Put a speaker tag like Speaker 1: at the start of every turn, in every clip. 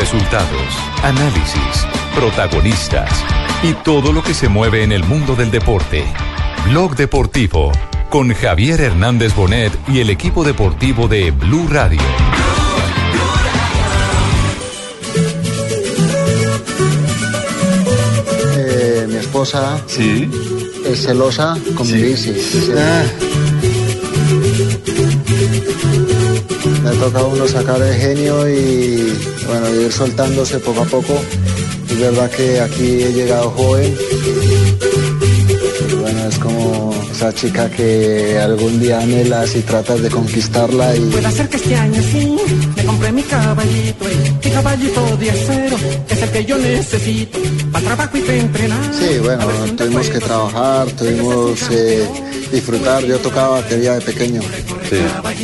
Speaker 1: Resultados, análisis, protagonistas y todo lo que se mueve en el mundo del deporte. Blog Deportivo con Javier Hernández Bonet y el equipo deportivo de Blue Radio.
Speaker 2: Eh, mi esposa es celosa con mi bici.
Speaker 3: Ah.
Speaker 2: Me toca a uno sacar el genio y bueno, ir soltándose poco a poco. Es verdad que aquí he llegado joven. Esa chica que algún día anhelas y tratas de conquistarla y
Speaker 3: Puede ser que este año sí me compré mi caballito, eh, mi caballito de acero, es el que yo necesito para trabajo y para entrenar.
Speaker 2: Sí, bueno,
Speaker 3: si
Speaker 2: tuvimos que trabajar, tuvimos eh, disfrutar. Yo tocaba batería de pequeño,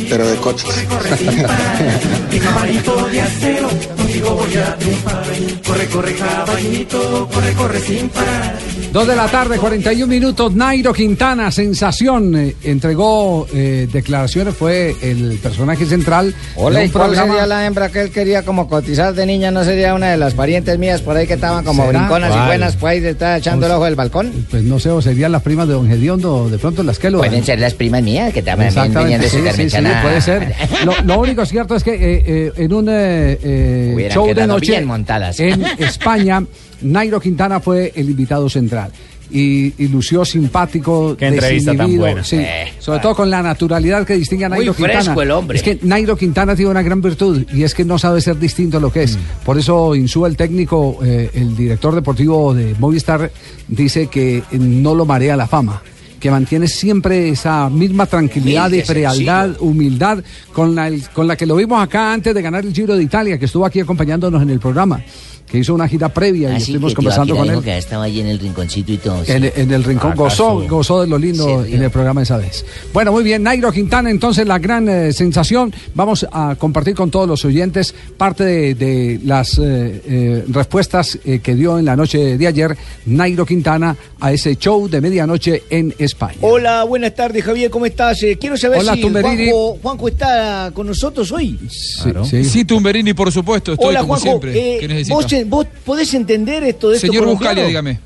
Speaker 2: pero de coches.
Speaker 3: corre sin parar. Mi caballito de acero, contigo voy a triunfar. Corre, corre, caballito, corre, corre sin parar.
Speaker 4: Dos de la tarde, 41 minutos. Nairo Quintana, sensación, eh, entregó eh, declaraciones, fue el personaje central.
Speaker 5: Hola, ¿y cuál
Speaker 4: programa.
Speaker 5: sería la hembra que él quería como cotizar de niña? ¿No sería una de las parientes mías por ahí que estaban como
Speaker 4: ¿Será?
Speaker 5: brinconas y buenas, pues ahí detrás echando el ojo del balcón?
Speaker 4: Pues no sé, o serían las primas de Don Gediondo, de pronto las que lo
Speaker 5: Pueden ser las primas mías que también venían de
Speaker 4: sí, sí, sí, puede ser. Lo, lo único cierto es que eh, eh, en un eh, eh,
Speaker 5: Hubieran
Speaker 4: show de noche
Speaker 5: bien montadas.
Speaker 4: en España, Nairo Quintana fue el invitado central. Y, y lució simpático,
Speaker 6: Qué entrevista tan buena.
Speaker 4: sí,
Speaker 5: Eh,
Speaker 4: sobre todo con la naturalidad que distingue a
Speaker 5: Muy
Speaker 4: Nairo
Speaker 5: fresco
Speaker 4: Quintana.
Speaker 5: el hombre.
Speaker 4: Es que Nairo Quintana tiene una gran virtud y es que no sabe ser distinto a lo que es. Por eso Insúa, el técnico, eh, el director deportivo de Movistar, dice que no lo marea la fama que mantiene siempre esa misma tranquilidad y frialdad, humildad con la, con la que lo vimos acá antes de ganar el Giro de Italia, que estuvo aquí acompañándonos en el programa, que hizo una gira previa y
Speaker 7: Así
Speaker 4: estuvimos conversando con él.
Speaker 7: que estaba ahí en el rinconcito y todo. sí.
Speaker 4: En, en el rincón gozó, gozó de lo lindo en el programa esa vez. Bueno, muy bien, Nairo Quintana, entonces la gran eh, sensación. Vamos a compartir con todos los oyentes parte de, de las eh, eh, respuestas eh, que dio en la noche de ayer Nairo Quintana a ese show de medianoche en España.
Speaker 8: Hola, buenas tardes Javier, ¿cómo estás? Eh, quiero saber
Speaker 4: Hola,
Speaker 8: si
Speaker 4: Tumberini.
Speaker 8: Juanjo, Juanjo está con nosotros hoy.
Speaker 4: Sí,
Speaker 6: Sí, Tumberini, por supuesto, estoy
Speaker 8: Hola
Speaker 6: como
Speaker 8: Juanjo,
Speaker 6: siempre.
Speaker 8: eh,
Speaker 6: ¿Qué necesita?
Speaker 8: vos, vos podés entender esto de estos
Speaker 6: Señor
Speaker 8: colombianos?
Speaker 6: Buscalia, dígame.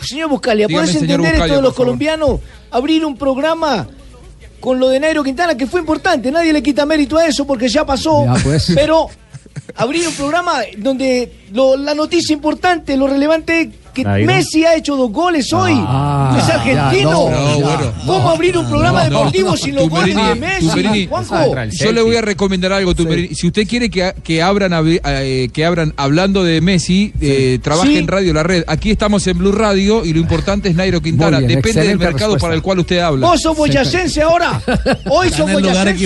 Speaker 8: Señor Buscalia,
Speaker 6: Dígame,
Speaker 8: ¿podés entender
Speaker 6: Buscalia,
Speaker 8: esto de los colombianos? Abrir un programa con lo de Nairo Quintana, que fue importante, nadie le quita mérito a eso porque ya pasó,
Speaker 4: Ya, pues.
Speaker 8: pero abrir un programa donde lo- la noticia importante, lo relevante que. Messi ha hecho dos goles hoy.
Speaker 4: Ah,
Speaker 8: es
Speaker 4: ya,
Speaker 8: argentino.
Speaker 4: no,
Speaker 6: No, bueno.
Speaker 8: ¿Cómo abrir un programa
Speaker 6: No,
Speaker 8: deportivo
Speaker 6: no,
Speaker 8: sin los goles de Messi?
Speaker 6: Tumberini,
Speaker 8: Juanjo.
Speaker 6: Yo le voy a recomendar algo, Tumberini. Si usted quiere que, que abran eh, que abran hablando de Messi, eh, trabaje
Speaker 8: Sí.
Speaker 6: en Radio La Red. Aquí estamos en Blue Radio y lo importante es Nairo Quintana.
Speaker 4: Bien,
Speaker 6: Depende del mercado
Speaker 4: respuesta.
Speaker 6: para el cual usted habla.
Speaker 8: Vos sos boyacense ahora. Hoy sos boyacense.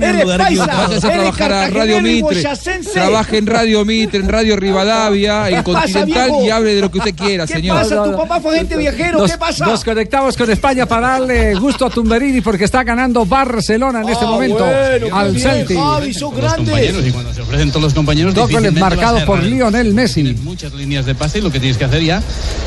Speaker 8: Eres paisa.
Speaker 6: Váyase a
Speaker 8: eres
Speaker 6: trabajar a Radio Mitre. Trabaje en Radio Mitre, en Radio Rivadavia, en
Speaker 8: ¿Qué pasa,
Speaker 6: Continental y hable de lo que usted quiera,
Speaker 8: ¿Qué
Speaker 6: señor.
Speaker 8: pasa? ¿Tu papá fue agente viajero?
Speaker 4: Nos,
Speaker 8: ¿Qué pasa?
Speaker 4: nos conectamos con España para darle gusto a Tumberini porque está ganando Barcelona en este
Speaker 8: Ah,
Speaker 4: momento
Speaker 8: bueno,
Speaker 4: al Celtic.
Speaker 8: Javi, sos grande.
Speaker 9: y cuando se ofrecen todos los compañeros
Speaker 4: Dos goles marcados por. Lionel Messi.
Speaker 9: Tienes muchas líneas de pase y lo que tienes que hacer ya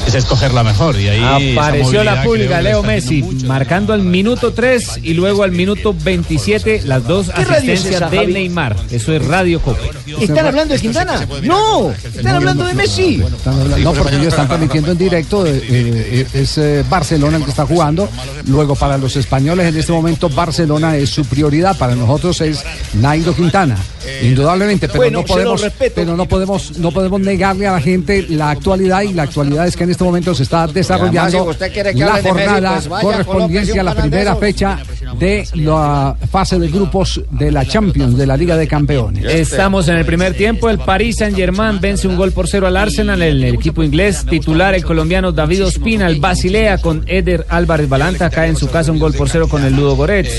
Speaker 9: es escoger la mejor y ahí
Speaker 6: Apareció la
Speaker 9: que
Speaker 6: Leo Messi, marcando al minuto 3 y luego al minuto 27 las dos
Speaker 8: ¿Qué radio es
Speaker 6: asistencias de? Neymar. Eso es Radio Copa.
Speaker 8: ¿Están hablando de Quintana? No, están hablando de Messi.
Speaker 4: Están hablando- no, porque ellos están transmitiendo en directo. eh, eh, es eh, Barcelona el que está jugando. Luego, para los españoles en este momento, Barcelona es su prioridad. Para nosotros es Nairo Quintana. Indudablemente, pero
Speaker 8: Bueno,
Speaker 4: no podemos, pero no podemos, no podemos negarle a la gente la actualidad y la actualidad es que en este momento se está desarrollando la jornada correspondiente a la primera fecha de la fase de grupos de la Champions, de la Liga de Campeones.
Speaker 6: Estamos en el primer tiempo. El Paris Saint Germain vence un gol por cero al Arsenal. El
Speaker 10: el equipo inglés. Titular el colombiano David Ospina, el Basilea con Eder Álvarez Balanta, cae en su casa un gol por cero con el Ludo Goretz.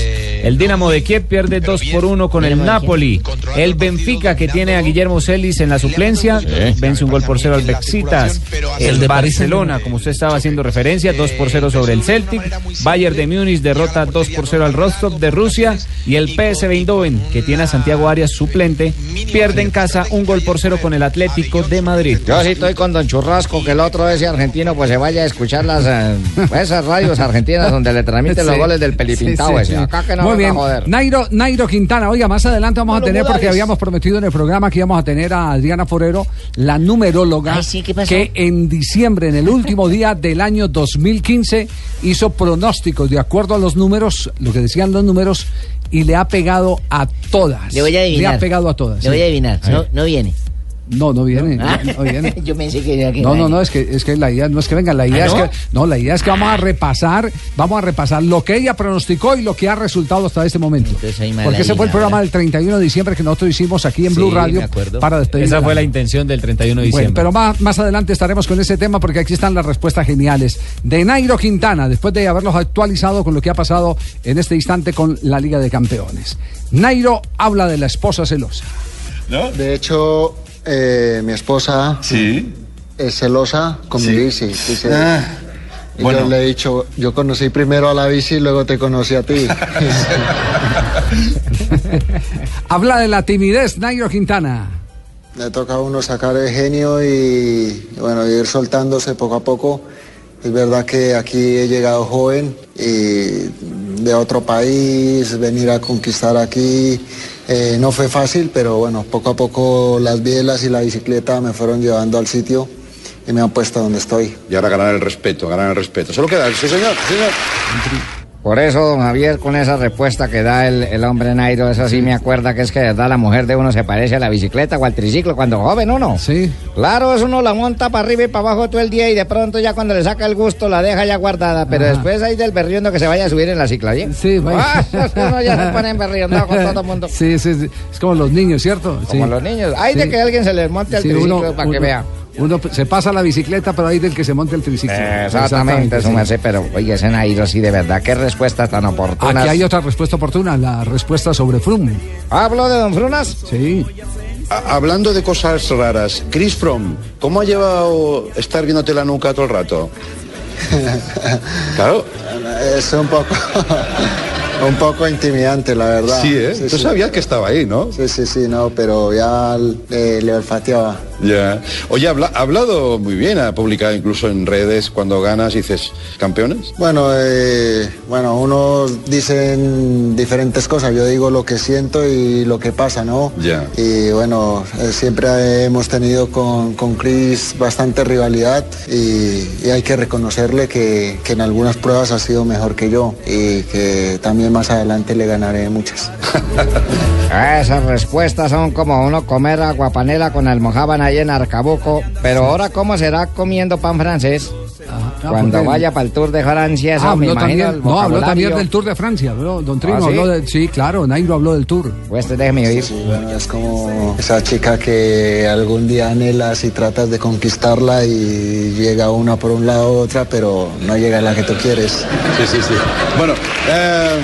Speaker 10: El Dinamo de Kiev pierde 2 por 1 con el Napoli. El Benfica, que tiene a Guillermo Celis en la suplencia, vence un gol por cero al Bexitas. El Barcelona, como usted estaba haciendo referencia, 2 por 0 sobre el Celtic. Bayern de Múnich derrota 2 por 0 al Rostov de Rusia. Y el PSV Eindhoven, que tiene a Santiago Arias suplente, pierde en casa un gol por cero con el Atlético de Madrid.
Speaker 5: Yo sí estoy con Don Churrasco, que el otro ese argentino pues se vaya a escuchar las eh, esas radios argentinas donde le transmiten los goles del pelipintao
Speaker 4: Sí, sí,
Speaker 5: ese.
Speaker 4: sí.
Speaker 5: Acá que no
Speaker 4: Muy bien.
Speaker 5: joder.
Speaker 4: Nairo, Nairo Quintana, oiga, más adelante vamos a tener, porque habíamos prometido en el programa que íbamos a tener a Adriana Forero, la numeróloga, que en diciembre, en el último día del año 2015, hizo pronósticos de acuerdo a los números, lo que decían los números, y le ha pegado a todas.
Speaker 7: Le voy a adivinar.
Speaker 4: Le ha pegado a todas.
Speaker 7: Le voy a adivinar.
Speaker 4: A
Speaker 7: No, no viene.
Speaker 4: No, no viene.
Speaker 7: Ah.
Speaker 4: No, no viene.
Speaker 7: Yo pensé que era que
Speaker 4: No, no, no, es que, es que la idea no es que venga, la idea
Speaker 7: ¿Ah,
Speaker 4: es
Speaker 7: no?
Speaker 4: que, no, la idea es que vamos a repasar, vamos a repasar lo que ella pronosticó y lo que ha resultado hasta este momento. Porque ese fue el programa del 31 de diciembre que nosotros hicimos aquí en Blue Radio para despedir.
Speaker 10: Esa fue la intención del 31 de
Speaker 4: Bueno,
Speaker 10: diciembre.
Speaker 4: pero más, más adelante estaremos con ese tema porque aquí están las respuestas geniales de Nairo Quintana, después de haberlos actualizado con lo que ha pasado en este instante con la Liga de Campeones. Nairo habla de la esposa celosa.
Speaker 2: De hecho, eh, mi esposa es celosa con
Speaker 11: Sí.
Speaker 2: mi bici. Dice,
Speaker 11: Ah,
Speaker 2: y
Speaker 11: bueno.
Speaker 2: yo le he dicho, yo conocí primero a la bici y luego te conocí a ti.
Speaker 4: Habla de la timidez, Nairo Quintana.
Speaker 2: Le toca a uno sacar el genio y bueno, ir soltándose poco a poco. Es verdad que aquí he llegado joven y de otro país, venir a conquistar aquí eh, no fue fácil, pero bueno, poco a poco las bielas y la bicicleta me fueron llevando al sitio y me han puesto donde estoy.
Speaker 11: Y ahora ganar el respeto, ganar el respeto. Solo queda, sí señor, sí, señor.
Speaker 5: Por eso, don Javier, con esa respuesta que da el, el hombre Nairo, eso sí me acuerda que es que la mujer de uno se parece a la bicicleta o al triciclo cuando joven uno.
Speaker 4: Sí.
Speaker 5: Claro, eso uno la monta para arriba y para abajo todo el día y de pronto ya cuando le saca el gusto la deja ya guardada, pero
Speaker 4: Ajá.
Speaker 5: después ahí del berriondo que se vaya a subir en la cicla, ¿sí?
Speaker 4: Sí, vaya.
Speaker 5: Ah, uno ya se pone en berriondo con todo el mundo.
Speaker 4: Sí, sí, sí. Es como los niños, ¿cierto?
Speaker 5: Como
Speaker 4: Sí.
Speaker 5: los niños. Hay de que alguien se les monte al triciclo
Speaker 4: uno-
Speaker 5: para que vea.
Speaker 4: Uno se pasa la bicicleta, pero hay del que se monte el triciclo.
Speaker 5: Exactamente, merced, pero oye, ese Nairo sí de verdad, qué respuestas tan oportunas.
Speaker 4: Aquí hay otra respuesta oportuna, la respuesta sobre Froome.
Speaker 5: ¿Hablo de Don Frunas?
Speaker 4: Sí.
Speaker 11: A- hablando de cosas raras, Chris Fromm, ¿cómo ha llevado estar viéndote la nuca todo el rato? Claro.
Speaker 2: Es un poco, un poco intimidante, la verdad.
Speaker 11: Sí, ¿eh? Tú sabías que estaba ahí, ¿no?
Speaker 2: Sí, sí, sí, no, pero ya eh, le olfateaba.
Speaker 11: Ya. Oye, habla- ha hablado muy bien, ha publicado incluso en redes cuando ganas y dices, ¿campeones?
Speaker 2: Bueno, eh, bueno, unos dicen diferentes cosas. Yo digo lo que siento y lo que pasa, ¿no?
Speaker 11: Ya.
Speaker 2: Y bueno, eh, siempre hemos tenido con, con Chris bastante rivalidad y, y hay que reconocerle que, que en algunas pruebas ha sido mejor que yo y que también más adelante le ganaré muchas.
Speaker 5: Esas respuestas son como uno comer aguapanela con almojábana ahí en Arcabuco, pero ahora cómo será comiendo pan francés. Cuando
Speaker 4: porque-
Speaker 5: vaya para el Tour de Francia, eso me imagino
Speaker 4: también,
Speaker 5: el
Speaker 4: no, habló también del Tour de Francia, habló, don Trino
Speaker 5: ¿Ah, sí?
Speaker 4: habló de, sí, claro, Nairo habló del Tour.
Speaker 5: Pues déjeme oír.
Speaker 2: Sí, bueno, es como esa chica que algún día anhelas y tratas de conquistarla y llega una por un lado otra, pero no llega la que tú quieres.
Speaker 11: Sí, sí, sí. Bueno, eh,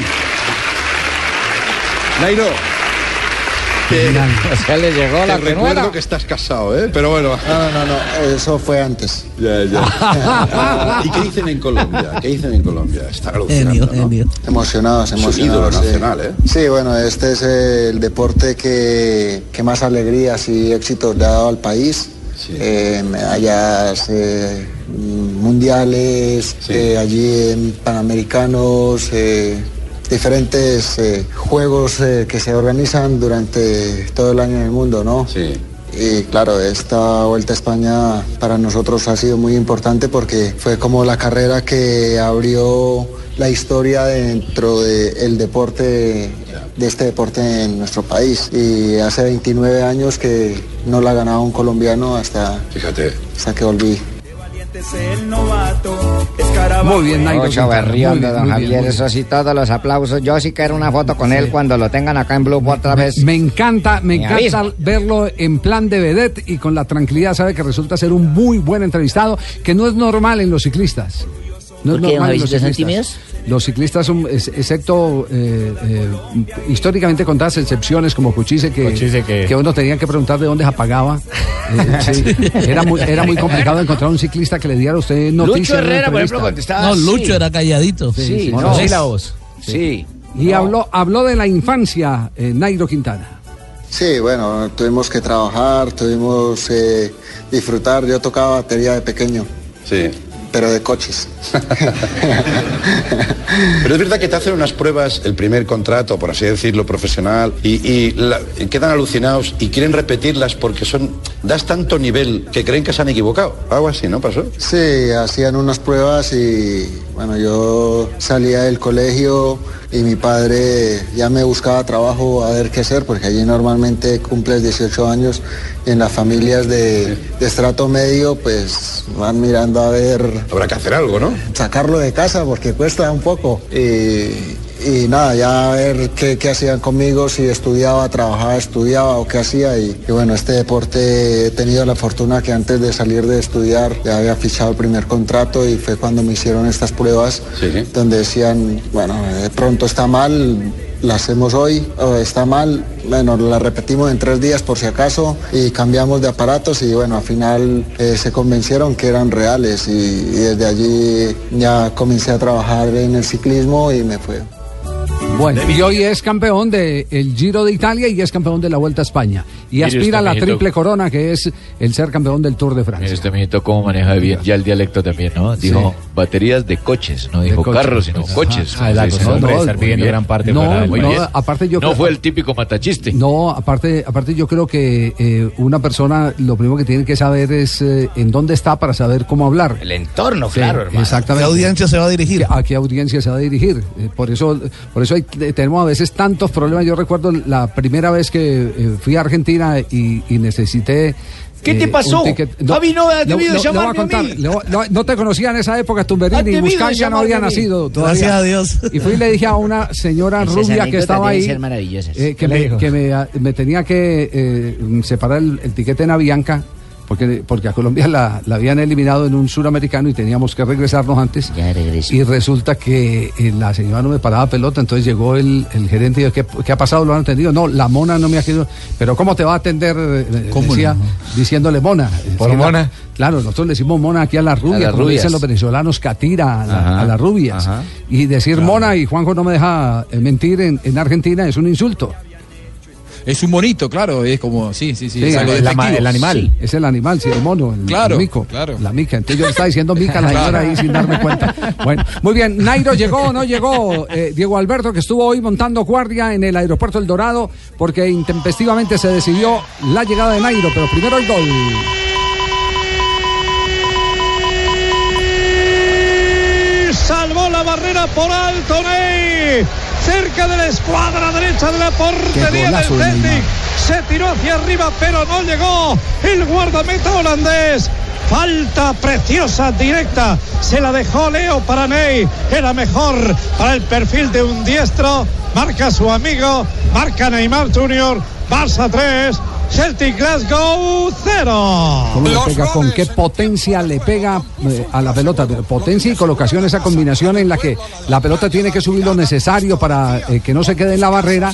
Speaker 11: Nairo. Te,
Speaker 5: O sea, le llegó
Speaker 11: te
Speaker 5: la
Speaker 11: recuerdo que estás casado, ¿eh? Pero bueno.
Speaker 2: No, no, no, eso fue antes.
Speaker 11: Ya, ya. ¿Y qué dicen en Colombia? ¿Qué dicen en Colombia? Está alucinando, ¿no?
Speaker 2: Emocionados,
Speaker 11: Es un
Speaker 2: emocionados.
Speaker 11: ídolo
Speaker 2: sí.
Speaker 11: nacional, ¿eh?
Speaker 2: Sí, bueno, este es el deporte que, que más alegrías y éxitos le ha dado al país. Eh, medallas eh, mundiales, eh, allí en Panamericanos, eh, diferentes eh, juegos eh, que se organizan durante todo el año en el mundo, ¿no?
Speaker 11: Sí.
Speaker 2: Y claro, esta Vuelta a España para nosotros ha sido muy importante porque fue como la carrera que abrió la historia dentro del deporte, de este deporte en nuestro país. Y hace 29 años que no la ganaba un colombiano hasta,
Speaker 11: Fíjate.
Speaker 2: hasta que volví.
Speaker 4: Muy bien, Nairo.
Speaker 5: Mucho
Speaker 4: bien,
Speaker 5: don
Speaker 4: muy
Speaker 5: Javier,
Speaker 4: bien,
Speaker 5: eso sí, todos los aplausos. Yo sí quiero una foto con él cuando lo tengan acá en Blue otra vez.
Speaker 4: Me encanta, me
Speaker 5: Me
Speaker 4: encanta
Speaker 5: avisa.
Speaker 4: verlo en plan de vedette y con la tranquilidad sabe que resulta ser un muy buen entrevistado, que no es normal en los ciclistas. No
Speaker 7: ¿Por
Speaker 4: es
Speaker 7: qué, don
Speaker 4: normal en los ciclistas. Los ciclistas son, ex- excepto eh, eh, históricamente contadas excepciones como Cuchise, que,
Speaker 10: que-
Speaker 4: que uno tenía que preguntar de dónde se apagaba. Eh, sí, era, muy, era muy complicado encontrar un ciclista que le diera a usted noticias.
Speaker 8: Lucho Herrera, por ejemplo, contestaba
Speaker 9: No. Lucho era calladito.
Speaker 4: Sí,
Speaker 8: Sí,
Speaker 4: sí,
Speaker 8: no,
Speaker 4: no.
Speaker 8: sí,
Speaker 10: la voz.
Speaker 8: Sí.
Speaker 4: Y habló, habló de la infancia, eh, Nairo Quintana.
Speaker 2: Sí, bueno, tuvimos que trabajar, tuvimos que disfrutar. Yo tocaba batería de pequeño,
Speaker 11: Sí.
Speaker 2: Pero de coches.
Speaker 11: Pero es verdad que te hacen unas pruebas, el primer contrato, por así decirlo, profesional, y, y la- y quedan alucinados y quieren repetirlas porque son das tanto nivel que creen que se han equivocado. Algo así, ¿no pasó?
Speaker 2: Sí, hacían unas pruebas y bueno, yo salía del colegio y mi padre ya me buscaba trabajo a ver qué hacer, porque allí normalmente cumples 18 años y en las familias de, de estrato medio pues van mirando a ver...
Speaker 11: Habrá que hacer algo, ¿no?
Speaker 2: Sacarlo de casa porque cuesta un poco. Y, y nada, ya a ver qué, qué hacían conmigo, si estudiaba, trabajaba, estudiaba o qué hacía. Y, y bueno, este deporte he tenido la fortuna que antes de salir de estudiar ya había fichado el primer contrato y fue cuando me hicieron estas pruebas donde decían, bueno, de pronto está mal, la hacemos hoy, o está mal, bueno, la repetimos en tres días por si acaso y cambiamos de aparatos y bueno, al final eh, se convencieron que eran reales y, y desde allí ya comencé a trabajar en el ciclismo y me fue.
Speaker 4: Bueno, y hoy es campeón del Giro de Italia y es campeón de la Vuelta a España. Y aspira a la
Speaker 12: mijito.
Speaker 4: triple corona, que es el ser campeón del Tour de Francia.
Speaker 12: Mire este mijito cómo maneja bien ya el dialecto también, ¿no? Dijo baterías de coches, no dijo
Speaker 4: coches,
Speaker 12: carros, sino
Speaker 4: pues,
Speaker 12: coches.
Speaker 4: Ah, estar viviendo
Speaker 12: bien.
Speaker 4: gran parte No, de- no, aparte yo
Speaker 12: No
Speaker 4: creo-
Speaker 12: fue el típico matachiste.
Speaker 4: No, aparte, aparte yo creo que eh, una persona lo primero que tiene que saber es eh, en dónde está para saber cómo hablar.
Speaker 8: El entorno,
Speaker 4: Sí,
Speaker 8: claro, hermano.
Speaker 4: Exactamente.
Speaker 9: ¿Qué audiencia se va a dirigir?
Speaker 4: ¿A qué audiencia se va a dirigir? Eh, por eso, por eso hay- tenemos a veces tantos problemas. Yo recuerdo la primera vez que eh, fui a Argentina y, y necesité.
Speaker 8: ¿Qué
Speaker 4: eh,
Speaker 8: te pasó?
Speaker 4: un ticket-
Speaker 8: Javi, no debido a
Speaker 4: contar.
Speaker 8: mí.
Speaker 4: Le voy- no, no te conocía en esa época, Tumberini, y Buscaglia no había
Speaker 8: a
Speaker 4: nacido todavía.
Speaker 9: Gracias a Dios.
Speaker 4: Y fui y le dije a una señora
Speaker 7: Esas
Speaker 4: rubia que estaba ahí eh, que,
Speaker 7: ¿Qué le
Speaker 4: me, que me, me tenía que eh, separar el, el tiquete en Avianca. Porque, porque a Colombia la, la habían eliminado en un suramericano y teníamos que regresarnos antes. Y resulta que eh, la señora no me paraba pelota, entonces llegó el, el gerente y dijo, ¿qué, qué ha pasado? ¿Lo han atendido? No, la mona no me ha querido. Pero ¿cómo te va a atender? eh,
Speaker 6: ¿Cómo
Speaker 4: decía,
Speaker 6: no?
Speaker 4: diciéndole mona.
Speaker 10: ¿Por
Speaker 4: Sí, la-
Speaker 10: mona?
Speaker 4: Claro, nosotros le decimos mona aquí a las rubias, como dicen los venezolanos, catira a, la- a las rubias.
Speaker 10: ajá.
Speaker 4: Y decir mona, y Juanjo no me deja eh, mentir, en, en Argentina es un insulto.
Speaker 6: Es un monito, claro, es como, sí, sí, sí.
Speaker 4: Sí,
Speaker 6: es algo
Speaker 4: el. Sí, es el animal, sí, el mono, el,
Speaker 6: Claro,
Speaker 4: el mico.
Speaker 6: claro.
Speaker 4: La mica. Entonces yo le estaba diciendo mica a la señora ahí sin darme cuenta. Bueno, muy bien. Nairo llegó o no llegó. Eh, Diego Alberto, que estuvo hoy montando guardia en el aeropuerto El Dorado, porque intempestivamente se decidió la llegada de Nairo, pero primero el gol.
Speaker 13: Salvó la barrera por alto, Ney. Cerca de la escuadra derecha de la portería del Celtic. Se tiró hacia arriba, pero no llegó el guardameta holandés. Falta preciosa, directa. Se la dejó Leo para Ney. Era mejor para el perfil de un diestro. Marca su amigo. Marca Neymar Jr. Barça 3. Celtic Glasgow 0.
Speaker 4: ¿Cómo le pega? ¿Con qué potencia le pega eh, a la pelota? Potencia y colocación, esa combinación en la que la pelota tiene que subir lo necesario para eh, que no se quede en la barrera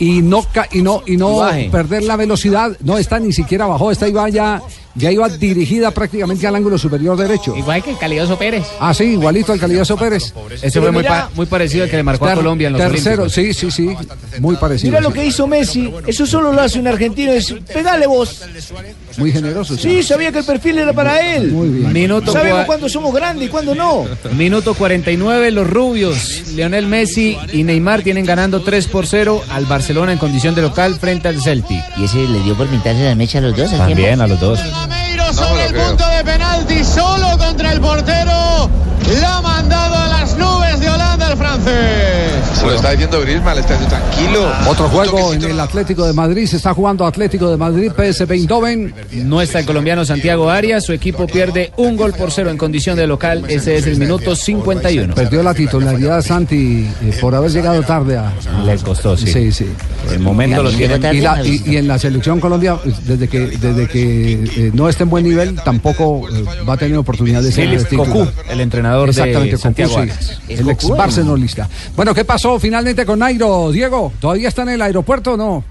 Speaker 4: y no ca- y no y no
Speaker 10: Y baje.
Speaker 4: perder la velocidad. No, esta ni siquiera bajó, esta iba ya ya iba dirigida prácticamente al ángulo superior derecho.
Speaker 10: Igual que el Calidoso Pérez.
Speaker 4: Ah, sí, igualito al Calidoso Pérez.
Speaker 10: Ese fue muy, pa- muy parecido al que le marcó a Colombia en los
Speaker 4: Tercero,
Speaker 10: Olímpicos.
Speaker 4: sí, sí, sí, muy parecido.
Speaker 8: Mira lo que hizo Messi. Eso solo lo hace un argentino. Es, pegale vos.
Speaker 4: Muy generoso.
Speaker 8: Sí, sabía que el perfil era para él.
Speaker 4: Muy bien.
Speaker 10: Minuto
Speaker 8: Sabemos cuándo somos grandes y cuándo no.
Speaker 10: Minuto 49, los rubios, Lionel Messi y Neymar tienen ganando 3 por 0 al Barcelona en condición de local frente al Celtic.
Speaker 7: ¿Y ese le dio por pintarse la mecha a los dos?
Speaker 10: También a los dos.
Speaker 13: sobre el punto de penalti, solo contra el portero. La ha mandado a las nubes de Holanda
Speaker 14: el francés.
Speaker 15: Se lo está diciendo Griezmann, le está diciendo tranquilo.
Speaker 4: Otro juego en el Atlético de Madrid. Se está jugando Atlético de Madrid, PSV Eindhoven.
Speaker 10: No está el colombiano Santiago Arias. Su equipo pierde un gol por cero en condición de local. Ese es el minuto 51.
Speaker 4: Perdió la titularidad Santi eh, por haber llegado tarde a.
Speaker 10: Le costó, sí.
Speaker 4: Sí, sí.
Speaker 10: El momento lo tiene.
Speaker 4: Y, la- y- y en la selección Colombia, desde que desde que eh, no esté en buen nivel, tampoco eh, va a tener oportunidad de ser.
Speaker 10: Cocu, el entrenador de
Speaker 4: Exactamente, Cocu,
Speaker 10: Santiago
Speaker 4: sí.
Speaker 10: Arias. ¿Es
Speaker 4: El ex
Speaker 10: Cocu?
Speaker 4: barcelonista. Bueno, ¿qué pasó finalmente con Nairo? Diego, ¿todavía está en el aeropuerto o no?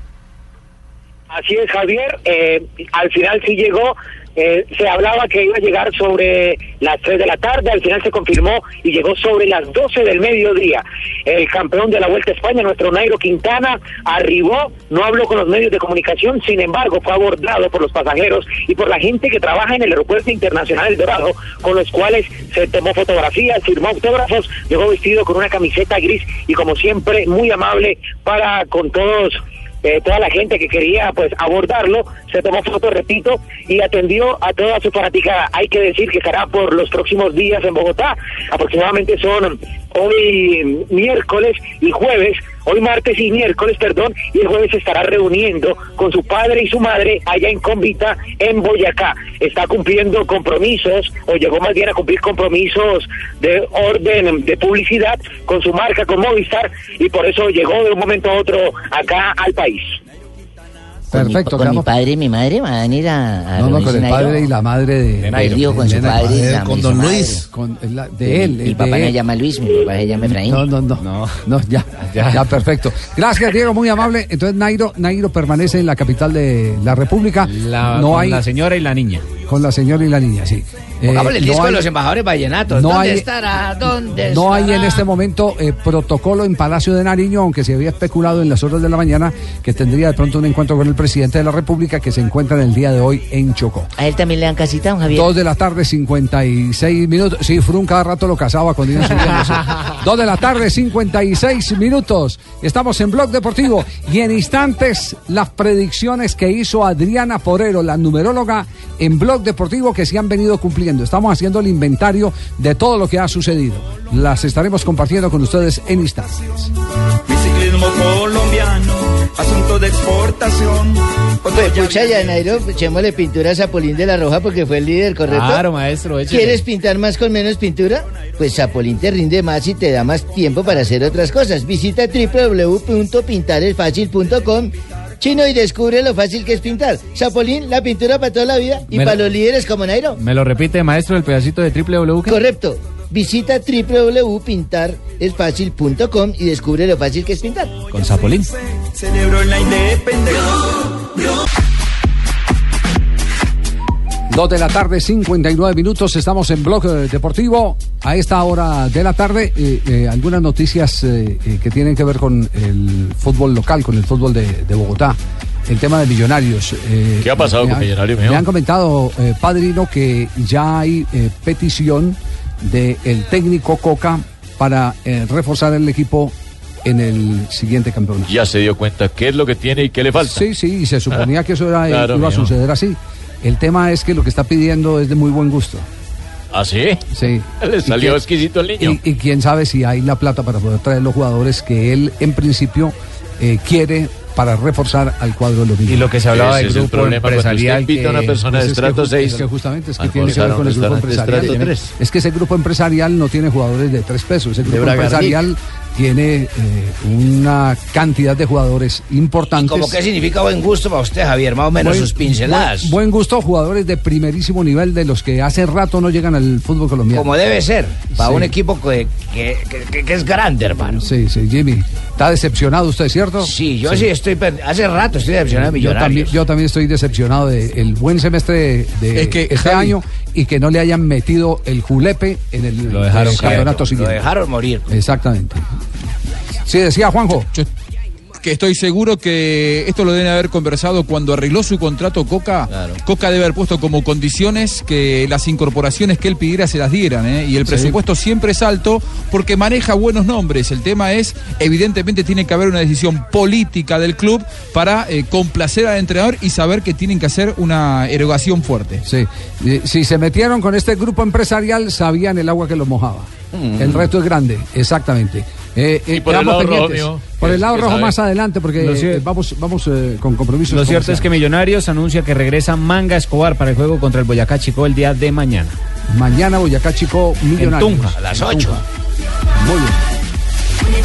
Speaker 16: Así es, Javier. Eh, al final sí llegó. Eh, se hablaba que iba a llegar sobre las 3 de la tarde. Al final se confirmó y llegó sobre las 12 del mediodía. El campeón de la Vuelta a España, nuestro Nairo Quintana, arribó. No habló con los medios de comunicación. Sin embargo, fue abordado por los pasajeros y por la gente que trabaja en el Aeropuerto Internacional El Dorado, con los cuales se tomó fotografías, firmó autógrafos. Llegó vestido con una camiseta gris y, como siempre, muy amable para con todos eh, toda la gente que quería pues abordarlo, se tomó fotos, repito, y atendió a toda su fanaticada. Hay que decir que estará por los próximos días en Bogotá, aproximadamente son hoy miércoles y jueves, hoy martes y miércoles, perdón, y el jueves estará reuniendo con su padre y su madre allá en Convita, en Boyacá. Está cumpliendo compromisos, o llegó más bien a cumplir compromisos de orden de publicidad con su marca, con Movistar, y por eso llegó de un momento a otro acá al país.
Speaker 4: Perfecto,
Speaker 7: Con mi
Speaker 4: quedamos-
Speaker 7: padre y mi madre van a ir a, a
Speaker 4: No, no, con el padre y la madre de,
Speaker 7: De Nairo. Con su padre y
Speaker 4: de-
Speaker 7: la-
Speaker 4: con don Luis,
Speaker 7: madre.
Speaker 4: con la- de él.
Speaker 7: Mi papá no se llama Luis, mi papá se llama Efraín.
Speaker 4: No, no, no. No, ya, ya, perfecto. Gracias, Diego, muy amable. Entonces, Nairo, Nairo permanece en la capital de la República.
Speaker 10: La,
Speaker 4: no
Speaker 10: con
Speaker 4: hay
Speaker 10: la señora y la niña.
Speaker 4: con la señora y la niña, sí. Eh,
Speaker 8: el
Speaker 4: no
Speaker 8: disco
Speaker 4: hay-
Speaker 8: de los embajadores vallenatos.
Speaker 4: no
Speaker 8: ¿Dónde
Speaker 4: hay-
Speaker 8: estará? ¿Dónde
Speaker 4: No hay en
Speaker 8: estará?
Speaker 4: este momento eh, protocolo en Palacio de Nariño, aunque se había especulado en las horas de la mañana que tendría de pronto un encuentro con el presidente de la República que se encuentra en el día de hoy en Chocó.
Speaker 7: A él también le dan casita, don Javier.
Speaker 4: Dos de la tarde, 56 minutos. Sí, Frun cada rato lo casaba cuando iban subiéndose. Dos de la tarde, 56 minutos. Estamos en Blog Deportivo y en instantes las predicciones que hizo Adriana Porero, la numeróloga en Blog Deportivo que se han venido cumpliendo. Estamos haciendo el inventario de todo lo que ha sucedido. Las estaremos compartiendo con ustedes en instantes.
Speaker 17: Mi ciclismo colombiano, asunto de exportación.
Speaker 8: Pues pucha, ya Nairo, echémosle pintura a Zapolín de la Roja porque fue el líder, ¿correcto?
Speaker 10: Claro, maestro.
Speaker 8: ¿Quieres pintar más con menos pintura? Pues Zapolín te rinde más y te da más tiempo para hacer otras cosas. Visita www.pintaresfacil.com Chino y descubre lo fácil que es pintar. Zapolín, la pintura para toda la vida y
Speaker 10: lo-
Speaker 8: para los líderes como Nairo.
Speaker 10: ¿Me lo repite, maestro, el pedacito de www?
Speaker 8: Correcto. Visita www.pintaresfacil.com y descubre lo fácil que es pintar.
Speaker 10: Con Zapolín.
Speaker 17: Celebro la independencia.
Speaker 4: Dos de la tarde, 59 minutos. Estamos en Blog eh, Deportivo. A esta hora de la tarde, eh, eh, algunas noticias eh, eh, que tienen que ver con el fútbol local, con el fútbol de, de Bogotá. El tema de Millonarios. eh,
Speaker 12: ¿Qué ha pasado con Millonarios,
Speaker 4: Me han comentado, eh, Padrino, que ya hay eh, petición del técnico Coca para eh, reforzar el equipo en el siguiente campeonato.
Speaker 12: Ya se dio cuenta qué es lo que tiene y qué le falta.
Speaker 4: Sí, sí, y se suponía que eso era, eh,
Speaker 12: Claro,
Speaker 4: iba a suceder así. El tema es que lo que está pidiendo es de muy buen gusto.
Speaker 12: ¿Ah, sí?
Speaker 4: Sí.
Speaker 12: Le salió
Speaker 4: quién-
Speaker 12: exquisito el niño.
Speaker 4: Y, y quién sabe si hay la plata para poder traer los jugadores que él en principio eh, quiere para reforzar al cuadro de los
Speaker 10: Y lo que se hablaba
Speaker 12: Ese
Speaker 10: del
Speaker 12: es el
Speaker 10: grupo empresarial
Speaker 12: usted invita a una
Speaker 10: que-
Speaker 12: persona de
Speaker 4: Pues
Speaker 12: estrato
Speaker 4: ju-
Speaker 12: 6.
Speaker 4: Es que justamente es que tiene que ver con el grupo empresarial.
Speaker 12: estrato
Speaker 4: Tiene-
Speaker 12: 3.
Speaker 4: Es que ese grupo empresarial no tiene jugadores de tres pesos. Ese grupo empresarial tiene eh, una cantidad de jugadores importantes.
Speaker 8: ¿Cómo qué significa buen gusto para usted, Javier? Más o menos
Speaker 4: Buen-
Speaker 8: sus pinceladas.
Speaker 4: Buen, buen gusto, jugadores de primerísimo nivel de los que hace rato no llegan al fútbol colombiano.
Speaker 8: Como debe ser, para
Speaker 4: Sí.
Speaker 8: un equipo que, que- que- que es grande, hermano.
Speaker 4: Sí, sí, Jimmy. ¿Está decepcionado usted, cierto?
Speaker 8: Sí, yo sí, estoy. Hace rato estoy decepcionado de
Speaker 4: Yo también, yo también estoy decepcionado del buen semestre de, de
Speaker 6: Es que,
Speaker 4: este
Speaker 6: Javi-
Speaker 4: año y que no le hayan metido el julepe en el,
Speaker 10: Lo dejaron
Speaker 4: el campeonato
Speaker 8: Lo
Speaker 4: siguiente.
Speaker 8: dejaron morir.
Speaker 4: Exactamente. Sí, decía Juanjo.
Speaker 6: Yo que estoy seguro que esto lo deben haber conversado cuando arregló su contrato Coca. Coca debe haber puesto como condiciones que las incorporaciones que él pidiera se las dieran. ¿eh? Y el
Speaker 4: Sí.
Speaker 6: presupuesto siempre es alto porque maneja buenos nombres. El tema es, evidentemente, tiene que haber una decisión política del club para eh, complacer al entrenador y saber que tienen que hacer una erogación fuerte.
Speaker 4: Sí. Y Si se metieron con este grupo empresarial, sabían el agua que los mojaba. El reto es grande, exactamente. Eh, eh,
Speaker 10: por el lado rojo.
Speaker 4: Por el
Speaker 10: ¿Qué-
Speaker 4: lado rojo
Speaker 10: sabe?
Speaker 4: más adelante, porque eh, vamos, vamos eh, con compromisos.
Speaker 10: Lo cierto es que. Millonarios anuncia que regresa Manga Escobar para el juego contra el Boyacá Chico el día de mañana.
Speaker 4: Mañana Boyacá Chico Millonarios.
Speaker 10: En Tunja, a las
Speaker 4: En
Speaker 10: 8.
Speaker 4: Tunja. Muy bien.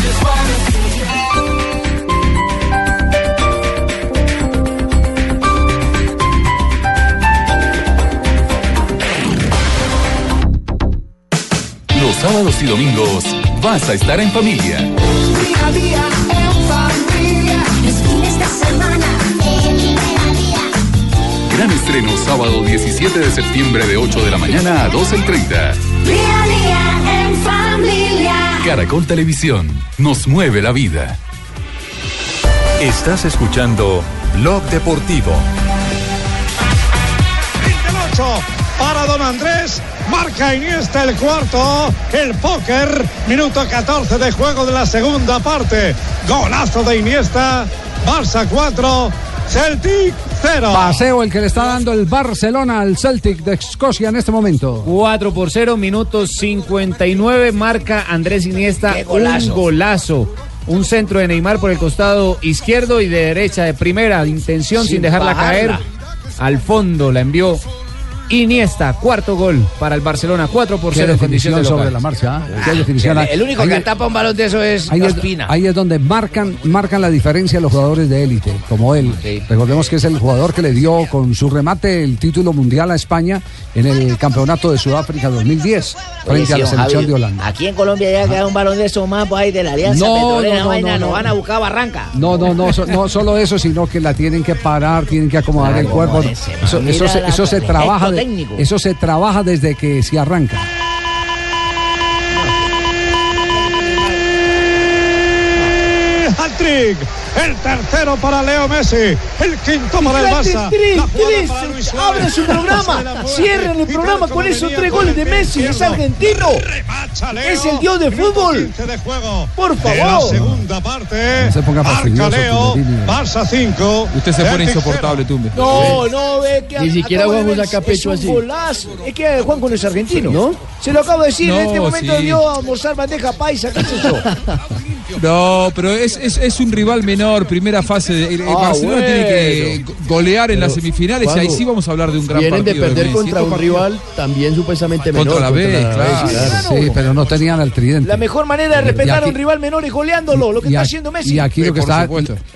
Speaker 1: Los sábados y domingos vas a estar en familia.
Speaker 3: Día a día en familia. Los fines de semana en Día.
Speaker 1: Gran estreno sábado 17 de septiembre de 8 de la mañana a 12.30.
Speaker 3: Día a día en familia.
Speaker 1: Caracol Televisión nos mueve la vida. Estás escuchando Blog Deportivo.
Speaker 13: El 8 para don Andrés. Marca Iniesta el cuarto. El póker. Minuto 14 de juego de la segunda parte. Golazo de Iniesta. Barça 4. Celtic 0.
Speaker 4: Paseo el que le está dando el Barcelona al Celtic de Escocia en este momento.
Speaker 10: 4 por 0, minuto 59, marca Andrés Iniesta.
Speaker 4: ¡Qué golazo!
Speaker 10: Un golazo. Un centro de Neymar por el costado izquierdo y de derecha de primera intención sin,
Speaker 8: Sin
Speaker 10: dejarla
Speaker 8: bajarla.
Speaker 10: caer. Al fondo la envió Iniesta, cuarto gol para el Barcelona, 4 por
Speaker 4: Qué
Speaker 10: 0 en condición de
Speaker 4: sobre la marcha. ¿ah? Qué definición.
Speaker 5: El único
Speaker 4: Ahí
Speaker 5: que
Speaker 4: es-
Speaker 5: tapa un balón de eso es
Speaker 4: Ahí es, ahí es donde marcan, marcan la diferencia los jugadores de élite, como él. Recordemos que es el jugador que le dio con su remate el título mundial a España en el campeonato de Sudáfrica 2010 frente a la
Speaker 7: Oye, sí, don
Speaker 4: selección
Speaker 7: Javi,
Speaker 4: de Holanda.
Speaker 7: Aquí en Colombia ya queda un balón de esos más pues, ahí de la Alianza
Speaker 4: No,
Speaker 7: Petrolera,
Speaker 4: no, no,
Speaker 7: vaina,
Speaker 4: no,
Speaker 7: van a buscar Barranca.
Speaker 4: No, no, no, so- no solo eso, sino que la tienen que parar, tienen que acomodar
Speaker 7: Claro,
Speaker 4: el cuerpo.
Speaker 7: ese,
Speaker 4: Eso, eso se,
Speaker 7: la-
Speaker 4: eso se trabaja, de-
Speaker 7: técnico.
Speaker 4: eso se trabaja desde que se arranca.
Speaker 13: Hat-trick. El tercero para Leo Messi. El quinto para el Barça.
Speaker 8: tres, tres.
Speaker 13: Luis.
Speaker 8: Abra su programa. Cierren el programa con esos tres goles de Messi. Es argentino. Es el dios del fútbol. Por
Speaker 13: De
Speaker 8: favor.
Speaker 13: segunda parte.
Speaker 4: No se ponga
Speaker 13: Marca Leo. Barça 5.
Speaker 6: Usted se pone insoportable, Tumbe.
Speaker 8: No, no, ve que
Speaker 6: Ni siquiera
Speaker 8: de ver,
Speaker 6: saca
Speaker 8: es
Speaker 6: pecho
Speaker 8: un
Speaker 6: así.
Speaker 8: Es que Juanjo no es argentino, ¿no? Se lo acabo de decir, en este momento
Speaker 6: sí.
Speaker 8: debió almorzar bandeja paisa, qué sé yo.
Speaker 6: No, pero es, es, es un rival menor, primera fase. de- el, el
Speaker 8: Ah,
Speaker 6: Barcelona
Speaker 8: bueno.
Speaker 6: tiene que go- golear en
Speaker 14: Pero,
Speaker 6: las semifinales y ahí sí vamos a hablar de un gran
Speaker 14: Vienen de
Speaker 6: partido.
Speaker 14: perder contra un rival también supuestamente menor.
Speaker 6: Contra la B, claro.
Speaker 4: Sí, pero no tenían al tridente.
Speaker 8: La mejor manera de respetar a un rival menor es goleándolo, lo que está haciendo Messi.
Speaker 4: Y aquí lo que está,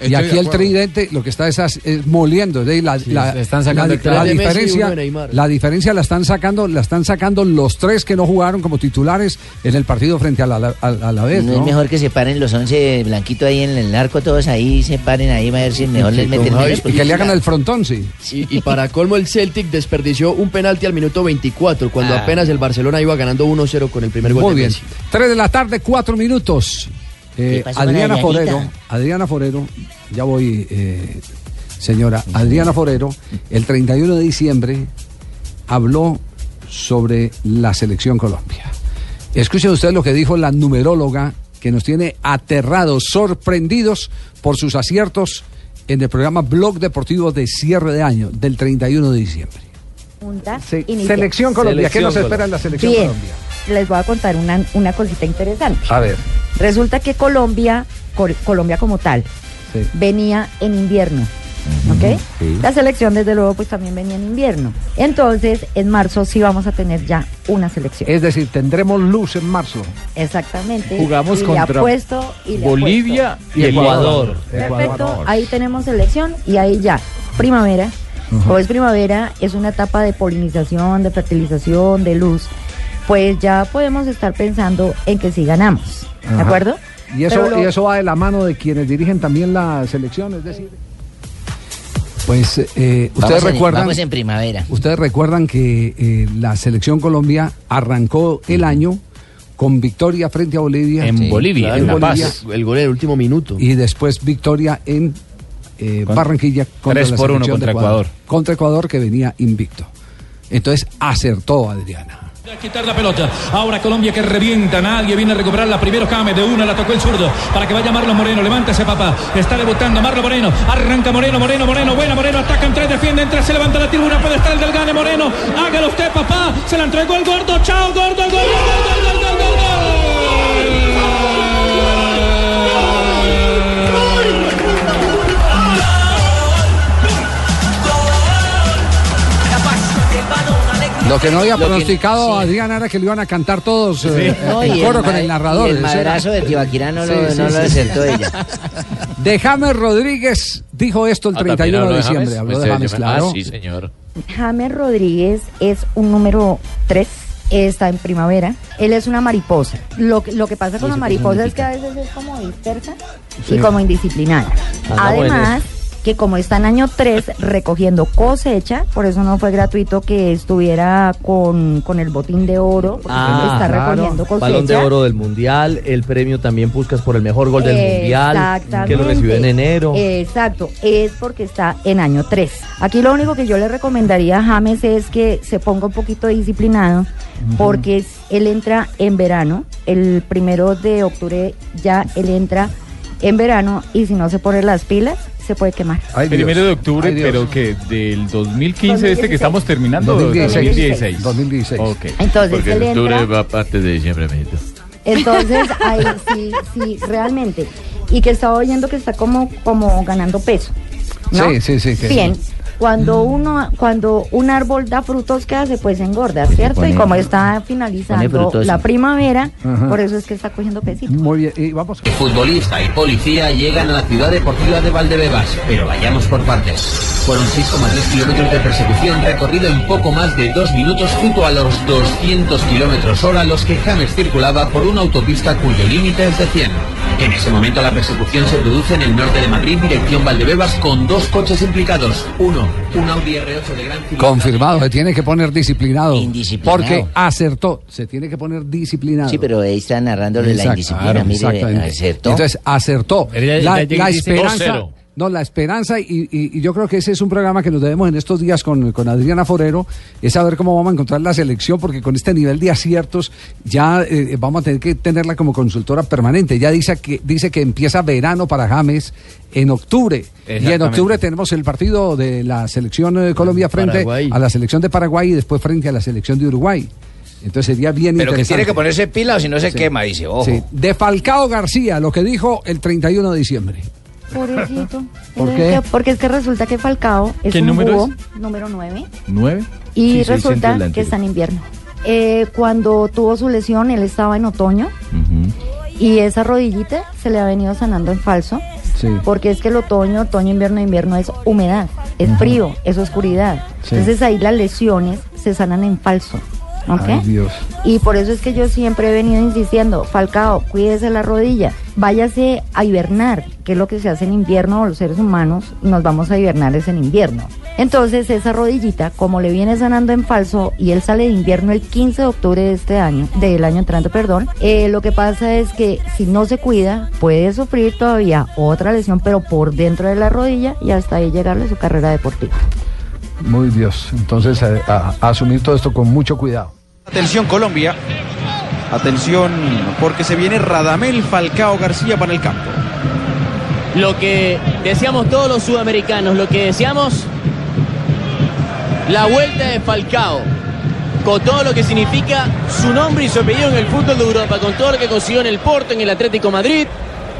Speaker 4: y aquí el tridente lo que está es, moliendo, de la, la-
Speaker 10: están sacando
Speaker 4: la-
Speaker 10: el
Speaker 4: la diferencia, la diferencia la están sacando, la están sacando los tres que no jugaron como titulares en el partido frente a la, a, a la vez,
Speaker 7: No,
Speaker 4: ¿no?
Speaker 7: es mejor que se paren los 11 blanquitos ahí en el arco, todos ahí se paren ahí, va a ver si mejor les meten
Speaker 14: Javi,
Speaker 7: menos.
Speaker 4: y
Speaker 7: porque
Speaker 4: que le hagan el frontón, sí.
Speaker 14: Y, y para colmo el Celtic desperdició un penalti al minuto 24 cuando
Speaker 7: Ah.
Speaker 14: apenas el Barcelona iba ganando 1-0 con el primer gol
Speaker 4: Muy
Speaker 14: de
Speaker 4: bien.
Speaker 14: Messi.
Speaker 4: Tres de la tarde, cuatro minutos. Eh,
Speaker 7: ¿Qué pasó con la
Speaker 4: Adriana? Forero, Adriana Forero, ya voy, eh, señora. Adriana Forero, el 31 de diciembre habló sobre la selección Colombia. Escuchen ustedes lo que dijo la numeróloga que nos tiene aterrados, sorprendidos por sus aciertos en el programa Blog Deportivo de cierre de año del 31 de diciembre. Se- selección Colombia, ¿qué nos
Speaker 6: Selección
Speaker 4: espera en la selección
Speaker 18: Bien,
Speaker 4: Colombia?
Speaker 18: les voy a contar una, una cosita interesante.
Speaker 4: A ver.
Speaker 18: Resulta que Colombia, Col- Colombia como tal,
Speaker 4: Sí.
Speaker 18: venía en invierno. ¿Ok? La selección, desde luego, pues también venía en invierno. Entonces, en marzo sí vamos a tener ya una selección.
Speaker 4: Es decir, tendremos luz en marzo.
Speaker 18: Exactamente.
Speaker 10: Jugamos
Speaker 18: y le
Speaker 10: contra
Speaker 18: apuesto, y le
Speaker 10: Bolivia
Speaker 18: apuesto.
Speaker 10: y Ecuador.
Speaker 18: Perfecto, ahí tenemos selección y ahí ya, primavera. Como es primavera, es una etapa de polinización, de fertilización, de luz. Pues ya podemos estar pensando en que sí ganamos. ¿De acuerdo?
Speaker 4: Y eso,
Speaker 18: lo-
Speaker 4: y eso va de la mano de quienes dirigen también la selección, es decir. Pues eh,
Speaker 7: Vamos
Speaker 4: ustedes
Speaker 7: en-
Speaker 4: recuerdan.
Speaker 7: vamos en primavera.
Speaker 4: Ustedes recuerdan que eh, la selección Colombia arrancó el año con victoria frente a Bolivia.
Speaker 10: En Bolivia,
Speaker 14: Claro,
Speaker 10: en La
Speaker 4: Bolivia,
Speaker 10: Paz.
Speaker 14: El gol en el último minuto.
Speaker 4: Y después victoria en eh,
Speaker 10: Con-
Speaker 4: Barranquilla contra
Speaker 10: tres
Speaker 4: la
Speaker 10: por uno
Speaker 4: selección de
Speaker 10: contra Ecuador.
Speaker 4: Contra Ecuador que venía invicto. Entonces acertó Adriana.
Speaker 19: Quitar la pelota. Ahora Colombia que revienta. Nadie viene a recuperar la primero Came. De una la tocó el zurdo. Para que vaya Marlon Moreno. Levántese, papá. Está debutando Marlon Moreno. Arranca Moreno, Moreno, Moreno. Buena Moreno. Atacan tres, defienden tres. Se levanta la tribuna. Puede estar el del Gane Moreno. Hágalo usted, papá. Se la entregó el gordo. Chao, gordo, gol, gol, gol.
Speaker 4: Lo que no había
Speaker 7: Lo que-
Speaker 4: pronosticado
Speaker 7: sí.
Speaker 4: Adrián era que lo iban a cantar todos eh,
Speaker 7: No,
Speaker 4: en
Speaker 7: y
Speaker 4: coro
Speaker 7: el
Speaker 4: con el narrador.
Speaker 7: y el madrazo de Tibaquirá no lo-
Speaker 4: Sí, sí,
Speaker 7: no lo
Speaker 4: sí,
Speaker 7: acertó
Speaker 4: sí.
Speaker 7: ella.
Speaker 4: De James Rodríguez dijo esto el
Speaker 12: Ah, ¿también
Speaker 4: 31
Speaker 12: habló
Speaker 4: de
Speaker 12: de
Speaker 4: diciembre. Habló de
Speaker 12: Pues,
Speaker 4: James,
Speaker 12: eh,
Speaker 4: claro.
Speaker 12: Ah, sí, señor.
Speaker 18: James Rodríguez es un número 3, está en primavera. Él es una mariposa. Lo, que- lo que pasa con
Speaker 7: ¿Y
Speaker 18: la
Speaker 7: qué
Speaker 18: mariposa es que a veces es como dispersa
Speaker 7: Sí.
Speaker 18: y como indisciplinada.
Speaker 7: Ah, bueno.
Speaker 18: Además, que como está en año 3 recogiendo cosecha, por eso no fue gratuito que estuviera con, con el botín de oro, porque
Speaker 14: Ah,
Speaker 18: está
Speaker 14: claro.
Speaker 18: recogiendo cosecha.
Speaker 14: Balón de oro del Mundial, el premio también buscas por el mejor gol del Mundial, que lo recibió en enero.
Speaker 18: Exacto, es porque está en año 3. Aquí lo único que yo le recomendaría a James es que se ponga un poquito disciplinado, porque él entra en verano, el primero de octubre ya él entra en verano y si no se pone las pilas, se puede quemar.
Speaker 6: Primero de octubre,
Speaker 18: Ay,
Speaker 6: pero que del 2015, este que
Speaker 18: 2016.
Speaker 6: estamos terminando,
Speaker 4: 2016.
Speaker 6: 2016.
Speaker 4: 2016.
Speaker 6: Ok.
Speaker 18: Entonces,
Speaker 12: Porque el octubre
Speaker 18: entra-
Speaker 12: va parte de diciembre, amiguito.
Speaker 18: Entonces, ahí sí, sí, realmente. Y que estaba oyendo que está como, como ganando peso. ¿no?
Speaker 4: Sí, sí, sí, que-
Speaker 18: Bien. Cuando uno, cuando un árbol da frutos, ¿qué hace? Pues engorda, ¿cierto?
Speaker 7: pone-
Speaker 18: y como está finalizando la primavera,
Speaker 4: Ajá.
Speaker 18: por eso es que está cogiendo pesito.
Speaker 4: Muy bien, y vamos.
Speaker 20: Futbolista y policía llegan a la ciudad deportiva de Valdebebas, pero vayamos por partes. Fueron 6,3 kilómetros de persecución recorrido en poco más de dos minutos junto a los 200 kilómetros hora los que James circulaba por una autopista cuyo límite es de 100. En ese momento la persecución se produce en el norte de Madrid, dirección Valdebebas, con dos coches implicados. Uno, un Audi R8 de gran.
Speaker 4: Confirmado, se tiene que poner disciplinado.
Speaker 18: Indisciplinado.
Speaker 4: Porque acertó, se tiene que poner disciplinado.
Speaker 7: Sí, pero ahí está narrándole la
Speaker 4: Exacto,
Speaker 7: indisciplina.
Speaker 4: claro,
Speaker 7: mire,
Speaker 4: exactamente.
Speaker 7: acertó.
Speaker 4: Entonces, acertó. La, esperanza.
Speaker 7: 2-0.
Speaker 4: No, la esperanza, y, y- y yo creo que ese es un programa que nos debemos en estos días con, con Adriana Forero, es saber cómo vamos a encontrar la selección, porque con este nivel de aciertos ya eh, vamos a tener que tenerla como consultora permanente. Ya dice que, dice que empieza verano para James en octubre. Y en octubre tenemos el partido de la selección de Colombia frente
Speaker 14: Paraguay.
Speaker 4: a la selección de Paraguay y después frente a la selección de Uruguay. Entonces sería bien
Speaker 5: Pero que
Speaker 4: interesante.
Speaker 5: tiene que ponerse pila o si no se
Speaker 4: Sí.
Speaker 5: quema, dice, ojo.
Speaker 4: Sí. De Falcao García, lo que dijo el 31 de diciembre.
Speaker 18: Pobrecito.
Speaker 4: ¿Por qué?
Speaker 18: que- porque es que resulta que Falcao es
Speaker 6: ¿Qué
Speaker 18: un
Speaker 6: número
Speaker 18: búho,
Speaker 6: es?
Speaker 18: número 9.
Speaker 6: ¿Nueve?
Speaker 18: Y
Speaker 6: Sí, soy
Speaker 18: resulta que está en invierno. Eh, cuando tuvo su lesión, él estaba en otoño y esa rodillita se le ha venido sanando en falso.
Speaker 4: Sí.
Speaker 18: Porque es que el otoño, otoño, invierno, invierno es humedad, es frío, es oscuridad.
Speaker 4: Sí.
Speaker 18: Entonces ahí las lesiones se sanan en falso.
Speaker 4: Ay, Dios.
Speaker 18: Y por eso es que yo siempre he venido insistiendo, Falcao, cuídese la rodilla, váyase a hibernar, que es lo que se hace en invierno, los seres humanos nos vamos a hibernar es en invierno. Entonces esa rodillita, como le viene sanando en falso y él sale de invierno el 15 de octubre de este año, del año entrante, perdón, eh, lo que pasa es que si no se cuida, puede sufrir todavía otra lesión, pero por dentro de la rodilla y hasta ahí llegarle su carrera deportiva.
Speaker 4: Muy Dios. Entonces, a, a- a asumir todo esto con mucho cuidado.
Speaker 21: Atención Colombia. Atención porque se viene Radamel Falcao García para el campo.
Speaker 22: Lo que deseamos todos los sudamericanos, lo que deseamos, la vuelta de Falcao, con todo lo que significa su nombre y su apellido en el fútbol de Europa, con todo lo que consiguió en el Porto, en el Atlético Madrid,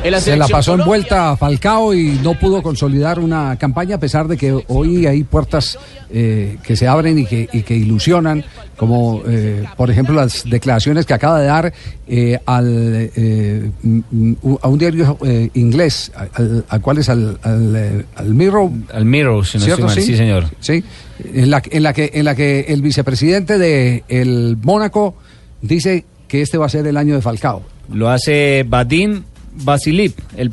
Speaker 22: la
Speaker 4: Se la pasó en vuelta a Falcao y no pudo consolidar una campaña a pesar de que hoy hay puertas eh, que se abren y que, y que ilusionan, como eh, por ejemplo las declaraciones que acaba de dar eh, al, eh, mm, mm, a un diario eh, inglés, al, al cual es al, al, al Mirror.
Speaker 10: Al Mirror, si no estoy mal. Sí, señor.
Speaker 4: Sí, en la, en la que en la que el vicepresidente de el Mónaco dice que este va a ser el año de Falcao.
Speaker 10: Lo hace Vadim Vasilip, el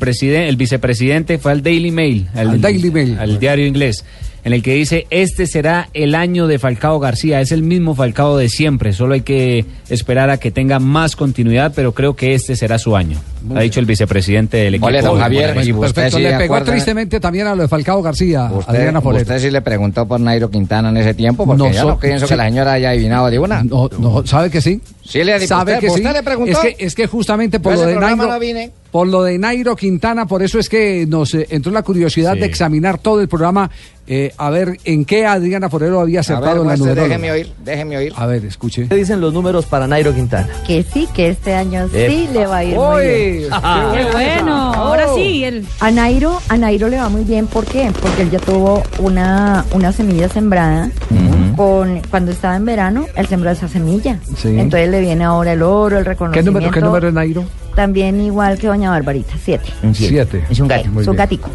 Speaker 10: el vicepresidente, fue al Daily Mail, al,
Speaker 4: Al Daily Mail.
Speaker 10: al diario inglés, en el que dice este será el año de Falcao García, es el mismo Falcao de siempre, solo hay que esperar a que tenga más continuidad, pero creo que este será su año, ha dicho el vicepresidente del equipo.
Speaker 5: Ole, don
Speaker 10: de
Speaker 5: Javier, y usted
Speaker 4: Perfecto,
Speaker 5: sí
Speaker 4: le pegó
Speaker 5: acuerda-
Speaker 4: tristemente también a lo de Falcao García,
Speaker 5: Usted, usted sí le preguntó por Nairo Quintana en ese tiempo, porque yo
Speaker 4: so-
Speaker 5: no pienso
Speaker 4: sí.
Speaker 5: que la señora haya adivinado de una.
Speaker 4: No, no, ¿sabe que sí?
Speaker 5: Sí le
Speaker 4: ¿Sabe
Speaker 5: usted,
Speaker 4: que
Speaker 5: usted
Speaker 4: sí?
Speaker 5: le preguntó.
Speaker 4: Es que, es que justamente por lo, de Nairo,
Speaker 5: no vine.
Speaker 4: por lo de Nairo Quintana, por eso es que nos eh, entró la curiosidad
Speaker 12: Sí.
Speaker 4: de examinar todo el programa Eh, a ver, ¿en qué Adriana Forero había
Speaker 5: ver,
Speaker 4: acertado en la numeróloga?
Speaker 5: déjeme oír, déjeme oír.
Speaker 4: A ver, escuche.
Speaker 14: ¿Qué dicen los números para Nairo Quintana?
Speaker 18: Que sí, que este año
Speaker 14: Eh.
Speaker 18: sí le va a ir
Speaker 14: Uy,
Speaker 18: muy bien.
Speaker 14: qué
Speaker 18: Qué
Speaker 23: bueno, ahora sí, él.
Speaker 18: A Nairo, a Nairo le va muy bien, ¿por qué? Porque él ya tuvo una, una semilla sembrada con cuando estaba en verano, él sembró esa semilla.
Speaker 4: Sí.
Speaker 18: Entonces le viene ahora el oro, el
Speaker 4: ¿Qué
Speaker 18: reconocimiento.
Speaker 4: número, qué número es Nairo?
Speaker 18: También igual que Doña Barbarita, siete.
Speaker 4: Siete.
Speaker 18: Es un gato, es un gatico.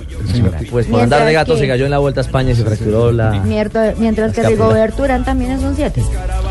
Speaker 14: Pues por andar de
Speaker 18: Mientras
Speaker 14: gato
Speaker 18: que-
Speaker 14: se cayó en la Vuelta a España y se fracturó la...
Speaker 18: Mientras, mientras que. Rigoberto Urán también es un siete.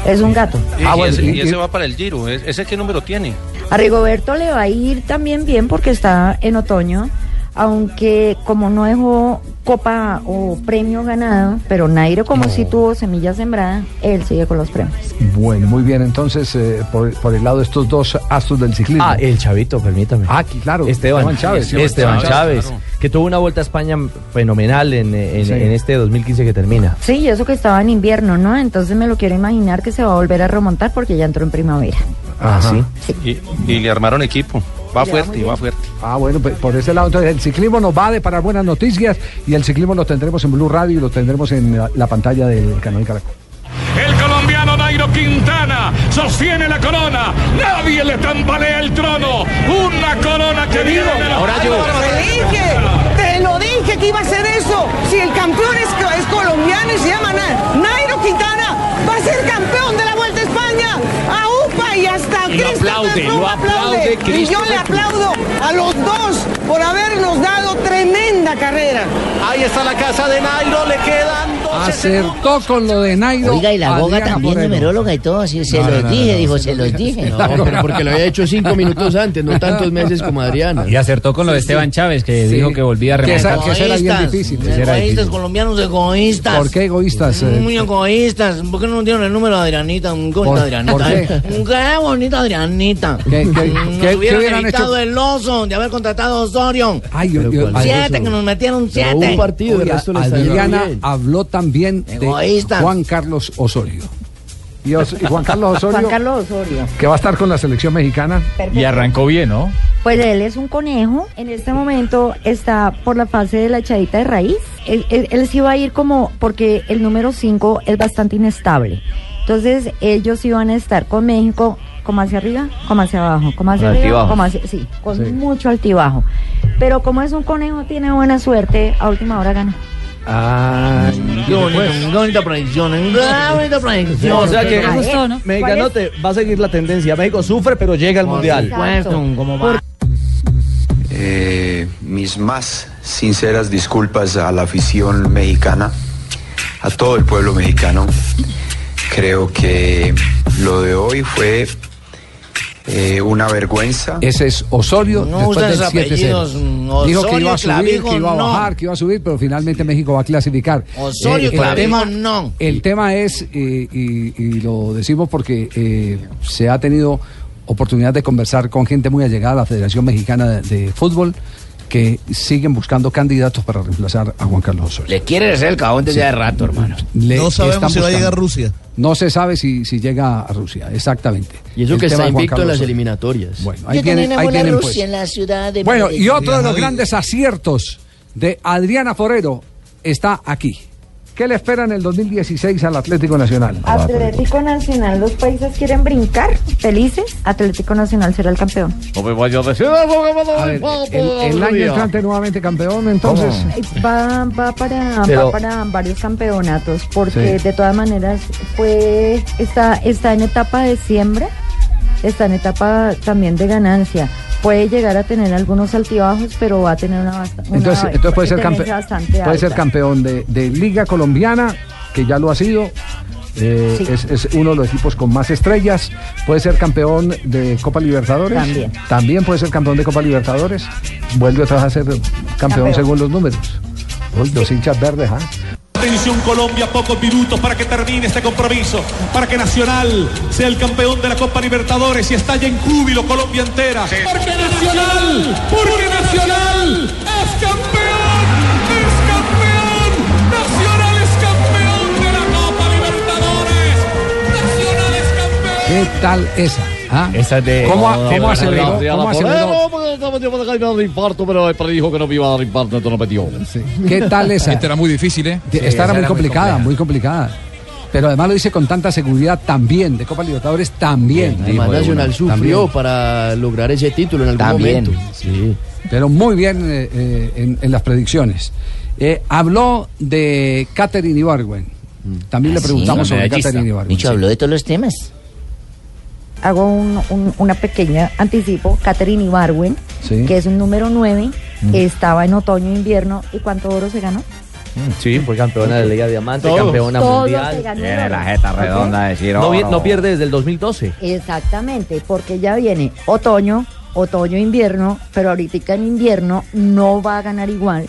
Speaker 18: Es un gato.
Speaker 24: Y,
Speaker 4: Ah,
Speaker 24: y
Speaker 4: bueno,
Speaker 24: ese,
Speaker 4: y-
Speaker 24: y ese va para el Giro. ¿E- ¿Ese qué número tiene?
Speaker 18: A Rigoberto le va a ir también bien porque está en otoño, aunque como no dejó copa o premio ganado, pero Nairo como sí tuvo semilla sembrada, él sigue con los premios.
Speaker 4: Bueno, muy bien. Entonces, eh, por, por el lado de estos dos astros del ciclismo.
Speaker 14: Ah, el chavito, permítame.
Speaker 4: Ah, aquí, claro.
Speaker 14: Esteban,
Speaker 4: Chávez.
Speaker 14: Esteban Chávez, que tuvo una Vuelta a España fenomenal en, en-
Speaker 4: Sí.
Speaker 14: en este 2015 que termina.
Speaker 18: Sí, y eso que estaba en invierno, ¿no? Entonces me lo quiero imaginar que se va a volver a remontar porque ya entró en primavera.
Speaker 14: Ah, sí.
Speaker 24: Y, y le armaron equipo. Va fuerte, va fuerte.
Speaker 4: Ah, bueno, pues, por ese lado, entonces el ciclismo nos va a deparar buenas noticias y el ciclismo lo tendremos en Blue Radio y lo tendremos en la, la pantalla del canal Caracol.
Speaker 19: El colombiano Nairo Quintana sostiene la corona. Nadie le tambalea el trono. Una corona que la
Speaker 25: Ahora yo. Te dije, te lo dije que iba a ser eso. Si el campeón es, es colombiano y se llama Na- Nairo Quintana, va a ser campeón de la Vuelta a España. A UPA y hasta
Speaker 10: Y lo aplaude, lo aplaude
Speaker 25: Y yo le aplaudo a los dos por habernos dado tremenda carrera.
Speaker 24: Ahí está la casa de Nairo. Le quedan 12
Speaker 4: Acertó con lo de Nairo.
Speaker 7: Oiga, y la boga también numeróloga y todo, sí, se
Speaker 4: No,
Speaker 7: los
Speaker 4: no, no,
Speaker 7: dije,
Speaker 4: no,
Speaker 7: dijo, se los dije.
Speaker 4: No, pero porque
Speaker 26: lo había hecho cinco minutos antes, no tantos meses como Adriana.
Speaker 10: Y acertó con lo de Esteban Chávez, que
Speaker 4: Sí.
Speaker 10: dijo que volvía a
Speaker 4: Que esa-
Speaker 10: remontar.
Speaker 4: que era bien
Speaker 7: Egoístas,
Speaker 4: difícil.
Speaker 7: Egoístas,
Speaker 10: difícil.
Speaker 7: colombianos egoístas.
Speaker 4: ¿Por qué egoístas? eh?
Speaker 7: Muy egoístas. ¿Por qué no nos dieron el número de Adrianita? Un
Speaker 4: ¿Por-
Speaker 7: bonita Adrianita.
Speaker 4: por qué?
Speaker 7: Qué bonita Adrianita.
Speaker 4: ¿Qué- qué- qué-
Speaker 7: nos
Speaker 4: qué
Speaker 7: hubieran
Speaker 4: hecho?
Speaker 7: el oso de haber contratado a Osorio.
Speaker 4: Ay, yo- yo-
Speaker 7: siete,
Speaker 4: eso.
Speaker 7: que nos metieron
Speaker 26: Pero
Speaker 7: siete.
Speaker 26: un partido, el resto está yendo
Speaker 4: Adriana habló también de. Juan Carlos Osorio. Y, Os- y Juan Carlos Osorio,
Speaker 18: Juan Carlos Osorio.
Speaker 4: que va a estar con la selección mexicana.
Speaker 10: Y arrancó bien, ¿no?
Speaker 18: Pues él es un conejo. En este momento está por la fase de la echadita de raíz. Él, él- él sí va a ir como, porque el número 5 es bastante inestable. Entonces ellos iban a estar con México como hacia arriba, como hacia abajo, como hacia
Speaker 14: Con
Speaker 18: arriba, como hacia, sí, con
Speaker 14: Sí.
Speaker 18: mucho altibajo. Pero como es un conejo, tiene buena suerte, a última hora gana.
Speaker 14: Ay,
Speaker 7: Qué bonito, qué bonita predicción. ¿eh? Qué bonita predicción.
Speaker 14: O sea que
Speaker 18: Me gustó, ¿no?
Speaker 14: Mexicano te va a seguir la tendencia. México sufre, pero llega al Mundial.
Speaker 7: Supuesto, ¿cómo va?
Speaker 27: Eh, mis más sinceras disculpas a la afición mexicana, a todo el pueblo mexicano. Creo que lo de hoy fue eh, una vergüenza.
Speaker 4: Ese es Osorio
Speaker 27: No
Speaker 4: después
Speaker 27: usan
Speaker 4: del
Speaker 27: esos
Speaker 4: 7-0.
Speaker 27: apellidos, mm,
Speaker 4: Dijo que
Speaker 27: Osorio,
Speaker 4: iba a subir,
Speaker 27: Clavijo,
Speaker 4: que iba a
Speaker 27: no.
Speaker 4: bajar, que iba a subir, pero finalmente México va a clasificar.
Speaker 7: Osorio,
Speaker 4: el
Speaker 7: Clavijo,
Speaker 4: tema,
Speaker 7: no.
Speaker 4: El tema es, eh, y, y lo decimos porque eh, se ha tenido oportunidad de conversar con gente muy allegada a la Federación Mexicana de, de Fútbol que siguen buscando candidatos para reemplazar a Juan Carlos Osorio.
Speaker 7: Le quiere hacer el cagón desde hace rato, hermano.
Speaker 4: Le
Speaker 26: No sabemos si va a llegar Rusia.
Speaker 4: No se sabe si, si llega a Rusia, exactamente.
Speaker 26: Y eso
Speaker 4: El
Speaker 26: que está
Speaker 4: de
Speaker 26: invicto en las eliminatorias.
Speaker 4: Bueno, ahí tienen, tienen,
Speaker 7: Rusia
Speaker 4: pues.
Speaker 7: en la ciudad de
Speaker 4: Bueno, y otro de los grandes aciertos de Adriana Forero está aquí. ¿Qué le espera en el 2016 al Atlético Nacional?
Speaker 18: Atlético Nacional, los países quieren brincar, felices. Atlético Nacional será el campeón.
Speaker 10: No me vaya a
Speaker 4: ver, el, el año entrante nuevamente campeón, entonces.
Speaker 18: Va, va, para,
Speaker 4: Pero-
Speaker 18: va para varios campeonatos, porque
Speaker 4: Sí.
Speaker 18: de todas maneras fue está, está en etapa de siembra, está en etapa también de ganancia. Puede llegar a tener algunos altibajos, pero va a tener una, una
Speaker 4: Entonces, entonces puede ser, campe-
Speaker 18: tendencia bastante
Speaker 4: puede ser campeón de, de Liga Colombiana, que ya lo ha sido. eh,
Speaker 18: Sí.
Speaker 4: es, es uno de los equipos con más estrellas. Puede ser campeón de Copa Libertadores.
Speaker 18: También.
Speaker 4: También puede ser campeón de Copa Libertadores. Vuelve otra vez a ser campeón,
Speaker 18: Campeón.
Speaker 4: según los números. Uy, los hinchas verdes, ¿ah?
Speaker 19: Atención Colombia, pocos minutos para que termine este compromiso, para que Nacional sea el campeón de la Copa Libertadores y estalle en júbilo Colombia entera. Porque Nacional, porque Nacional es campeón, es campeón, Nacional es campeón de la Copa Libertadores, Nacional es campeón.
Speaker 4: ¿Qué tal esa? ¿Ah?
Speaker 10: Esa de.
Speaker 4: ¿Cómo,
Speaker 10: de
Speaker 4: cómo aceleró? ¿Cómo aceleró?
Speaker 14: dar infarto, pero él predijo que no me iba a dar infarto, entonces no metió.
Speaker 4: ¿Qué tal esa?
Speaker 6: Esta era muy difícil, ¿eh?
Speaker 4: Esta era muy complicada, muy complicada. Pero además lo dice con tanta seguridad también, de Copa Libertadores también.
Speaker 26: Además, Nacional sufrió para lograr ese título en algún
Speaker 4: También.
Speaker 26: momento. Sí.
Speaker 4: Pero muy bien eh, eh, en, en las predicciones. Eh, habló de Catherine Ibargüen. También le
Speaker 7: Ah, sí,
Speaker 4: preguntamos sobre
Speaker 7: medallista.
Speaker 4: Catherine Ibargüen.
Speaker 7: Micho habló de todos los temas.
Speaker 18: Hago un- un- una pequeña anticipo. Catherine Ibarwen,
Speaker 4: Sí.
Speaker 18: que es un número 9,
Speaker 14: Mm.
Speaker 18: estaba en otoño-invierno. ¿Y cuánto oro se ganó?
Speaker 14: Sí, fue campeona de Liga Diamante,
Speaker 18: Todos.
Speaker 14: campeona
Speaker 18: Todos
Speaker 14: mundial.
Speaker 18: Tiene la
Speaker 14: jeta
Speaker 18: redonda de decir
Speaker 14: no pierde desde el 2012.
Speaker 18: Exactamente, porque ya viene otoño, otoño-invierno, pero ahorita en invierno no va a ganar igual.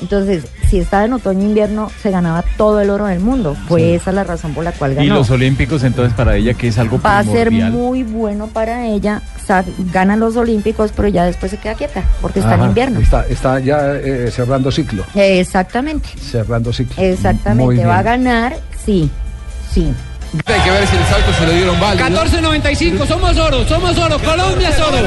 Speaker 18: Entonces, si estaba en otoño-invierno, se ganaba todo el oro del mundo. Fue esa la razón por la cual ganó.
Speaker 10: Y los olímpicos, entonces, para ella, que es algo
Speaker 18: Va a ser muy bueno para ella. sa- Gana los Olímpicos, pero ya después se queda quieta, porque está en invierno.
Speaker 4: Está, está ya eh, cerrando ciclo.
Speaker 18: Exactamente,
Speaker 4: Cerrando ciclo. Muy
Speaker 18: exactamente.
Speaker 4: bien.
Speaker 18: Va a ganar, sí, sí.
Speaker 6: Hay que ver si el salto se lo dieron válido.
Speaker 23: 14.95, somos oro, somos oro, Colombia es oro.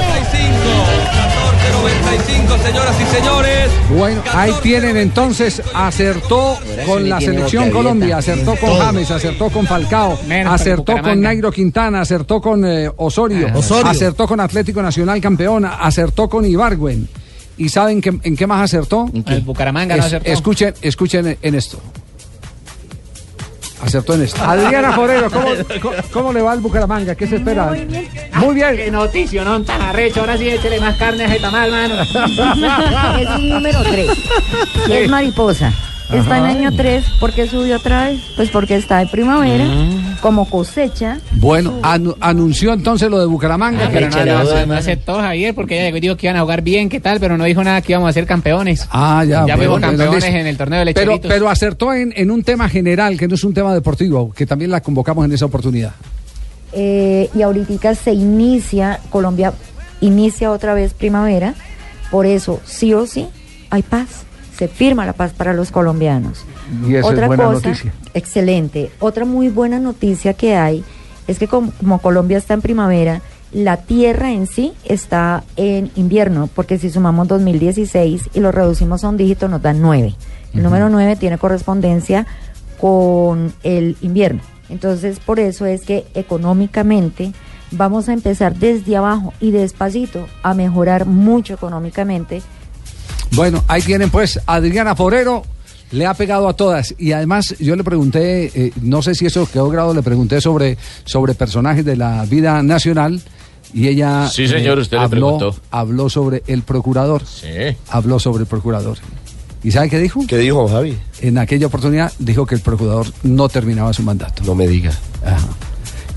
Speaker 28: 95, señoras y señores.
Speaker 4: Bueno, ahí tienen entonces, acertó con la selección Colombia, acertó con. James, acertó con Falcao, acertó con. Nairo Quintana, acertó con eh, Osorio,
Speaker 28: Ah, Osorio.
Speaker 4: acertó con Atlético Nacional campeona, acertó con Ibargüen. ¿Y saben qué- en qué más acertó?
Speaker 23: El Bucaramanga no acertó.
Speaker 4: Escuchen, escuchen en esto. Acertó en esto. Adriana Forero, ¿cómo, cómo, cómo le va al Bucaramanga? ¿Qué se espera?
Speaker 23: Muy bien.
Speaker 4: Muy bien.
Speaker 23: Qué noticia, no tan arrecho. Ahora sí, échele más carne a ese tamal, mano.
Speaker 18: es un número 3. Y es mariposa. Está en año 3. ¿Por qué subió otra vez? Pues porque está en primavera, como cosecha.
Speaker 4: Bueno, anu- anunció entonces lo de Bucaramanga.
Speaker 23: Ah, pero no,
Speaker 4: que-
Speaker 23: no, no, no aceptó Javier porque ella dijo que iban a jugar bien, qué tal, pero no dijo nada que íbamos a ser campeones.
Speaker 4: Ah, ya.
Speaker 23: Ya fuimos campeones en el torneo de
Speaker 4: pero,
Speaker 23: lecheritos.
Speaker 4: pero acertó en, en un tema general, que no es un tema deportivo, que también la convocamos en esa oportunidad.
Speaker 18: Eh, y ahorita se inicia, Colombia inicia otra vez primavera. Por eso, sí o sí, hay paz. Se firma la paz para los colombianos.
Speaker 4: Y esa
Speaker 18: Otra
Speaker 4: es buena
Speaker 18: cosa,
Speaker 4: noticia.
Speaker 18: excelente. Otra muy buena noticia que hay es que como, como Colombia está en primavera, la tierra en sí está en invierno, porque si sumamos 2016 y lo reducimos a un dígito nos da 9. El número 9 tiene correspondencia con el invierno. Entonces, por eso es que económicamente vamos a empezar desde abajo y despacito a mejorar mucho económicamente
Speaker 4: Bueno, ahí tienen pues Adriana Forero. Le ha pegado a todas y además yo le pregunté, eh, no sé si eso quedó grado, le pregunté sobre, sobre personajes de la vida nacional y ella
Speaker 12: Sí, señor, usted le
Speaker 4: habló,
Speaker 12: preguntó.
Speaker 4: habló sobre el procurador.
Speaker 12: Sí.
Speaker 4: Habló sobre el procurador. ¿Y sabe qué dijo?
Speaker 29: ¿Qué dijo Javi?
Speaker 4: En aquella oportunidad dijo que el procurador no terminaba su mandato.
Speaker 29: No me diga.
Speaker 4: Ajá.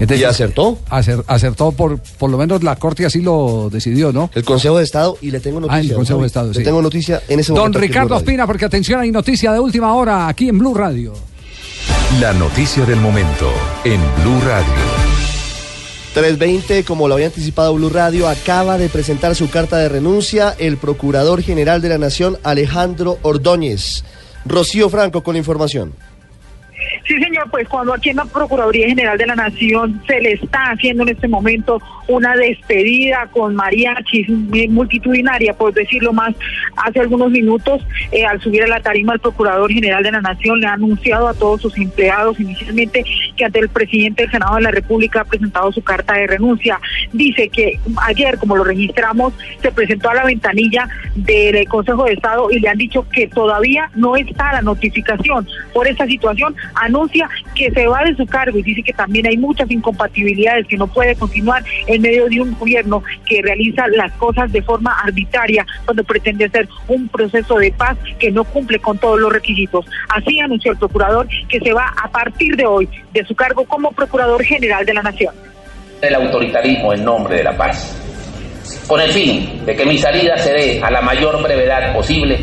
Speaker 29: ¿Y acertó?
Speaker 4: Acer- acertó por, por lo menos la corte así lo decidió, ¿no?
Speaker 29: El Consejo de Estado y le tengo noticia.
Speaker 4: Ah, el Consejo de Estado,
Speaker 29: Le
Speaker 4: sí.
Speaker 29: tengo noticia en ese
Speaker 4: Don
Speaker 29: momento. en
Speaker 4: Ricardo. Ospina, porque atención, hay noticia de última hora aquí en Blue Radio.
Speaker 1: La noticia del momento en Blue Radio.
Speaker 29: 320, como lo había anticipado Blue Radio, acaba de presentar su carta de renuncia el Procurador General de la Nación, Alejandro Ordóñez. Rocío Franco con la información.
Speaker 30: Sí, señor, pues cuando aquí en la Procuraduría General de la Nación se le está haciendo en este momento una despedida con mariachis eh, multitudinaria, por decirlo más, hace algunos minutos, eh, al subir a la tarima, el Procurador General de la Nación le ha anunciado a todos sus empleados inicialmente que ante el presidente del Senado de la República ha presentado su carta de renuncia. Dice que ayer, como lo registramos, se presentó a la ventanilla del Consejo de Estado y le han dicho que todavía no está la notificación por esta situación. Anuncia que se va de su cargo y dice que también hay muchas incompatibilidades, que no puede continuar en medio de un gobierno que realiza las cosas de forma arbitraria cuando pretende hacer un proceso de paz que no cumple con todos los requisitos. Así anunció el procurador que se va a partir de hoy de su cargo como Procurador General de la Nación.
Speaker 31: el autoritarismo en nombre de la paz. Con el fin de que mi salida se dé a la mayor brevedad posible,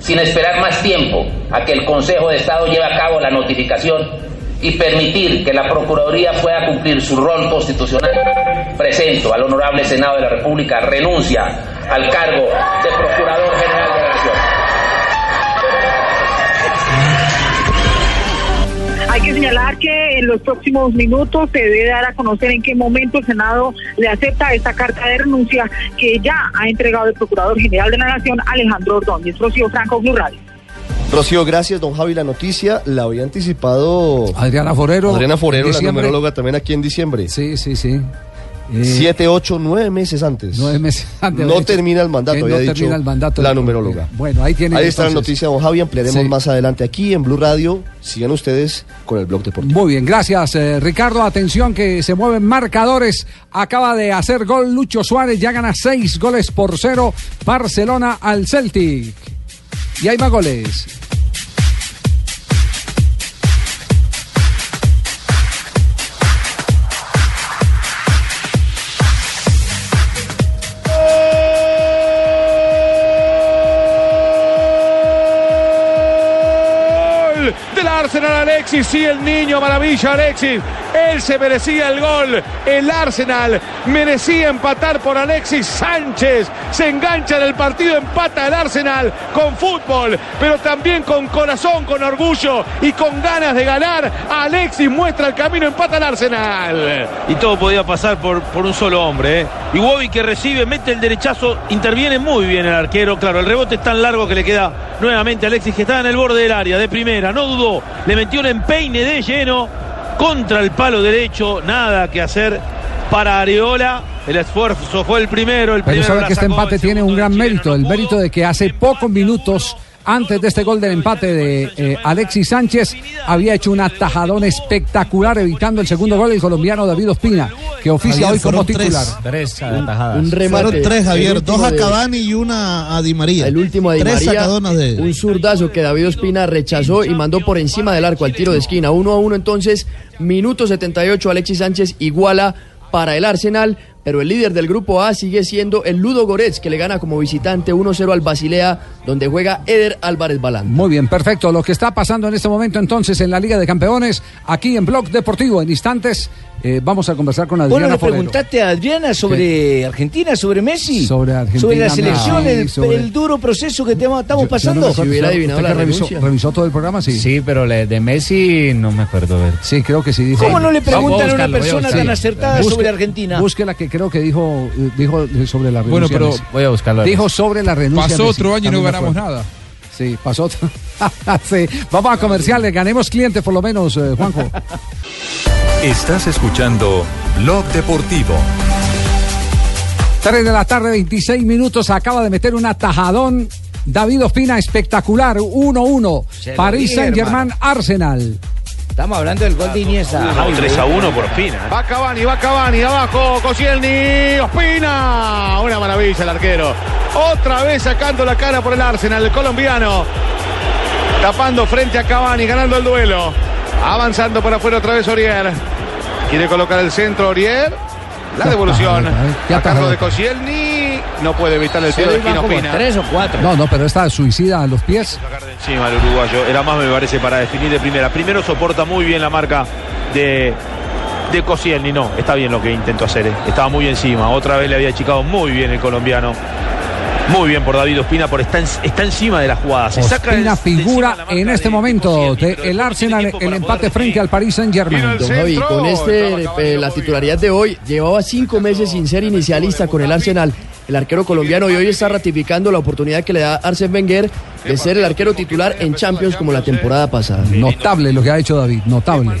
Speaker 31: sin esperar más tiempo a que el Consejo de Estado lleve a cabo la notificación y permitir que la Procuraduría pueda cumplir su rol constitucional, presento al Honorable Senado de la República renuncia al cargo de Procurador General de la
Speaker 30: Hay que señalar que en los próximos minutos se debe dar a conocer en qué momento el Senado le acepta esta carta de renuncia que ya ha entregado el Procurador General de la Nación, Alejandro Ordóñez. Rocío Franco, Blue Radio.
Speaker 29: Rocío, gracias, don Javi. La noticia la había anticipado
Speaker 4: Adriana Forero.
Speaker 29: Adriana Forero, la numeróloga, también aquí en diciembre.
Speaker 4: Sí, sí, sí. Eh,
Speaker 29: Siete, ocho, nueve meses antes.
Speaker 4: Nueve meses antes.
Speaker 29: No termina el mandato, había
Speaker 4: no
Speaker 29: dicho
Speaker 4: termina el mandato.
Speaker 29: la numeróloga.
Speaker 4: Bueno, ahí tienen
Speaker 29: Ahí está la noticia, don Javi. Ampliaremos
Speaker 4: Sí.
Speaker 29: más adelante aquí en Blue Radio. Sigan ustedes con el blog deportivo.
Speaker 4: Muy bien, gracias eh, Ricardo. Atención que se mueven marcadores. Acaba de hacer gol Lucho Suárez, ya gana seis goles por cero. Barcelona al Celtic. Y hay más goles.
Speaker 32: Alexis, sí, el niño maravilla Alexis. Él se merecía el gol. El Arsenal merecía empatar por Alexis Sánchez. Se engancha en el partido, empata el Arsenal con fútbol, pero también con corazón, con orgullo y con ganas de ganar. Alexis muestra el camino, empata el Arsenal.
Speaker 28: Y todo podía pasar por, por un solo hombre. ¿eh? Y Wobby que recibe, mete el derechazo, interviene muy bien el arquero. Claro, el rebote es tan largo que le queda nuevamente a Alexis, que estaba en el borde del área, de primera. No dudó, le metió un empeine de lleno contra el palo derecho. Nada que hacer para Areola. El esfuerzo fue el primero. El
Speaker 4: Pero sabe que este empate
Speaker 28: el
Speaker 4: tiene un gran mérito, el mérito de que hace pocos minutos antes de este gol del empate de eh, Alexis Sánchez había hecho un atajadón espectacular evitando el segundo gol el colombiano David Ospina, que oficia
Speaker 33: Javier,
Speaker 4: hoy como
Speaker 33: fueron tres.
Speaker 4: titular.
Speaker 10: Tres
Speaker 33: Un remate. Fueron tres, Javier. Dos a
Speaker 14: de-
Speaker 33: Cavani y una a Di María.
Speaker 14: El último de Di
Speaker 33: Tres
Speaker 14: María,
Speaker 33: de
Speaker 14: un zurdazo que David Ospina rechazó y mandó por encima del arco al tiro de esquina. Uno a uno entonces, minuto 78, Alexis Sánchez iguala para el Arsenal, pero el líder del grupo A sigue siendo el Ludo Goretz, que le gana como visitante 1-0 al Basilea, donde juega Eder Álvarez Balán.
Speaker 4: Muy bien, perfecto. Lo que está pasando en este momento entonces en la Liga de Campeones, aquí en Blog Deportivo, en instantes, eh, vamos a conversar con Adriana
Speaker 7: Bueno, le
Speaker 4: Forero.
Speaker 7: preguntaste a Adriana sobre Argentina, sobre Messi.
Speaker 4: Sobre Argentina,
Speaker 7: Sobre la selección, el,
Speaker 4: sobre-
Speaker 7: el duro proceso que te- estamos
Speaker 4: Yo no
Speaker 7: pasando.
Speaker 4: me acuerdo, ¿usted que revisó, revisó todo el programa? Sí.
Speaker 10: Sí, pero le- de Messi no me acuerdo. ver.
Speaker 4: Sí, creo que sí dijo.
Speaker 7: ¿Cómo no le
Speaker 10: a
Speaker 7: preguntan a una persona tan acertada
Speaker 4: Busque-
Speaker 7: sobre Argentina?
Speaker 4: Busque la que creo que dijo, dijo sobre la renuncia.
Speaker 6: Bueno, pero-
Speaker 4: Messi.
Speaker 10: Voy a buscarlo.
Speaker 4: Dijo sobre la renuncia.
Speaker 6: Pasó otro año y no ganamos nada.
Speaker 4: Sí, pasó otro. Sí. Vamos a comerciales, ganemos clientes por lo menos, eh, Juanjo.
Speaker 1: Estás escuchando Blog Deportivo.
Speaker 4: 3 de la tarde, 26 minutos. Acaba de meter un atajadón. David Ospina, espectacular. 1-1.
Speaker 7: Se lo
Speaker 4: París
Speaker 7: dije,
Speaker 4: Saint Germain, Arsenal.
Speaker 7: Estamos hablando del gol de Iniesta. Javi.
Speaker 28: 3 a 1 por Ospina.
Speaker 32: Va Cavani, va Cavani, abajo, Koscielny, Ospina. Una maravilla el arquero. Otra vez sacando la cara por el Arsenal, el colombiano. Tapando frente a Cavani, ganando el duelo. Avanzando por afuera otra vez Orier. Quiere colocar el centro Orier. La devolución a cargo de Koscielny. No puede evitar el tiro de esquina Ospina.
Speaker 7: o cuatro.
Speaker 4: No, no, pero está suicida a los pies.
Speaker 28: encima el uruguayo. Era más, me parece, para definir de primera. Primero soporta muy bien la marca de, de Koscielny. No, está bien lo que intentó hacer. eh. Estaba muy encima. Otra vez le había achicado muy bien el colombiano. Muy bien por David Ospina, por está, en- está encima de la jugada. Se saca
Speaker 4: Ospina
Speaker 28: de-
Speaker 4: figura en este momento del Arsenal el empate frente al Paris Saint Germain.
Speaker 14: Javi, con este, eh, la titularidad de hoy, llevaba cinco meses sin ser inicialista con el Arsenal, el arquero colombiano, y hoy está ratificando la oportunidad que le da Arsène Wenger de ser el arquero titular en Champions como la temporada pasada.
Speaker 4: Notable lo que ha hecho David, notable.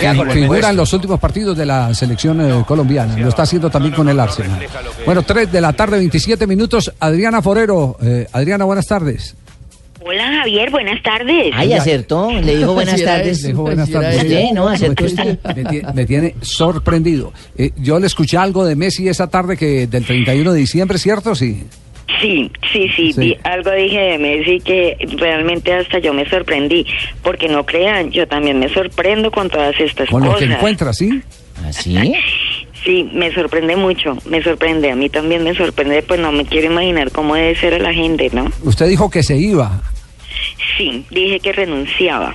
Speaker 4: Que figura en los últimos partidos de la selección eh, colombiana. Lo está haciendo también con el Arsenal. Bueno, 3 de la tarde, 27 minutos. Adriana Forero. Eh, Adriana, buenas tardes.
Speaker 34: Hola Javier, buenas tardes.
Speaker 7: Ay, acertó. Le dijo buenas tardes.
Speaker 4: él, dijo buenas tardes.
Speaker 7: Sí, no, acertó
Speaker 4: me,
Speaker 7: usted.
Speaker 4: tiene, me tiene- me tiene sorprendido. Eh, yo le escuché algo de Messi esa tarde que del 31 de diciembre, ¿cierto? Sí.
Speaker 34: Sí, sí, sí,
Speaker 4: Sí.
Speaker 34: vi- algo dije de Messi que realmente hasta yo me sorprendí, porque no crean, yo también me sorprendo con todas estas
Speaker 4: Con lo
Speaker 34: cosas.
Speaker 4: que encuentra, ¿sí?
Speaker 7: ¿Así?
Speaker 34: Sí, me sorprende mucho, me sorprende, a mí también me sorprende, pues no me quiero imaginar cómo debe ser la gente, ¿no?
Speaker 4: Usted dijo que se iba.
Speaker 34: Sí, dije que renunciaba.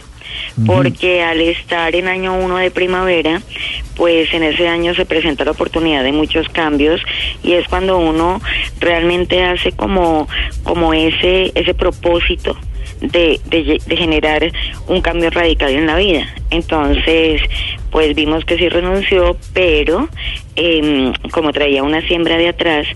Speaker 34: Porque al estar en año uno de primavera, pues en ese año se presenta la oportunidad de muchos cambios y es cuando uno realmente hace como, como ese, ese propósito de, de, de generar un cambio radical en la vida. Entonces, pues vimos que sí renunció, pero em, como traía una siembra de atrás,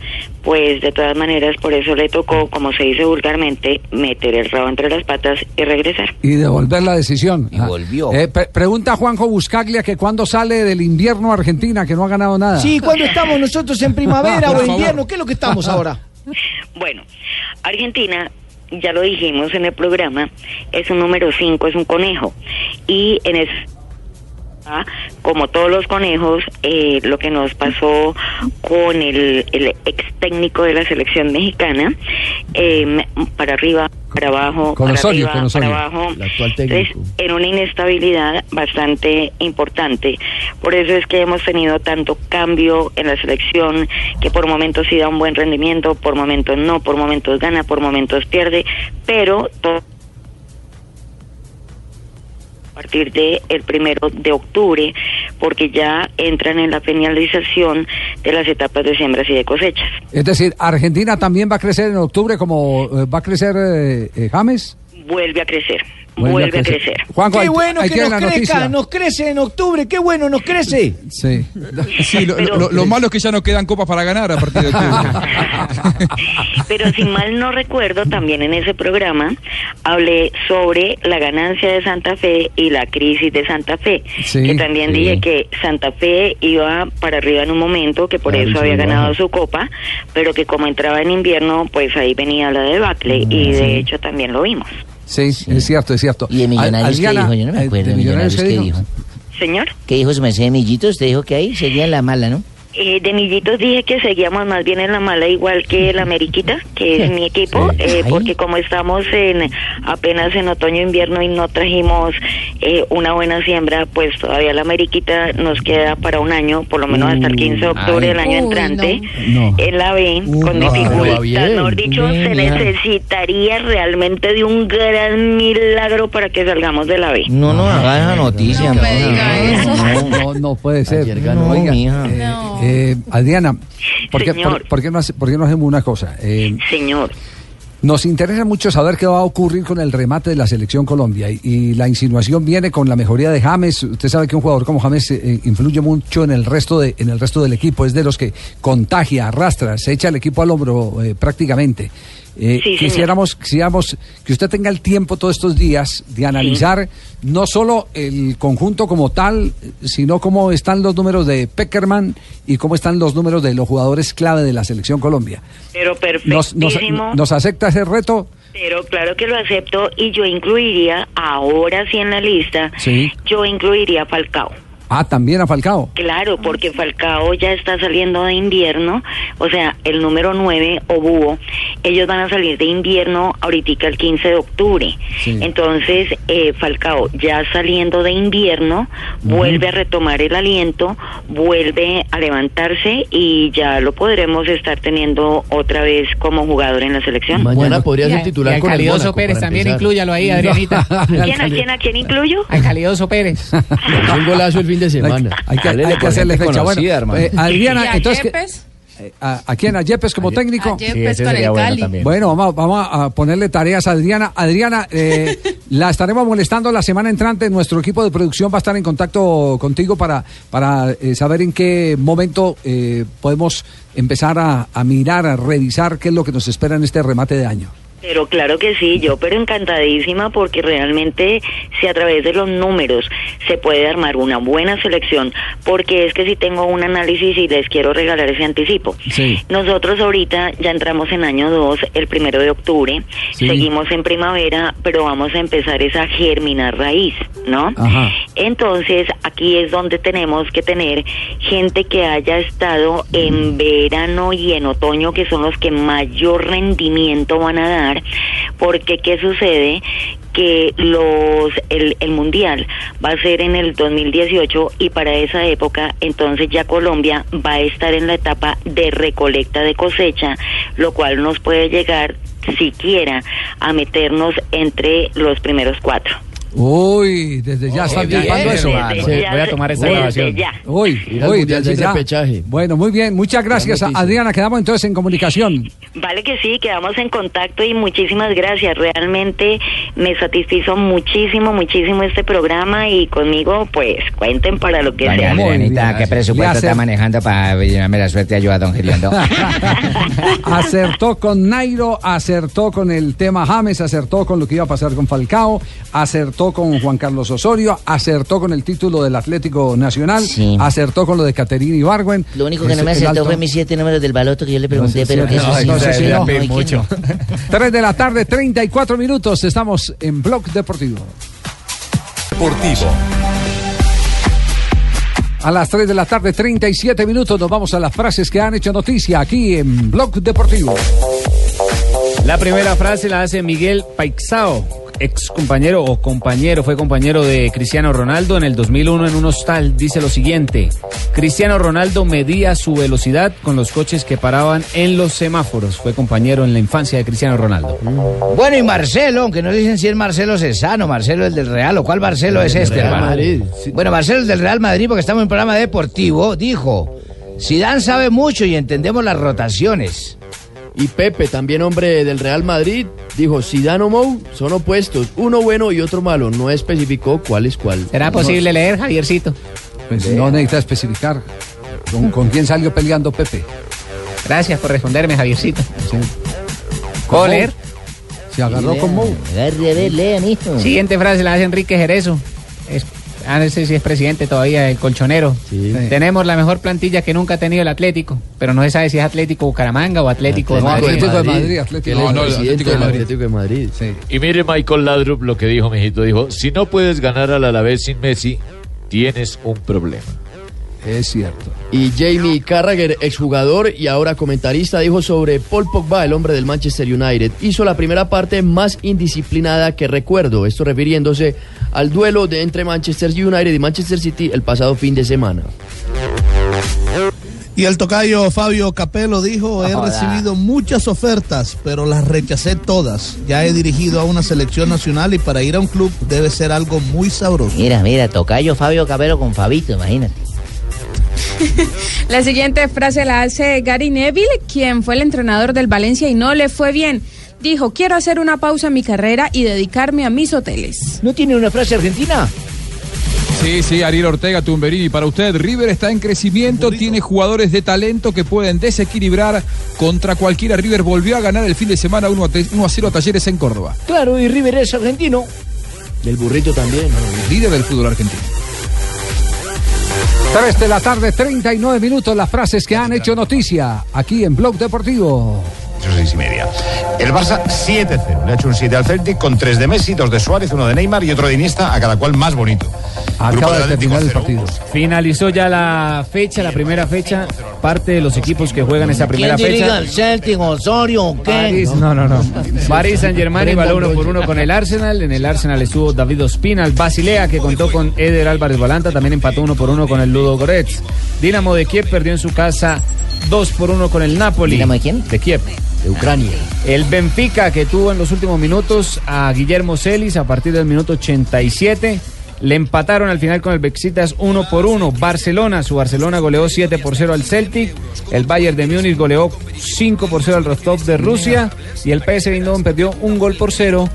Speaker 34: pues de todas maneras por eso le tocó, como se dice vulgarmente, meter el rabo entre las patas y regresar.
Speaker 4: Y devolver la decisión. Y
Speaker 7: volvió.
Speaker 4: pregunta Juanjo Buscaglia que cuándo sale del invierno Argentina, que no ha ganado nada.
Speaker 35: Sí, ¿cuándo estamos nosotros en primavera o invierno? ¿Qué es lo que estamos ahora?
Speaker 34: Bueno, Argentina ya lo dijimos en el programa, es un número 5, es un conejo. Y en ese como todos los conejos, eh, lo que nos pasó con el, el, ex técnico de la selección mexicana, eh, para arriba, para abajo,
Speaker 4: con
Speaker 34: para
Speaker 4: Osorio,
Speaker 34: arriba, para abajo, Entonces, en una inestabilidad bastante importante. Por eso es que hemos tenido tanto cambio en la selección, que por momentos sí da un buen rendimiento, por momentos no, por momentos gana, por momentos pierde, pero todo partir de el primero de octubre, porque ya entran en la penalización de las etapas de siembras y de cosechas.
Speaker 4: Es decir, Argentina también va a crecer en octubre como eh, va a crecer eh, eh, James.
Speaker 34: Vuelve a crecer,
Speaker 4: Vuelve a
Speaker 34: a
Speaker 4: crecer. Juanjo,
Speaker 35: Qué bueno que nos crezca,
Speaker 4: noticia.
Speaker 35: nos crece en octubre, qué bueno nos crece.
Speaker 4: Sí.
Speaker 6: Sí, lo, lo- lo malo es que ya no quedan copas para ganar a partir de octubre.
Speaker 34: Pero si mal no recuerdo, también en ese programa hablé sobre la ganancia de Santa Fe y la crisis de Santa Fe.
Speaker 36: Sí,
Speaker 34: que también
Speaker 36: sí.
Speaker 34: dije que Santa Fe iba para arriba en un momento, que por
Speaker 36: Claro,
Speaker 34: eso había ganado su copa, pero que como entraba en invierno, pues ahí venía la debacle y de hecho también lo vimos.
Speaker 4: Sí, es cierto, es cierto.
Speaker 7: ¿Y de Millonarios qué dijo? Yo no me
Speaker 4: eh,
Speaker 7: acuerdo.
Speaker 4: ¿De Millonarios qué dijo?
Speaker 34: Señor.
Speaker 7: ¿Qué dijo su merced Millito? Usted dijo que ahí seguía la mala, ¿no?
Speaker 34: Eh, de Millitos dije que seguíamos más bien en la mala, igual que el Ameriquita, que es mi equipo, eh, porque como estamos en apenas en otoño-invierno y no trajimos eh, una buena siembra, pues todavía la Ameriquita nos queda para un año, por lo menos hasta el 15 de octubre del año
Speaker 36: Uy,
Speaker 34: entrante,
Speaker 36: no.
Speaker 34: en la B, con
Speaker 36: no,
Speaker 34: dificultad. Mejor dicho,
Speaker 36: bien,
Speaker 34: se necesitaría realmente de un gran milagro para que salgamos de la B.
Speaker 7: No, no, haga esa noticia. No,
Speaker 4: No, no, no puede ser.
Speaker 7: ganó.
Speaker 4: Oiga,
Speaker 7: No.
Speaker 4: Eh, eh, Adriana, ¿por qué,
Speaker 34: Señor.
Speaker 4: por- por qué no, hace- por qué no hacemos una cosa? Eh,
Speaker 34: Señor.
Speaker 4: Nos interesa mucho saber qué va a ocurrir con el remate de la selección Colombia y, y la insinuación viene con la mejoría de James. Usted sabe que un jugador como James eh, influye mucho en el resto de en el resto del equipo, es de los que contagia, arrastra, se echa el equipo al hombro eh, prácticamente. Eh,
Speaker 34: Sí,
Speaker 4: quisiéramos, quisiéramos que usted tenga el tiempo todos estos días de analizar no solo el conjunto como tal, sino cómo están los números de Peckerman y cómo están los números de los jugadores clave de la selección Colombia.
Speaker 34: Pero
Speaker 4: ¿Nos, nos, acepta ese reto?
Speaker 34: Pero claro que lo acepto y yo incluiría, ahora sí en la lista,
Speaker 4: Sí.
Speaker 34: yo incluiría Falcao.
Speaker 4: Ah, también a Falcao.
Speaker 34: Claro, porque Falcao ya está saliendo de invierno, o sea, el número 9 o Búho, ellos van a salir de invierno ahorita el 15 de octubre.
Speaker 36: Sí.
Speaker 34: Entonces, eh, Falcao ya saliendo de invierno, vuelve a retomar el aliento, vuelve a levantarse y ya lo podremos estar teniendo otra vez como jugador en la selección.
Speaker 14: Mañana podría ser titular con el
Speaker 23: Calidoso
Speaker 14: Mónaco,
Speaker 23: Pérez también inclúyalo ahí, Adrianita.
Speaker 34: ¿Quién a quién a quién incluyo?
Speaker 23: Al Calidoso Pérez.
Speaker 14: Un golazo el fin de semana.
Speaker 4: Hay que, hay que hacerle fecha. Bueno,
Speaker 14: conocida,
Speaker 4: eh,
Speaker 14: ¿Y
Speaker 4: Adriana,
Speaker 14: a
Speaker 4: entonces. ¿qué-
Speaker 37: Yepes?
Speaker 4: eh, ¿A, a quién? ¿A Yepes como técnico?
Speaker 37: a Yepes Sí, con el bueno Cali.
Speaker 4: Bueno, vamos, vamos a ponerle tareas a Adriana. Adriana, eh, la estaremos molestando la semana entrante. Nuestro equipo de producción va a estar en contacto contigo para, para eh, saber en qué momento eh, podemos empezar a, a mirar, a revisar qué es lo que nos espera en este remate de año.
Speaker 34: Pero claro que sí, yo pero encantadísima porque realmente si a través de los números se puede armar una buena selección, porque es que si tengo un análisis y les quiero regalar ese anticipo.
Speaker 4: Sí.
Speaker 34: Nosotros ahorita ya entramos en año 2, el primero de octubre,
Speaker 4: Sí.
Speaker 34: seguimos en primavera, pero vamos a empezar esa germinar raíz, ¿no?
Speaker 4: Ajá.
Speaker 34: Entonces, aquí es donde tenemos que tener gente que haya estado en verano y en otoño, que son los que mayor rendimiento van a dar, porque ¿qué sucede? que los el, el mundial va a ser en el 2018 y para esa época entonces ya Colombia va a estar en la etapa de recolecta de cosecha, lo cual nos puede llegar siquiera a meternos entre los primeros cuatro.
Speaker 4: Uy, desde ya están
Speaker 10: bien,
Speaker 4: tipando eso.
Speaker 10: desde ya, Voy a tomar esa grabación.
Speaker 4: Uy, uy, desde ya. Bueno, muy bien. Muchas gracias. Adriana. Quedamos entonces en comunicación.
Speaker 34: Vale que sí, quedamos en contacto y muchísimas gracias. Realmente me satisfizo muchísimo, muchísimo este programa y conmigo pues cuenten para lo que sea.
Speaker 7: Adrianita, ¿qué presupuesto está manejando para llenarme la suerte ayuda a don Giriondo?
Speaker 4: Acertó con Nairo, acertó con el tema James, acertó con lo que iba a pasar con Falcao, acertó con Juan Carlos Osorio, acertó con el título del Atlético Nacional, acertó con lo de Caterina Ibargüen.
Speaker 7: Lo único que no
Speaker 4: Es
Speaker 7: me
Speaker 4: el
Speaker 7: acertó
Speaker 4: alto-
Speaker 7: fue mis siete números del baloto que yo le pregunté,
Speaker 4: No sé,
Speaker 7: pero
Speaker 4: sí,
Speaker 7: que eso
Speaker 4: no,
Speaker 7: sí
Speaker 4: no
Speaker 7: no,
Speaker 4: no.
Speaker 7: no, no.
Speaker 4: 3 de la tarde, 34 minutos. Estamos en Blog Deportivo.
Speaker 1: Deportivo.
Speaker 4: A las 3 de la tarde, 37 minutos, nos vamos a las frases que han hecho noticia aquí en Blog Deportivo.
Speaker 10: La primera frase la hace Miguel Paixao, ex compañero o compañero, fue compañero de Cristiano Ronaldo en el 2001 en un hostal. Dice lo siguiente: Cristiano Ronaldo medía su velocidad con los coches que paraban en los semáforos. Fue compañero en la infancia de Cristiano Ronaldo.
Speaker 7: Bueno, y Marcelo, aunque no dicen si es Marcelo Cesano, Marcelo el del Real, o cuál Marcelo es este,
Speaker 14: Real
Speaker 7: hermano.
Speaker 14: Madrid.
Speaker 7: Bueno, Marcelo el del Real Madrid, porque estamos en un programa deportivo, dijo, Zidane sabe mucho y entendemos las rotaciones.
Speaker 14: Y Pepe, también hombre del Real Madrid, dijo, Zidane o Mou son opuestos, uno bueno y otro malo. No especificó cuál es cuál.
Speaker 23: ¿Será posible leer, Javiercito?
Speaker 4: Pues no necesita especificar. ¿Con, con quién salió peleando Pepe?
Speaker 23: Gracias por responderme, Javiercito.
Speaker 4: Sí.
Speaker 23: ¿Puedo
Speaker 4: Con
Speaker 23: leer?
Speaker 4: Se agarró con Mou.
Speaker 7: Agarre, a ver, lean, hijo.
Speaker 23: Siguiente frase la hace Enrique Jerezo. Es, ah, no sé si es presidente todavía, el colchonero. Tenemos la mejor plantilla que nunca ha tenido el Atlético, pero no se sabe si es Atlético Bucaramanga o Atlético, de Madrid.
Speaker 4: Atlético de Madrid, Atlético
Speaker 14: Él es
Speaker 4: de Madrid.
Speaker 14: Atlético de Madrid.
Speaker 12: Y mire Michael Ladrup lo que dijo, mijito. Dijo, si no puedes ganar al Alavés sin Messi, tienes un problema.
Speaker 4: Es cierto.
Speaker 14: Y Jamie Carragher, exjugador y ahora comentarista, dijo sobre Paul Pogba, el hombre del Manchester United. Hizo la primera parte más indisciplinada que recuerdo. Esto refiriéndose al duelo de entre Manchester United y Manchester City el pasado fin de semana.
Speaker 33: Y el tocayo Fabio Capello dijo, he recibido muchas ofertas, pero las rechacé todas. Ya he dirigido a una selección nacional y para ir a un club debe ser algo muy sabroso.
Speaker 7: Mira, mira, tocayo Fabio Cabero con Fabito, imagínate.
Speaker 38: La siguiente frase la hace Gary Neville, quien fue el entrenador del Valencia y no le fue bien. Dijo, quiero hacer una pausa en mi carrera y dedicarme a mis hoteles.
Speaker 7: ¿No tiene una frase argentina?
Speaker 6: Sí, sí, Ariel Ortega, Tumberini. Para usted, River está en crecimiento, tiene jugadores de talento que pueden desequilibrar contra cualquiera. River volvió a ganar el fin de semana 1 a, te- 1 a 0 a Talleres en Córdoba.
Speaker 7: Claro, y River es argentino.
Speaker 14: Del burrito también.
Speaker 6: Líder del fútbol argentino.
Speaker 4: 3 de la tarde, 39 minutos. Las frases que han hecho noticia aquí en Blog Deportivo.
Speaker 36: Seis y media. El Barça 7-0. Le ha hecho un 7 al Celtic con 3 de Messi, 2 de Suárez, uno de Neymar y otro de Iniesta, a cada cual más bonito. Grupo
Speaker 10: Acaba de terminar el
Speaker 36: 0.
Speaker 10: partido. Finalizó ya la fecha, la primera fecha. Parte de los equipos que juegan esa primera
Speaker 7: ¿Quién
Speaker 10: fecha.
Speaker 7: dirige al Celtic, Osorio, qué?
Speaker 10: París, no, no, no. Paris Saint Germain igualó uno por uno con el Arsenal. En el Arsenal estuvo David Ospina, el Basilea que contó con Eder Álvarez Balanta, también empató uno por uno con el Ludo Goretz. Dinamo de Kiev perdió en su casa dos por uno con el Napoli.
Speaker 7: ¿Dinamo de quién?
Speaker 10: De Kiev.
Speaker 14: De Ucrania.
Speaker 10: El Benfica que tuvo en los últimos minutos a Guillermo Celis a partir del minuto 87. Le empataron al final con el Bexitas 1 por 1. Barcelona, su Barcelona goleó 7 por 0 al Celtic. El Bayern de Múnich goleó 5 por 0 al Rostov de Rusia. Y el PSV Eindhoven perdió un gol por 0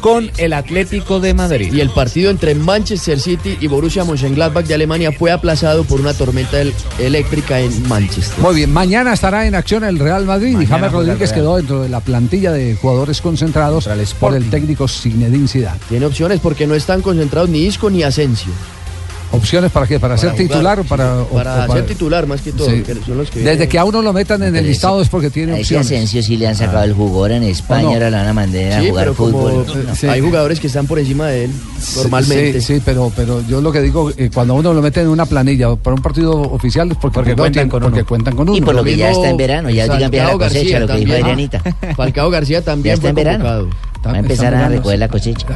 Speaker 10: con el Atlético de Madrid.
Speaker 14: Y el partido entre Manchester City y Borussia Mönchengladbach de Alemania fue aplazado por una tormenta el- eléctrica en Manchester.
Speaker 4: Muy bien, mañana estará en acción el Real Madrid y James
Speaker 14: el
Speaker 4: Rodríguez quedó dentro de la plantilla de jugadores concentrados por el técnico Zinedine Zidane.
Speaker 14: Tiene opciones porque no están concentrados ni Isco ni Asensio.
Speaker 4: ¿Opciones para qué? ¿Para, ser
Speaker 14: jugar,
Speaker 4: titular o para...? o-
Speaker 14: Para,
Speaker 4: o para-
Speaker 14: ser titular más que todo.
Speaker 4: Sí.
Speaker 14: que son los que
Speaker 4: Desde que a uno lo metan en el listado es porque tiene
Speaker 7: A ese
Speaker 4: opciones.
Speaker 7: Asensio sí le han sacado el jugo ahora en España,
Speaker 4: ¿O no?
Speaker 7: ahora la van a mandar a
Speaker 14: Sí,
Speaker 7: jugar
Speaker 14: pero como
Speaker 7: fútbol.
Speaker 14: hay jugadores que están por encima de él normalmente.
Speaker 4: Sí, sí, pero, pero yo lo que digo, eh, cuando uno lo mete en una planilla para un partido oficial es porque,
Speaker 10: Porque
Speaker 4: no
Speaker 10: cuentan con
Speaker 4: porque
Speaker 10: uno.
Speaker 4: cuentan con uno.
Speaker 7: Y por lo que ya está en verano, ya digan bien la cosecha,
Speaker 14: García
Speaker 7: lo que dijo. Adrianita.
Speaker 14: Falcao García también
Speaker 7: Ya está en verano.
Speaker 39: Va a empezar a recoger la cosecha.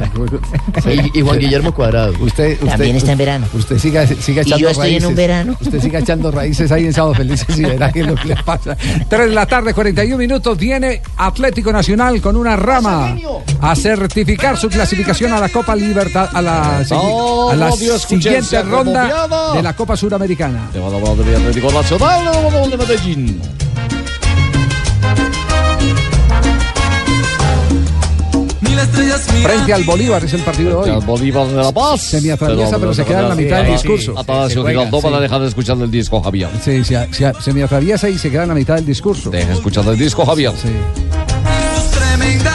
Speaker 14: Y, y Juan Guillermo Cuadrado.
Speaker 4: Usted, usted,
Speaker 39: También está en verano.
Speaker 4: Usted siga, siga
Speaker 39: Y
Speaker 4: echando
Speaker 39: yo estoy en
Speaker 4: raíces.
Speaker 39: un verano.
Speaker 4: Usted siga echando raíces ahí en Sábado Felices y verá qué es lo que le pasa. 3 de la tarde, 41 minutos. Viene Atlético Nacional con una rama a certificar su clasificación a la Copa Libertad, a la, a la siguiente ronda de la Copa Suramericana.
Speaker 12: Atlético Nacional, de Medellín.
Speaker 4: Frente al Bolívar es el partido de hoy.
Speaker 12: Frente al Bolívar de La Paz.
Speaker 4: Semiatraviesa, pero se queda en la mitad del discurso.
Speaker 12: Atanasio Giraldó van a dejar de escuchar el disco, Javier.
Speaker 4: Sí, se, se, se me atraviesa y se queda en la mitad del discurso.
Speaker 12: Deja escuchar el disco, Javier.
Speaker 4: Sí.
Speaker 40: Tremendas figuras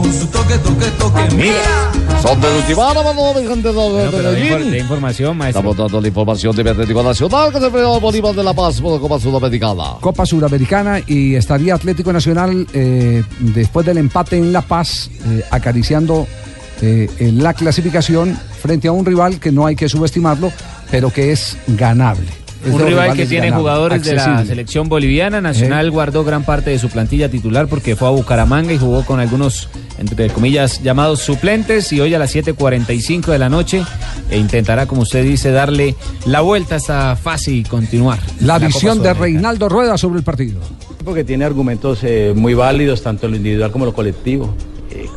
Speaker 40: con su toque, toque, toque. Mira.
Speaker 12: Son del Ultimano, mano, de gente de
Speaker 10: de,
Speaker 12: Medellín.
Speaker 10: de información, maestro.
Speaker 12: Estamos dando la información de Atlético Nacional que se enfrenta al Bolívar de La Paz por la Copa Sudamericana.
Speaker 4: Copa Suramericana y estaría Atlético Nacional eh, después del empate en La Paz eh, acariciando eh, en la clasificación frente a un rival que no hay que subestimarlo, pero que es ganable. Es
Speaker 10: Un rival que tiene jugadores de la selección boliviana. Nacional guardó gran parte de su plantilla titular porque fue a Bucaramanga y jugó con algunos, entre comillas, llamados suplentes. Y hoy a las 7.45 de la noche e intentará, como usted dice, darle la vuelta a esta fase y continuar.
Speaker 4: La visión de. Reinaldo Rueda sobre el partido.
Speaker 41: Porque tiene argumentos eh, muy válidos, tanto en lo individual como en lo colectivo.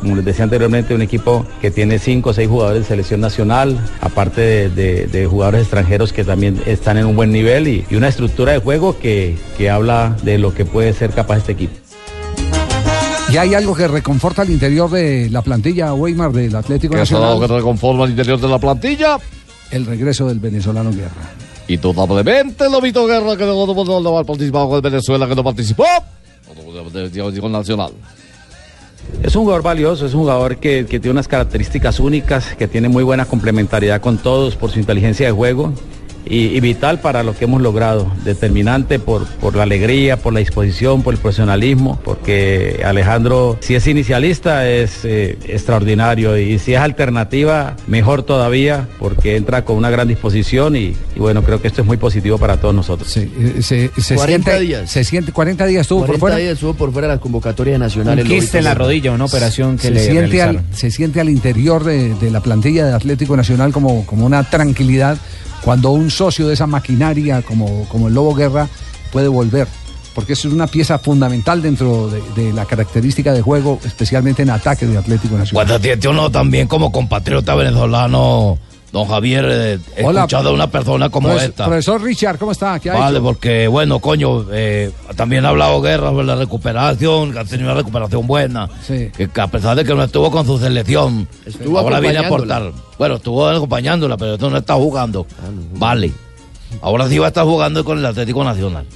Speaker 41: Como les decía anteriormente, un equipo que tiene cinco o seis jugadores de selección nacional, aparte de, de- de jugadores extranjeros que también están en un buen nivel y, y una estructura de juego que, que habla de lo que puede ser capaz este equipo.
Speaker 4: Y hay algo que reconforta al interior de la plantilla Weimar del Atlético
Speaker 12: Que es algo
Speaker 4: Nacional.
Speaker 12: que reconforma al interior de la plantilla.
Speaker 4: El regreso del venezolano Guerra.
Speaker 12: Y totalmente lo Vito Guerra que no, no, no, no participado con el Venezuela, que no participó. De- Nacional.
Speaker 41: Es un jugador valioso, es un jugador que, que tiene unas características únicas, que tiene muy buena complementariedad con todos por su inteligencia de juego y, y vital para lo que hemos logrado. Determinante por, por la alegría, por la disposición, por el profesionalismo, porque Alejandro, si es inicialista, es eh, extraordinario y si es alternativa, mejor todavía, porque entra con una gran disposición y, y bueno, creo que esto es muy positivo para todos nosotros.
Speaker 4: Eh, Se, se
Speaker 14: 40
Speaker 4: siente,
Speaker 14: días.
Speaker 4: Se siente 40 días estuvo
Speaker 14: 40
Speaker 4: por fuera.
Speaker 14: días estuvo por fuera de la convocatoria nacional.
Speaker 10: Un
Speaker 14: el
Speaker 10: quiste en la rodilla, una operación que
Speaker 4: se
Speaker 10: le
Speaker 4: siente, al, se siente al interior de, de la plantilla de Atlético Nacional como, como una tranquilidad cuando un socio de esa maquinaria como, como el Lobo Guerra puede volver. Porque eso es una pieza fundamental dentro de, la característica de juego, especialmente en ataque de Atlético Nacional.
Speaker 39: Cuando tiene uno también como compatriota venezolano, don Javier, eh, he
Speaker 4: Hola.
Speaker 39: escuchado a una persona como esta.
Speaker 4: Profesor Richard, ¿cómo está? ¿Qué
Speaker 39: Vale,
Speaker 4: hecho?
Speaker 39: porque bueno, coño, eh, también ha hablado Guerra sobre la recuperación, que ha tenido una recuperación buena,
Speaker 4: Sí.
Speaker 39: que, que a pesar de que no estuvo con su selección,
Speaker 14: Estuvo
Speaker 39: ahora viene a aportar. Bueno, estuvo acompañándola, pero esto no está jugando. Vale. Ahora sí va a estar jugando con el Atlético Nacional.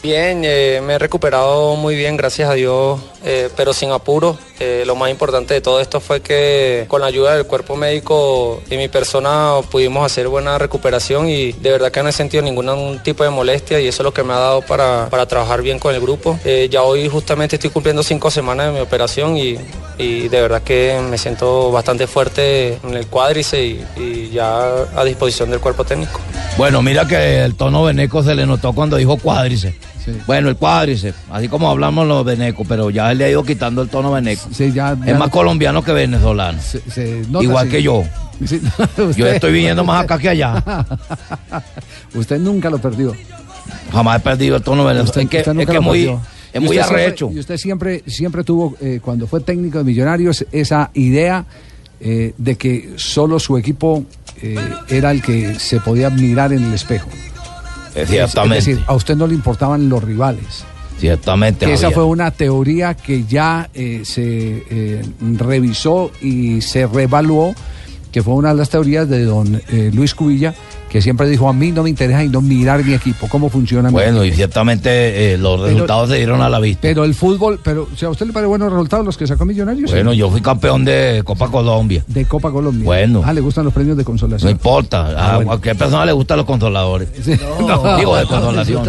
Speaker 42: Bien, eh, me he recuperado muy bien, gracias a Dios, eh, pero sin apuro. Eh, lo más importante de todo esto fue que con la ayuda del cuerpo médico y mi persona pudimos hacer buena recuperación y de verdad que no he sentido ningún tipo de molestia y eso es lo que me ha dado para, para trabajar bien con el grupo. Ya hoy justamente estoy cumpliendo cinco semanas de mi operación y, de verdad que me siento bastante fuerte en el cuádriceps y, y ya a disposición del cuerpo técnico.
Speaker 39: Bueno, mira que el tono veneco se le notó cuando dijo Bueno, el cuádriceps, así como hablamos los venecos, pero ya él le ha ido quitando el tono veneco.
Speaker 4: Sí, ya- ya-
Speaker 39: es más colombiano que venezolano.
Speaker 4: Se- se nota,
Speaker 39: Igual
Speaker 4: sí.
Speaker 39: que yo. Yo estoy viniendo más acá que allá.
Speaker 4: Usted nunca lo perdió.
Speaker 39: Jamás he perdido el tono venezolano.
Speaker 4: Usted-
Speaker 39: es que,
Speaker 4: usted
Speaker 39: es
Speaker 4: nunca
Speaker 39: que
Speaker 4: lo
Speaker 39: es muy,
Speaker 4: perdió.
Speaker 39: es
Speaker 4: Y
Speaker 39: muy
Speaker 4: usted siempre-
Speaker 39: arrecho.
Speaker 4: y usted siempre, siempre tuvo, eh, cuando fue técnico de Millonarios, esa idea eh, de que solo su equipo eh, era el que se podía mirar en el espejo. Es-
Speaker 39: Ciertamente.
Speaker 4: Es decir, a usted no le importaban los rivales.
Speaker 39: Ciertamente.
Speaker 4: Que esa fue una teoría que ya eh, se eh, revisó y se reevaluó, que fue una de las teorías de don eh, Luis Cubilla, que siempre dijo, a mí no me interesa y no mirar mi equipo, cómo funciona mi
Speaker 39: Bueno, y
Speaker 4: equipo".
Speaker 39: ciertamente eh, los
Speaker 4: Pero-
Speaker 39: resultados se dieron a la vista.
Speaker 4: Pero el fútbol, pero si a usted le parece buenos resultados los que sacó Millonarios.
Speaker 39: Bueno, yo fui campeón de Copa Colombia.
Speaker 4: De Copa Colombia.
Speaker 39: Bueno.
Speaker 4: Ah, le gustan los premios de
Speaker 39: No
Speaker 4: consolación.
Speaker 39: importa,
Speaker 4: Ah,
Speaker 39: a
Speaker 4: bueno.
Speaker 39: cualquier persona le gustan los consoladores.
Speaker 4: No,
Speaker 39: Digo, de consolación.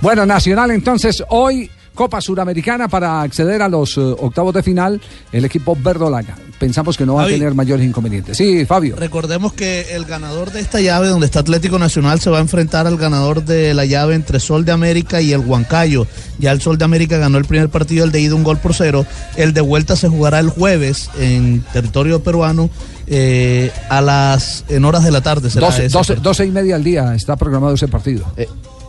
Speaker 4: Bueno, Nacional entonces hoy Copa Suramericana para acceder a los eh, octavos de final el equipo verdolaga. Pensamos que no va a tener mayores inconvenientes. Sí, Fabio.
Speaker 33: Recordemos que el ganador de esta llave, donde está Atlético Nacional, se va a enfrentar al ganador de la llave entre Sol de América y el Huancayo. Ya el Sol de América ganó el primer partido, el de ida un gol por cero. El de vuelta se jugará el jueves en territorio peruano eh, a las en horas de la tarde. será
Speaker 4: 12,
Speaker 33: ese
Speaker 4: 12,
Speaker 33: partido.
Speaker 4: 12 y media al día está programado ese partido.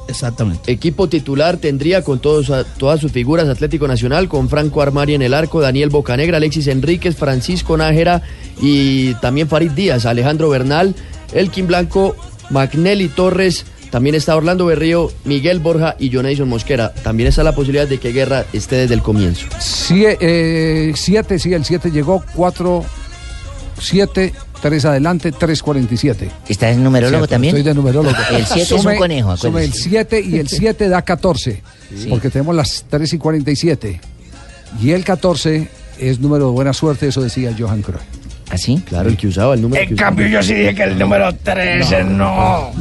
Speaker 33: Exactamente.
Speaker 14: Equipo titular tendría con todos, todas sus figuras Atlético Nacional, con Franco Armari en el arco, Daniel Bocanegra, Alexis Enríquez, Francisco Nájera y también Farid Díaz, Alejandro Bernal, Elkin Blanco, Magnelli Torres, también está Orlando Berrío, Miguel Borja y Jonathan Mosquera. También está la posibilidad de que Guerra esté desde el comienzo.
Speaker 4: Sie- eh, siete, sí, el 7 llegó, 4, 7, 3 adelante, 3.47.
Speaker 43: ¿Estás en numerólogo
Speaker 4: Cierto,
Speaker 43: también?
Speaker 4: Estoy de numerólogo.
Speaker 43: El siete es un conejo,
Speaker 4: Sume el
Speaker 43: acuérdese.
Speaker 4: 7 y el 7 da 14.
Speaker 43: Sí.
Speaker 4: Porque tenemos las 3 y 47. Y el 14 es número de buena suerte, eso decía Johan Cruyff.
Speaker 43: ¿Así?
Speaker 14: Claro, el que usaba, el número
Speaker 7: En cambio, yo sí dije que el número 13 no.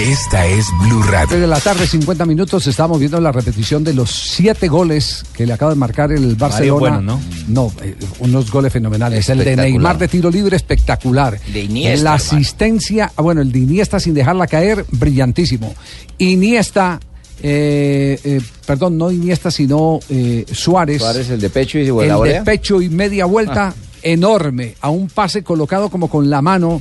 Speaker 4: Esta es Blue Radio. de la tarde, 50 minutos, estamos viendo la repetición de los siete goles que le acaba de marcar el Barcelona.
Speaker 12: buenos, ¿no?
Speaker 4: No, eh, unos goles fenomenales. El de. Neymar de tiro libre, espectacular.
Speaker 43: De Iniesta,
Speaker 4: La asistencia, ah, bueno, el de Iniesta sin dejarla caer, brillantísimo. Iniesta, eh, eh, perdón, no Iniesta, sino eh, Suárez.
Speaker 7: Suárez, el de pecho y
Speaker 4: el de pecho y media vuelta,
Speaker 7: Ah.
Speaker 4: enorme, a un pase colocado como con la mano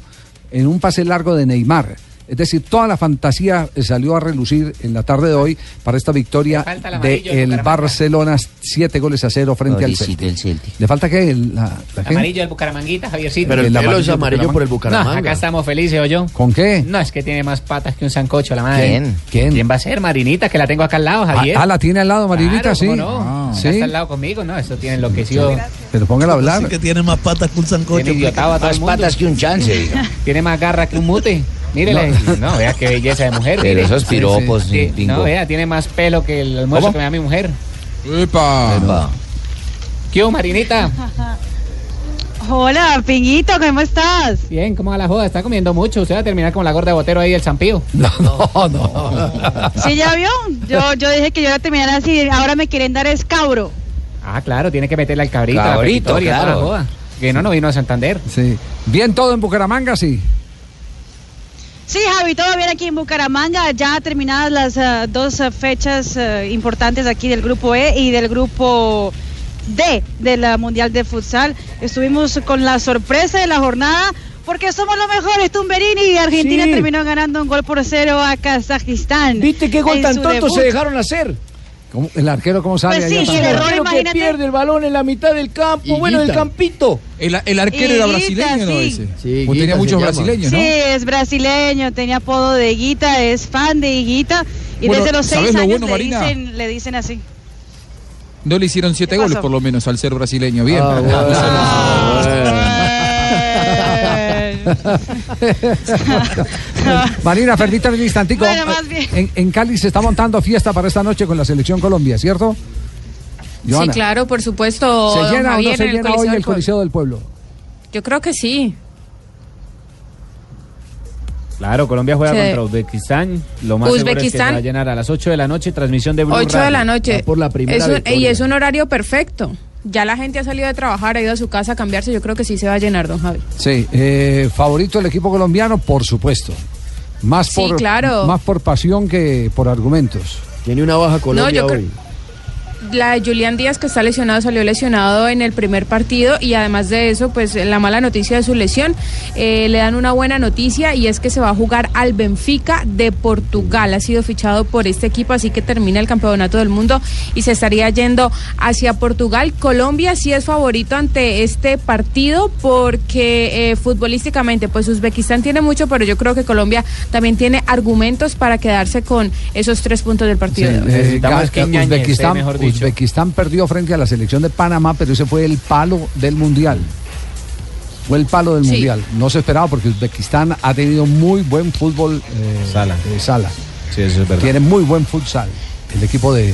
Speaker 4: en un pase largo de Neymar. Es decir, toda la fantasía eh, salió a relucir en la tarde de hoy para esta victoria
Speaker 23: el amarillo del Bucaramanga.
Speaker 4: Barcelona, siete goles a cero frente al Celtic.
Speaker 43: el Celtic.
Speaker 4: ¿Le falta qué? El- la- la qué?
Speaker 23: Amarillo del Bucaramanguita, Javiercito.
Speaker 4: Pero el pelo es amarillo por el Bucaramanga.
Speaker 23: No, acá estamos felices, ¿o yo?
Speaker 4: ¿Con qué?
Speaker 23: No, es que tiene más patas que un sancocho, la madre.
Speaker 4: ¿Quién? ¿Quién?
Speaker 23: ¿Quién va a ser? Marinita, que la tengo acá al lado, Javier.
Speaker 4: Ah, ah, la tiene al lado, Marinita,
Speaker 23: Claro,
Speaker 4: sí.
Speaker 23: ¿cómo no?
Speaker 4: Ah.
Speaker 23: Acá
Speaker 4: Sí.
Speaker 23: está al lado conmigo, no, eso tiene enloquecido.
Speaker 4: Pero póngala a hablar.
Speaker 33: Así que tiene más patas que un sancocho.
Speaker 23: Tiene todo el mundo.
Speaker 43: que un chance.
Speaker 23: Tiene más garra que un mute. Mírele. No, vea qué belleza de mujer.
Speaker 43: Pero
Speaker 23: mire.
Speaker 43: esos piropos,
Speaker 23: Sí, sí.
Speaker 43: pingo.
Speaker 23: No, vea, tiene más pelo que el almuerzo
Speaker 6: ¿Cómo?
Speaker 23: que me da mi mujer.
Speaker 6: ¡Epa!
Speaker 23: ¿Qué hubo, Marinita?
Speaker 44: Hola, Pinguito, ¿cómo estás?
Speaker 23: Bien, ¿cómo va la joda? Está comiendo mucho. Usted va a terminar como la gorda de botero ahí del Zampío.
Speaker 4: No, no, no.
Speaker 44: ¿Sí ya vio? Yo, yo dije que yo iba a terminar así, ahora me quieren dar escabro.
Speaker 23: Ah, claro, tiene que meterle al cabrito, la
Speaker 43: Cabrito,
Speaker 23: toda la
Speaker 43: claro.
Speaker 23: joda. Que no, no vino a Santander.
Speaker 4: Sí. Bien todo en Bucaramanga, sí.
Speaker 44: Sí, Javi, todo bien aquí en Bucaramanga, ya terminadas las ah, dos ah, fechas ah, importantes aquí del grupo E y del grupo D de la Mundial de Futsal. Estuvimos con la sorpresa de la jornada porque somos los mejores, Tumberini y Argentina
Speaker 35: Sí.
Speaker 44: terminó ganando un gol por cero a Kazajistán.
Speaker 35: ¿Viste qué gol tan tonto
Speaker 44: debut.
Speaker 35: se dejaron hacer?
Speaker 4: ¿Cómo? ¿El arquero cómo sale?
Speaker 44: Pues sí, el error,
Speaker 35: que pierde el balón en la mitad del campo, bueno, del
Speaker 6: Higuita.
Speaker 35: campito.
Speaker 6: El, el arquero era
Speaker 44: Higuita,
Speaker 6: brasileño, ¿no?
Speaker 44: sí.
Speaker 6: Ese.
Speaker 14: Sí,
Speaker 6: Pues
Speaker 14: Higuita
Speaker 6: tenía muchos brasileños, ¿no?
Speaker 44: Sí, es brasileño, tenía apodo de Higuita, es fan de Higuita y
Speaker 6: Bueno,
Speaker 44: desde los
Speaker 6: ¿sabes
Speaker 44: seis
Speaker 6: lo
Speaker 44: años
Speaker 6: bueno,
Speaker 44: le,
Speaker 6: Marina?
Speaker 44: dicen, le dicen así.
Speaker 6: No le hicieron siete
Speaker 44: ¿Qué
Speaker 6: goles por lo menos al ser brasileño. Bien.
Speaker 14: Ah,
Speaker 4: Marina, permítame un instantico.
Speaker 44: Bueno, más bien.
Speaker 4: En, en Cali se está montando fiesta para esta noche con la selección Colombia, ¿cierto? Joana,
Speaker 38: Sí, claro, por supuesto.
Speaker 4: ¿Se llena o no
Speaker 38: Javier,
Speaker 4: se
Speaker 38: en el
Speaker 4: llena
Speaker 38: Coliseo
Speaker 4: hoy
Speaker 38: del
Speaker 4: el
Speaker 38: Pueblo.
Speaker 4: Coliseo del Pueblo?
Speaker 38: Yo creo que sí.
Speaker 10: Claro, Colombia juega
Speaker 38: Sí.
Speaker 10: contra Uzbekistán. Lo más seguro es que se
Speaker 38: Uzbekistán.
Speaker 10: va a llenar a las 8 de la noche, transmisión de Blue
Speaker 38: 8 de la noche.
Speaker 14: Por la primera
Speaker 38: Es un- y es un horario perfecto. Ya la gente ha salido de trabajar, ha ido a su casa a cambiarse. Yo creo que sí se va a llenar, don Javi.
Speaker 4: Sí, eh, favorito del equipo colombiano, por supuesto. Más
Speaker 38: Sí,
Speaker 4: por,
Speaker 38: claro.
Speaker 4: más por pasión que por argumentos.
Speaker 14: Tiene una baja Colombia
Speaker 38: yo
Speaker 14: hoy.
Speaker 38: La de Julián Díaz, que está lesionado, salió lesionado en el primer partido y además de eso, pues la mala noticia de su lesión, eh, le dan una buena noticia y es que se va a jugar al Benfica de Portugal. Ha sido fichado por este equipo, así que termina el campeonato del mundo y se estaría yendo hacia Portugal. Colombia sí es favorito ante este partido porque eh, futbolísticamente, pues Uzbekistán tiene mucho, pero yo creo que Colombia también tiene argumentos para quedarse con esos tres puntos del partido.
Speaker 4: Sí,
Speaker 38: de hoy.
Speaker 4: eh,
Speaker 10: Necesitamos
Speaker 4: Ga-
Speaker 10: que Ñañez
Speaker 4: Uzbekistán,
Speaker 10: esté, mejor dicho.
Speaker 4: Uzbekistán perdió frente a la selección de Panamá, pero ese fue el palo del mundial. Fue el palo del
Speaker 38: Sí.
Speaker 4: mundial. No se esperaba porque Uzbekistán ha tenido muy buen fútbol eh,
Speaker 10: Sala.
Speaker 4: de sala.
Speaker 10: Sí, eso es verdad.
Speaker 4: Tiene muy buen futsal el equipo de,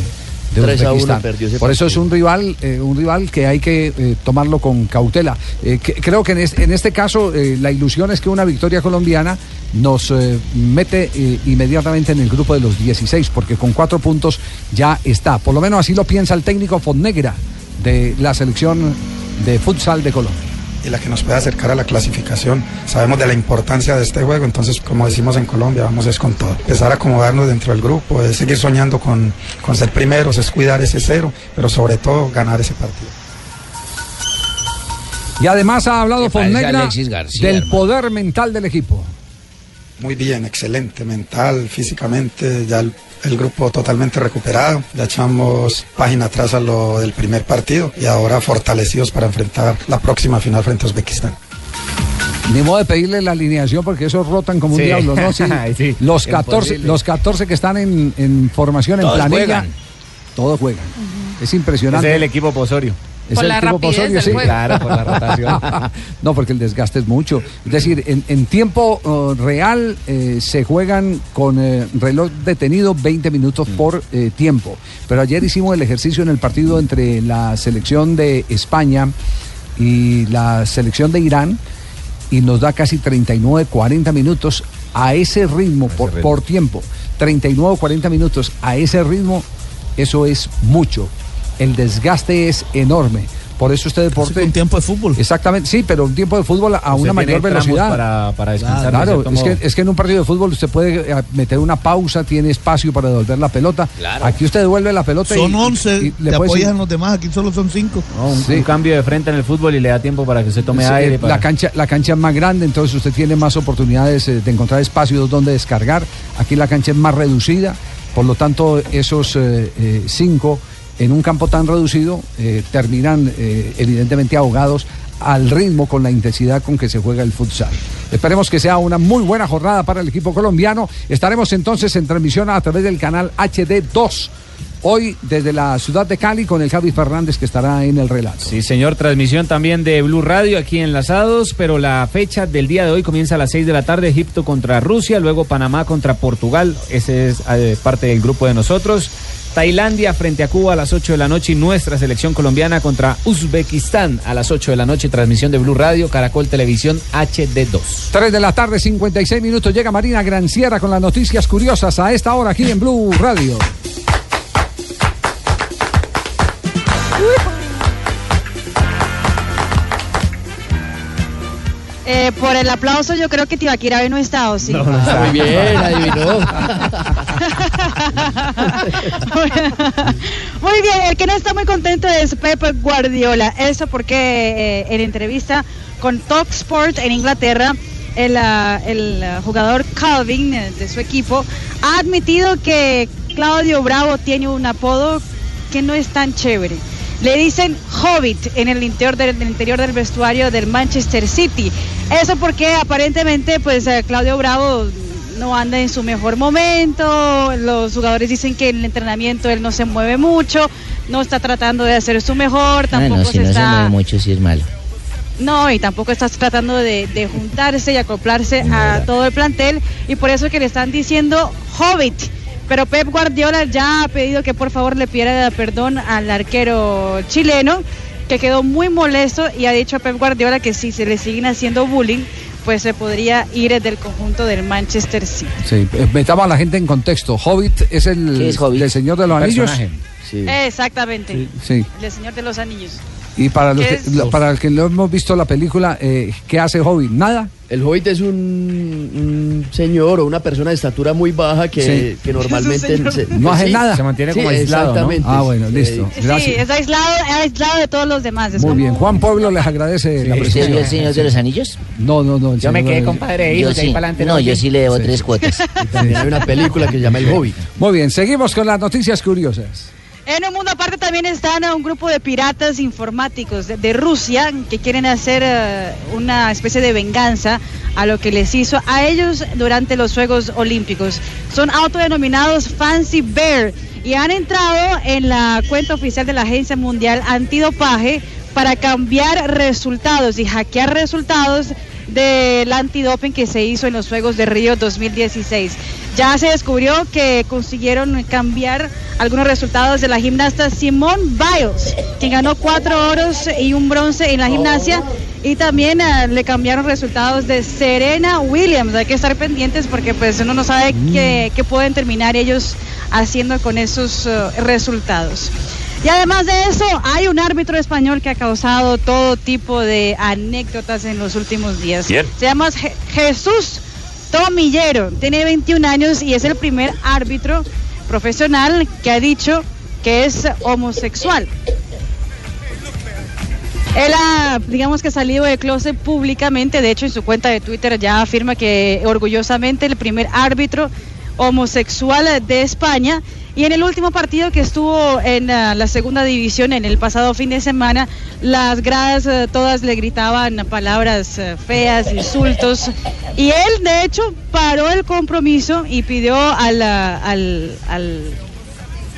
Speaker 4: de
Speaker 45: 3 a 1
Speaker 4: Uzbekistán.
Speaker 45: perdió ese
Speaker 4: Por eso es un rival, eh, un rival que hay que eh, tomarlo con cautela. Eh, que- creo que en, es- en este caso la ilusión es que una victoria colombiana nos mete inmediatamente en el grupo de los 16, porque con cuatro puntos ya está. Por lo menos así lo piensa el técnico Fonnegra de la selección de futsal de Colombia.
Speaker 46: Y la que nos puede acercar a la clasificación. Sabemos de la importancia de este juego, entonces como decimos en Colombia, vamos es con todo. Empezar a acomodarnos dentro del grupo, es seguir soñando con, con ser primeros, es cuidar ese cero, pero sobre todo ganar ese partido.
Speaker 4: Y además ha hablado Fonnegra del
Speaker 46: hermano.
Speaker 4: poder mental del equipo.
Speaker 46: Muy bien, excelente, mental, físicamente, ya el, el grupo totalmente recuperado, ya echamos página atrás a lo del primer partido y ahora fortalecidos para enfrentar la próxima final frente a Uzbekistán.
Speaker 4: Ni modo de pedirle la alineación porque esos rotan como un diablo, ¿no? Sí.
Speaker 46: Sí,
Speaker 4: los, 14,
Speaker 46: imposible.
Speaker 4: los 14 que están en, en formación, en planilla,
Speaker 23: juegan.
Speaker 4: todos juegan. Es impresionante.
Speaker 23: Ese es el equipo Posorio.
Speaker 4: Es
Speaker 23: Por
Speaker 4: el
Speaker 23: la rapidez
Speaker 4: Posorio,
Speaker 23: del
Speaker 4: sí.
Speaker 23: juego. Claro, por la rotación.
Speaker 4: no, porque el desgaste es mucho. Es decir, en, en tiempo eh, real eh, se juegan con eh, reloj detenido 20 minutos por eh, tiempo. Pero ayer hicimos el ejercicio en el partido entre la selección de España y la selección de Irán y nos da casi 39, 40 minutos a ese ritmo por, por tiempo. 39, 40 minutos a ese ritmo, eso es mucho. El desgaste es enorme. Por eso este deporte. un
Speaker 33: tiempo de fútbol.
Speaker 4: Exactamente, sí, pero un tiempo de fútbol a
Speaker 23: Usted
Speaker 4: una mayor velocidad.
Speaker 23: para- para descansar, de
Speaker 4: Claro, es que, es que en un partido de fútbol usted puede eh, meter una pausa, tiene espacio para devolver la pelota. Aquí usted devuelve la pelota y-
Speaker 33: Son
Speaker 4: y-
Speaker 33: 11,
Speaker 4: y le
Speaker 33: te
Speaker 4: puede
Speaker 33: apoyas
Speaker 4: decir-
Speaker 33: en los demás, aquí solo son 5.
Speaker 23: No, un, un cambio de frente en el fútbol y le da tiempo para que usted tome
Speaker 4: Sí,
Speaker 23: aire.
Speaker 4: eh,
Speaker 23: para-
Speaker 4: La, cancha, la cancha es más grande, entonces usted tiene más oportunidades eh, de encontrar espacios donde descargar. Aquí la cancha es más reducida, por lo tanto esos eh, eh, cinco en un campo tan reducido eh, terminan eh, evidentemente ahogados al ritmo con la intensidad con que se juega el futsal. Esperemos que sea una muy buena jornada para el equipo colombiano. Estaremos entonces en transmisión a través del canal HD2. Hoy desde la ciudad de Cali con el Javi Fernández que estará en el relato.
Speaker 10: Sí, señor, transmisión también de Blue Radio aquí enlazados, pero la fecha del día de hoy comienza a las 6 de la tarde, Egipto contra Rusia, luego Panamá contra Portugal, ese es eh, parte del grupo de nosotros. Tailandia frente a Cuba a las 8 de la noche y nuestra selección colombiana contra Uzbekistán a las 8 de la noche, transmisión de Blue Radio, Caracol Televisión HD2.
Speaker 4: 3 de la tarde, 56 minutos. Llega Marina Granciera con las noticias curiosas a esta hora aquí en Blue Radio.
Speaker 44: Eh, por el aplauso, yo creo que Tibaquira hoy no está, ¿o sí?
Speaker 45: Muy bien, adivinó.
Speaker 44: Muy bien, el que no está muy contento es Pep Guardiola. Eso porque eh, en entrevista con Talk Sport en Inglaterra, el, ah, el, ah, jugador Calvin eh, de su equipo ha admitido que Claudio Bravo tiene un apodo que no es tan chévere. Le dicen Hobbit en el interior del, del interior del vestuario del Manchester City. Eso porque aparentemente pues eh, Claudio Bravo no anda en su mejor momento, los jugadores dicen que en el entrenamiento él no se mueve mucho, no está tratando de hacer su mejor, tampoco
Speaker 43: Bueno, si
Speaker 44: se
Speaker 43: no se
Speaker 44: está...
Speaker 43: mueve mucho, sí es malo.
Speaker 44: No, y tampoco estás tratando de, de juntarse y acoplarse a todo el plantel y por eso que le están diciendo Hobbit. Pero Pep Guardiola ya ha pedido que por favor le pidiera perdón al arquero chileno, que quedó muy molesto y ha dicho a Pep Guardiola que si se le siguen haciendo bullying, pues se podría ir del conjunto del Manchester City.
Speaker 4: Sí, eh, metamos a la gente en contexto. Hobbit es el Señor de los Anillos.
Speaker 44: Exactamente.
Speaker 4: Sí.
Speaker 44: El Señor de los Anillos.
Speaker 4: Y para los
Speaker 44: ¿Qué
Speaker 4: que,
Speaker 44: es?
Speaker 4: lo- para el que no hemos visto la película, eh, ¿qué hace Hobbit? Nada.
Speaker 45: El hobbit es un, un señor o una persona de estatura muy baja que,
Speaker 4: Sí.
Speaker 45: que normalmente
Speaker 4: Es
Speaker 45: se-
Speaker 4: No hace
Speaker 45: sí,
Speaker 4: nada.
Speaker 45: sí,
Speaker 4: Se mantiene como aislado, ¿no?
Speaker 45: Exactamente.
Speaker 4: Ah, bueno, listo.
Speaker 44: Sí,
Speaker 4: Gracias.
Speaker 44: es aislado, aislado de todos los demás. Es
Speaker 4: Muy
Speaker 44: como-
Speaker 4: bien. Juan Pueblo les agradece la
Speaker 43: ¿Usted
Speaker 4: presencia.
Speaker 43: el Señor de los Anillos?
Speaker 4: No, no, no.
Speaker 44: Yo me quedé,
Speaker 4: de-
Speaker 44: compadre, de
Speaker 43: Yo
Speaker 44: ahí
Speaker 43: sí.
Speaker 44: para adelante
Speaker 43: No,
Speaker 44: no
Speaker 43: yo sí le debo
Speaker 4: Sí.
Speaker 43: tres cuotas.
Speaker 45: También hay una película que se llama El Hobbit.
Speaker 4: Muy bien, seguimos con las noticias curiosas.
Speaker 44: En un mundo aparte también están un grupo de piratas informáticos de, de Rusia que quieren hacer eh, una especie de venganza a lo que les hizo a ellos durante los Juegos Olímpicos. Son autodenominados Fancy Bear y han entrado en la cuenta oficial de la Agencia Mundial Antidopaje para cambiar resultados y hackear resultados del antidoping que se hizo en los Juegos de Río 2016. Ya se descubrió que consiguieron cambiar algunos resultados de la gimnasta Simone Biles, quien ganó cuatro oros y un bronce en la gimnasia. Y también eh, le cambiaron resultados de Serena Williams. Hay que estar pendientes porque pues uno no sabe qué, qué pueden terminar ellos haciendo con esos eh, resultados. Y además de eso, hay un árbitro español que ha causado todo tipo de anécdotas en los últimos días. Se llama Je- Jesús Tomillero, tiene 21 años y es el primer árbitro profesional que ha dicho que es homosexual. Él ha, digamos que salido de closet públicamente, de hecho en su cuenta de Twitter ya afirma que orgullosamente el primer árbitro homosexual de España y en el último partido que estuvo en ah, la segunda división en el pasado fin de semana, las gradas eh, todas le gritaban palabras eh, feas, insultos y él de hecho paró el compromiso y pidió al, ah, al, al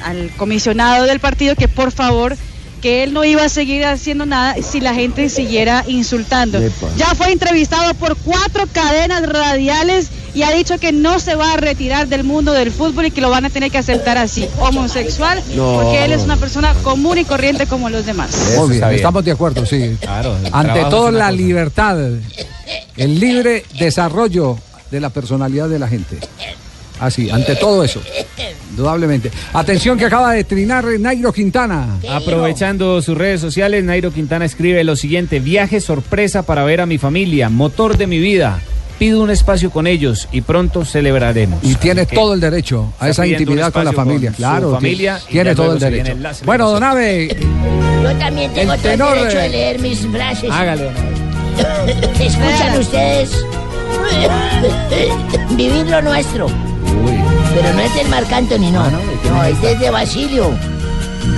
Speaker 44: al comisionado del partido que por favor que él no iba a seguir haciendo nada si la gente siguiera insultando. Ya fue entrevistado por cuatro cadenas radiales y ha dicho que no se va a retirar del mundo del fútbol y que lo van a tener que aceptar así, homosexual,
Speaker 4: No.
Speaker 44: porque él es una persona común y corriente como los demás.
Speaker 4: Muy bien, estamos de acuerdo, sí. Ante todo la
Speaker 44: cosa.
Speaker 4: libertad, el libre desarrollo de la personalidad de la gente. Así, ante todo eso, indudablemente. Atención que acaba de trinar Nairo Quintana.
Speaker 10: Aprovechando sus redes sociales, Nairo Quintana escribe lo siguiente: viaje sorpresa para ver a mi familia, motor de mi vida. Pido un espacio con ellos y pronto celebraremos.
Speaker 4: Y tiene todo el derecho a esa intimidad con la familia.
Speaker 10: con
Speaker 4: claro,
Speaker 10: familia
Speaker 4: tiene, todo el derecho. Bueno, don Ave,
Speaker 39: Yo también tengo
Speaker 4: El
Speaker 39: todo el derecho de leer mis frases.
Speaker 10: Hágale,
Speaker 39: ¿Escuchan ustedes? Vivir lo nuestro. Pero no es del Marc Anthony, no. no, este es de Basilio.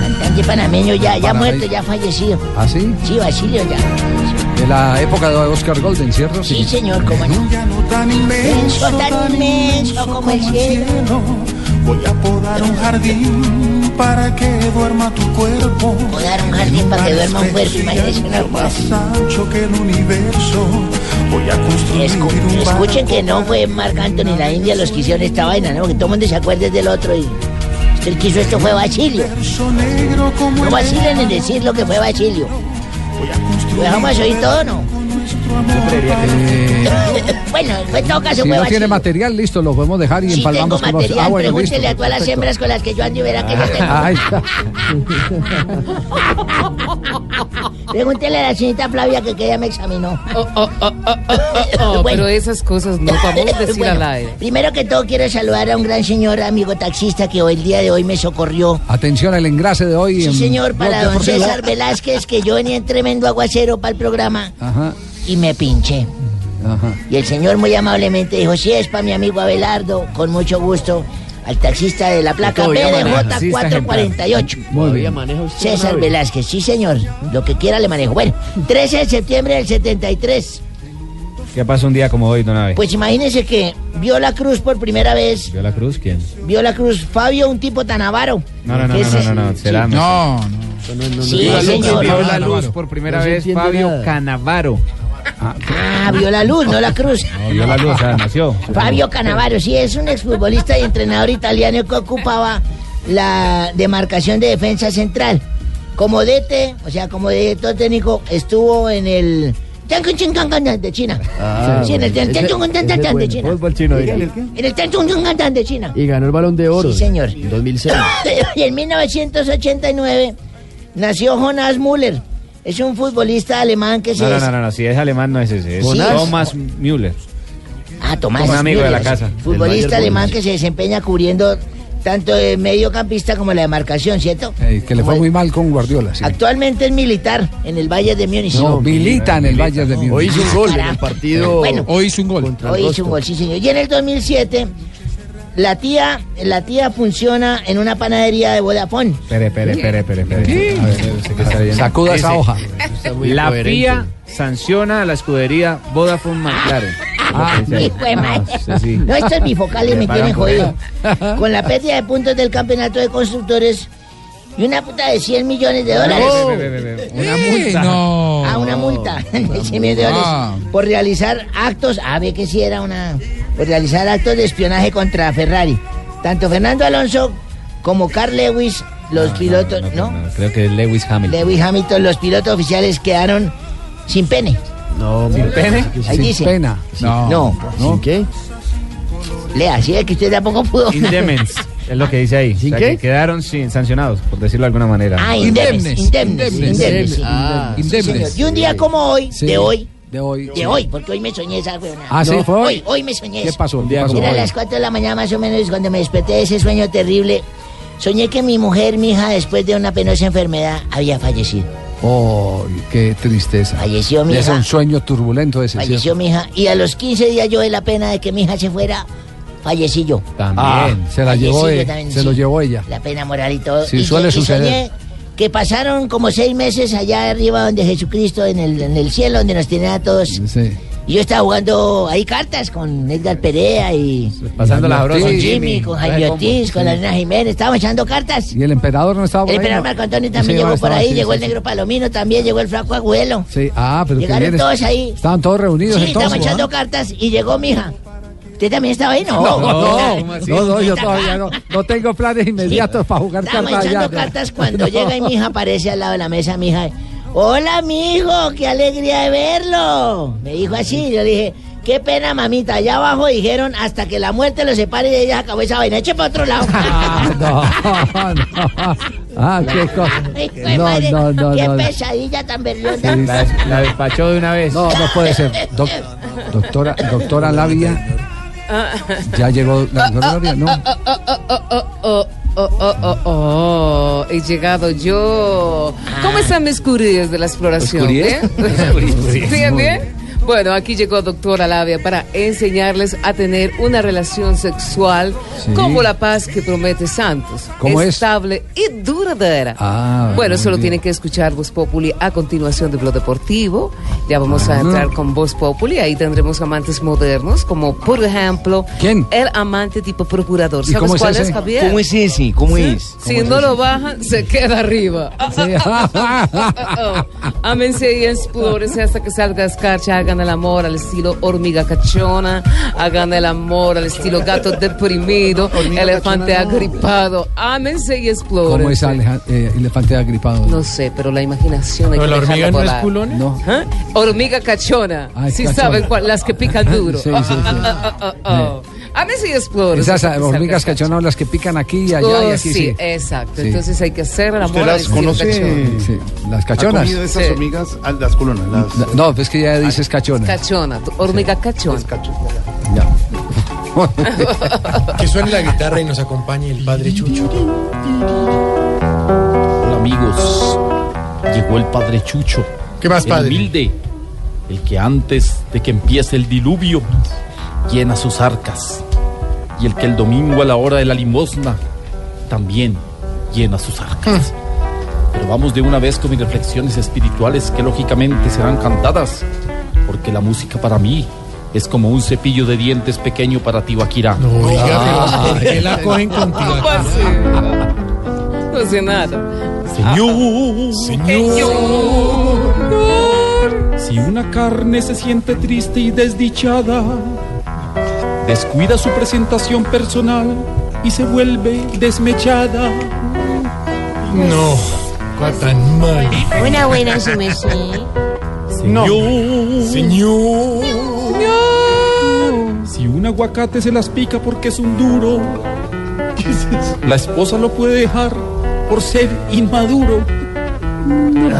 Speaker 39: Cantante panameño ya, ya
Speaker 4: Panameño.
Speaker 39: muerto, ya fallecido.
Speaker 4: ¿Ah, sí?
Speaker 39: Sí, Basilio ya.
Speaker 4: De la época de Oscar Golden, ¿cierto?
Speaker 39: Sí, señor, cómo no.
Speaker 37: Tan
Speaker 39: Inmenso, tan inmenso como el cielo.
Speaker 37: Voy a podar un jardín para que duerma tu cuerpo.
Speaker 39: Podar un jardín para que duerma un cuerpo, imagínese una
Speaker 37: Más ancho que el universo. Voy a construir un
Speaker 39: Escuchen que no fue Marc Anthony la India los que hicieron esta vaina, ¿no? Que todo el mundo se acuerde del otro y. El que hizo esto fue Basilio. No vacilen en decir lo que fue Basilio. ¿Lo dejamos oír todo no? bueno, en todo caso
Speaker 4: Si no tiene material, listo, lo podemos dejar y
Speaker 39: Sí tengo
Speaker 4: empalmamos con
Speaker 39: material,
Speaker 4: Ah, bueno, listo.
Speaker 39: pregúntele a todas las hembras con las que yo ando y verá que yo tengo.
Speaker 4: Ahí está.
Speaker 39: Pregúntele a la señorita Flavia que, que ella me examinó.
Speaker 47: Oh,
Speaker 39: Bueno.
Speaker 47: pero esas cosas no a decir
Speaker 39: Bueno,
Speaker 47: al aire.
Speaker 39: Primero que todo quiero saludar a un gran señor amigo taxista que hoy el día de hoy me socorrió.
Speaker 4: Atención al engrase de hoy.
Speaker 39: Sí,
Speaker 4: en
Speaker 39: señor, para don. César Velázquez, que yo venía en tremendo aguacero para el programa
Speaker 4: Ajá,
Speaker 39: y me pinché.
Speaker 4: ajá.
Speaker 39: Y el señor muy amablemente dijo, sí, es para mi amigo Abelardo, con mucho gusto, al taxista de la placa
Speaker 45: Todavía maneja,
Speaker 39: BDJ 448.
Speaker 45: Muy bien. maneja usted una
Speaker 39: César. Velázquez, sí señor, lo que quiera le manejo. Bueno, 13 de septiembre del 73.
Speaker 10: ¿Qué pasa un día como hoy, don Ave?
Speaker 39: Pues imagínense que vio la cruz por primera vez.
Speaker 10: ¿Vio la cruz? ¿Quién?
Speaker 39: Vio la cruz Fabio, un tipo tan avaro.
Speaker 10: No, no, no, no, no, no, no, será.
Speaker 39: Sí.
Speaker 10: No,
Speaker 39: Sí,
Speaker 10: Vio la luz,
Speaker 39: señor.
Speaker 10: Vio la
Speaker 39: No,
Speaker 10: luz
Speaker 39: no,
Speaker 10: por primera
Speaker 39: no
Speaker 10: vez Fabio
Speaker 39: nada.
Speaker 10: Canavaro.
Speaker 39: Ah, vio la luz, no la cruz.
Speaker 10: No, vio la luz, o sea, nació.
Speaker 39: Fabio Canavaro, sí, es un exfutbolista y entrenador italiano que ocupaba la demarcación de defensa central. Como DT, o sea, como director técnico, estuvo en el de China.
Speaker 45: Ah,
Speaker 39: sí, en el
Speaker 45: ese- ese es
Speaker 39: de China.
Speaker 45: Fútbol chino,
Speaker 39: En
Speaker 45: diga.
Speaker 39: el de China.
Speaker 45: Y ganó el balón de oro.
Speaker 39: Sí, señor.
Speaker 45: En 2006.
Speaker 39: y en 1989 nació Jonas Müller. Es un futbolista alemán que se...
Speaker 10: No, no, no, no, no, si es alemán no es ese, es. Thomas Müller.
Speaker 39: Ah, Tomás.
Speaker 10: Un amigo de la casa.
Speaker 39: Futbolista alemán que se desempeña cubriendo tanto de mediocampista como la demarcación, ¿cierto?
Speaker 4: Eh, que le fue muy mal con Guardiola, sí.
Speaker 39: Actualmente es militar en el Bayern de Múnich.
Speaker 4: No, milita en el Bayern de Múnich.
Speaker 45: Hoy hizo un gol en el partido.
Speaker 39: Bueno.
Speaker 6: Hoy hizo un gol.
Speaker 39: Hoy hizo un gol, sí, señor. Y en el 2007, la tía, la tía funciona en una panadería de Vodafone.
Speaker 10: Espere, espere, espere, espere. espere. A ver, usted está.
Speaker 4: Sacuda esa hoja.
Speaker 10: La
Speaker 45: coherente.
Speaker 10: FIA sanciona a la escudería Vodafone McLaren.
Speaker 4: Ah,
Speaker 39: de madre.
Speaker 10: Ah, sí, sí.
Speaker 39: No, estos bifocales
Speaker 10: Le
Speaker 39: me
Speaker 10: pagan
Speaker 39: tienen jodido. Con la pérdida de puntos del campeonato de constructores, y una puta de 100 millones de dólares.
Speaker 23: Una multa.
Speaker 6: No.
Speaker 39: Ah, una multa de 100 millones de dólares
Speaker 6: Ah.
Speaker 39: por realizar actos, a ver que si era una, por realizar actos de espionaje contra Ferrari. Tanto Fernando Alonso como Carl Lewis, los pilotos, ¿no?
Speaker 10: Creo que es Lewis Hamilton.
Speaker 39: Lewis Hamilton, los pilotos oficiales quedaron sin pene.
Speaker 33: No,
Speaker 10: ¿Sin pene?
Speaker 39: Ahí
Speaker 4: Sin
Speaker 39: dice.
Speaker 4: pena.
Speaker 39: No.
Speaker 4: No.
Speaker 33: ¿Sin qué?
Speaker 39: Lea, sí, es que usted tampoco pudo.
Speaker 10: Indemens. Es lo que dice ahí.
Speaker 39: ¿Sin
Speaker 10: O sea,
Speaker 39: qué?
Speaker 10: que quedaron sin sancionados, por decirlo de alguna manera.
Speaker 39: Ah, indemnes, indemnes, indemnes.
Speaker 4: Ah,
Speaker 39: Sí,
Speaker 4: indemnes.
Speaker 39: señor. Y un día como hoy,
Speaker 4: Sí.
Speaker 39: de hoy,
Speaker 4: De hoy.
Speaker 39: de hoy, porque hoy me soñé esa weona.
Speaker 4: Ah, ¿sí? ¿Fue hoy?
Speaker 39: Hoy, me soñé
Speaker 4: ¿Qué pasó? ¿Qué pasó?
Speaker 39: Era a las 4 de la mañana más o menos cuando me desperté de ese sueño terrible. Soñé que mi mujer, mi hija, después de una penosa enfermedad, había fallecido.
Speaker 4: Oh, qué tristeza.
Speaker 39: Falleció mi
Speaker 4: Es
Speaker 39: hija.
Speaker 4: un sueño turbulento ese.
Speaker 39: Falleció
Speaker 4: ¿cierto?
Speaker 39: mi hija. Y a los 15 días yo de la pena de que mi hija se fuera, fallecí yo.
Speaker 10: También.
Speaker 4: Ah, se la llevó, eh,
Speaker 39: también,
Speaker 4: se
Speaker 39: sí.
Speaker 4: lo llevó ella.
Speaker 39: La pena moral y todo.
Speaker 4: Sí,
Speaker 39: y,
Speaker 4: suele
Speaker 39: y
Speaker 4: suceder.
Speaker 39: soñé que pasaron como seis meses allá arriba donde Jesucristo, en el, en el cielo, donde nos tenía a todos.
Speaker 4: Sí.
Speaker 39: Y yo estaba jugando ahí cartas con Edgar Perea y...
Speaker 10: Pasando la
Speaker 39: con
Speaker 10: sabrosa.
Speaker 39: Jimmy, con Jaime. Ortiz, con la Jiménez. Estábamos echando cartas.
Speaker 4: Y el emperador no estaba por
Speaker 39: El
Speaker 4: ahí.
Speaker 39: emperador. Marco Antonio también llegó por
Speaker 4: estaba,
Speaker 39: ahí,
Speaker 4: sí,
Speaker 39: llegó
Speaker 4: sí,
Speaker 39: el
Speaker 4: sí.
Speaker 39: negro Palomino también, llegó el flaco Agüelo.
Speaker 4: Sí, ah, pero
Speaker 39: Llegaron todos ahí.
Speaker 4: Estaban todos reunidos
Speaker 39: Sí,
Speaker 4: entonces.
Speaker 39: estábamos echando cartas y llegó mi hija. ¿Usted también estaba ahí? No,
Speaker 4: No, no,
Speaker 39: ¿cómo así?
Speaker 4: no, no, yo
Speaker 39: Está
Speaker 4: todavía no, no tengo planes inmediatos para jugar
Speaker 39: Estábamos
Speaker 4: cartas
Speaker 39: echando
Speaker 4: allá.
Speaker 39: cartas cuando
Speaker 4: No.
Speaker 39: llega y mi hija aparece al lado de la mesa, mi hija. Hola, mi hijo, qué alegría de verlo. Me dijo así, yo le dije, qué pena, mamita. Allá abajo dijeron hasta que la muerte los separe y ella acabó esa vaina. Eche para otro lado.
Speaker 4: No, no. Ah, qué cosa.
Speaker 39: Ay,
Speaker 4: No,
Speaker 39: madre,
Speaker 4: no, no,
Speaker 39: qué
Speaker 4: no.
Speaker 39: pesadilla tan berrionda.
Speaker 10: La, la despachó de una vez.
Speaker 4: No, no puede ser. Doc- doctora, doctora Labia, ya llegó. La Labia, no.
Speaker 47: Oh, oh, oh, oh, oh, he llegado yo. ¿Cómo están mis curías de la exploración? ¿Bien, bien? Bueno, aquí llegó doctora Labia para enseñarles a tener una relación sexual
Speaker 4: Sí.
Speaker 47: como la paz que promete Santos.
Speaker 4: ¿Cómo es?
Speaker 47: Estable y duradera.
Speaker 4: Ah,
Speaker 47: bueno, solo
Speaker 4: bien.
Speaker 47: tienen que escuchar Voz Populi a continuación de Blog Deportivo. Ya vamos a
Speaker 4: Ah.
Speaker 47: entrar con Voz Populi. Ahí tendremos amantes modernos, como por ejemplo,
Speaker 4: ¿Quién?
Speaker 47: el amante tipo procurador.
Speaker 4: ¿Y
Speaker 47: ¿Sabes
Speaker 4: cómo es
Speaker 47: cuál
Speaker 4: ese?
Speaker 47: es, Javier?
Speaker 43: ¿Cómo es ese? ¿Cómo es?
Speaker 47: Si no lo bajan, se queda arriba. Ámense y explórense hasta que salga escarcha. Hagan el amor al estilo hormiga cachona. Hagan el amor al estilo gato deprimido. elefante agripado. Ámense y explórense.
Speaker 4: ¿Cómo es Aleja- eh, elefante agripado?
Speaker 47: No sé, pero la imaginación hay
Speaker 4: ¿Pero
Speaker 47: que
Speaker 4: la hormiga no es culona?
Speaker 47: No. ¿Ah? Hormiga cachona.
Speaker 4: Ah,
Speaker 47: si
Speaker 4: cachona.
Speaker 47: saben cuál, las que pican duro.
Speaker 4: Sí, sí, sí.
Speaker 47: Ah, ah, ah, ah. Ámense y explorense.
Speaker 4: Esas hormigas cachonas, las que pican aquí y allá
Speaker 47: Oh,
Speaker 4: y aquí
Speaker 47: sí,
Speaker 4: sí.
Speaker 47: exacto.
Speaker 4: Sí.
Speaker 47: Entonces hay que hacer el amor
Speaker 48: ¿Usted las conoce?
Speaker 4: Sí, las
Speaker 48: ¿Ha
Speaker 4: cachonas.
Speaker 48: comido esas
Speaker 47: Sí.
Speaker 48: hormigas? Ah, las colonas. Las...
Speaker 4: No, es que ya dices cachona.
Speaker 47: Cachona, hormiga cachona.
Speaker 49: Que suene la guitarra y nos acompañe el padre Chucho.
Speaker 50: Hola amigos, llegó el padre Chucho.
Speaker 49: ¿Qué más,
Speaker 50: el
Speaker 49: padre?
Speaker 50: humilde, el que antes de que empiece el diluvio llena sus arcas y el que el domingo a la hora de la limosna también llena sus arcas. Pero vamos de una vez con mis reflexiones espirituales que lógicamente serán cantadas, porque la música para mí es como un cepillo de dientes pequeño para Tibaquirá.
Speaker 49: Oiga,
Speaker 47: Ah.
Speaker 49: pero ¿por qué la cogen contigo?
Speaker 47: No sé nada.
Speaker 50: Señor,
Speaker 47: Señor.
Speaker 50: Si una carne se siente triste y desdichada, descuida su presentación personal y se vuelve desmechada.
Speaker 49: No, cuál tan mal.
Speaker 51: Buena, buena, su merced.
Speaker 50: Señor,
Speaker 49: Señor.
Speaker 50: si un aguacate se las pica porque es un duro, la esposa lo puede dejar por ser inmaduro.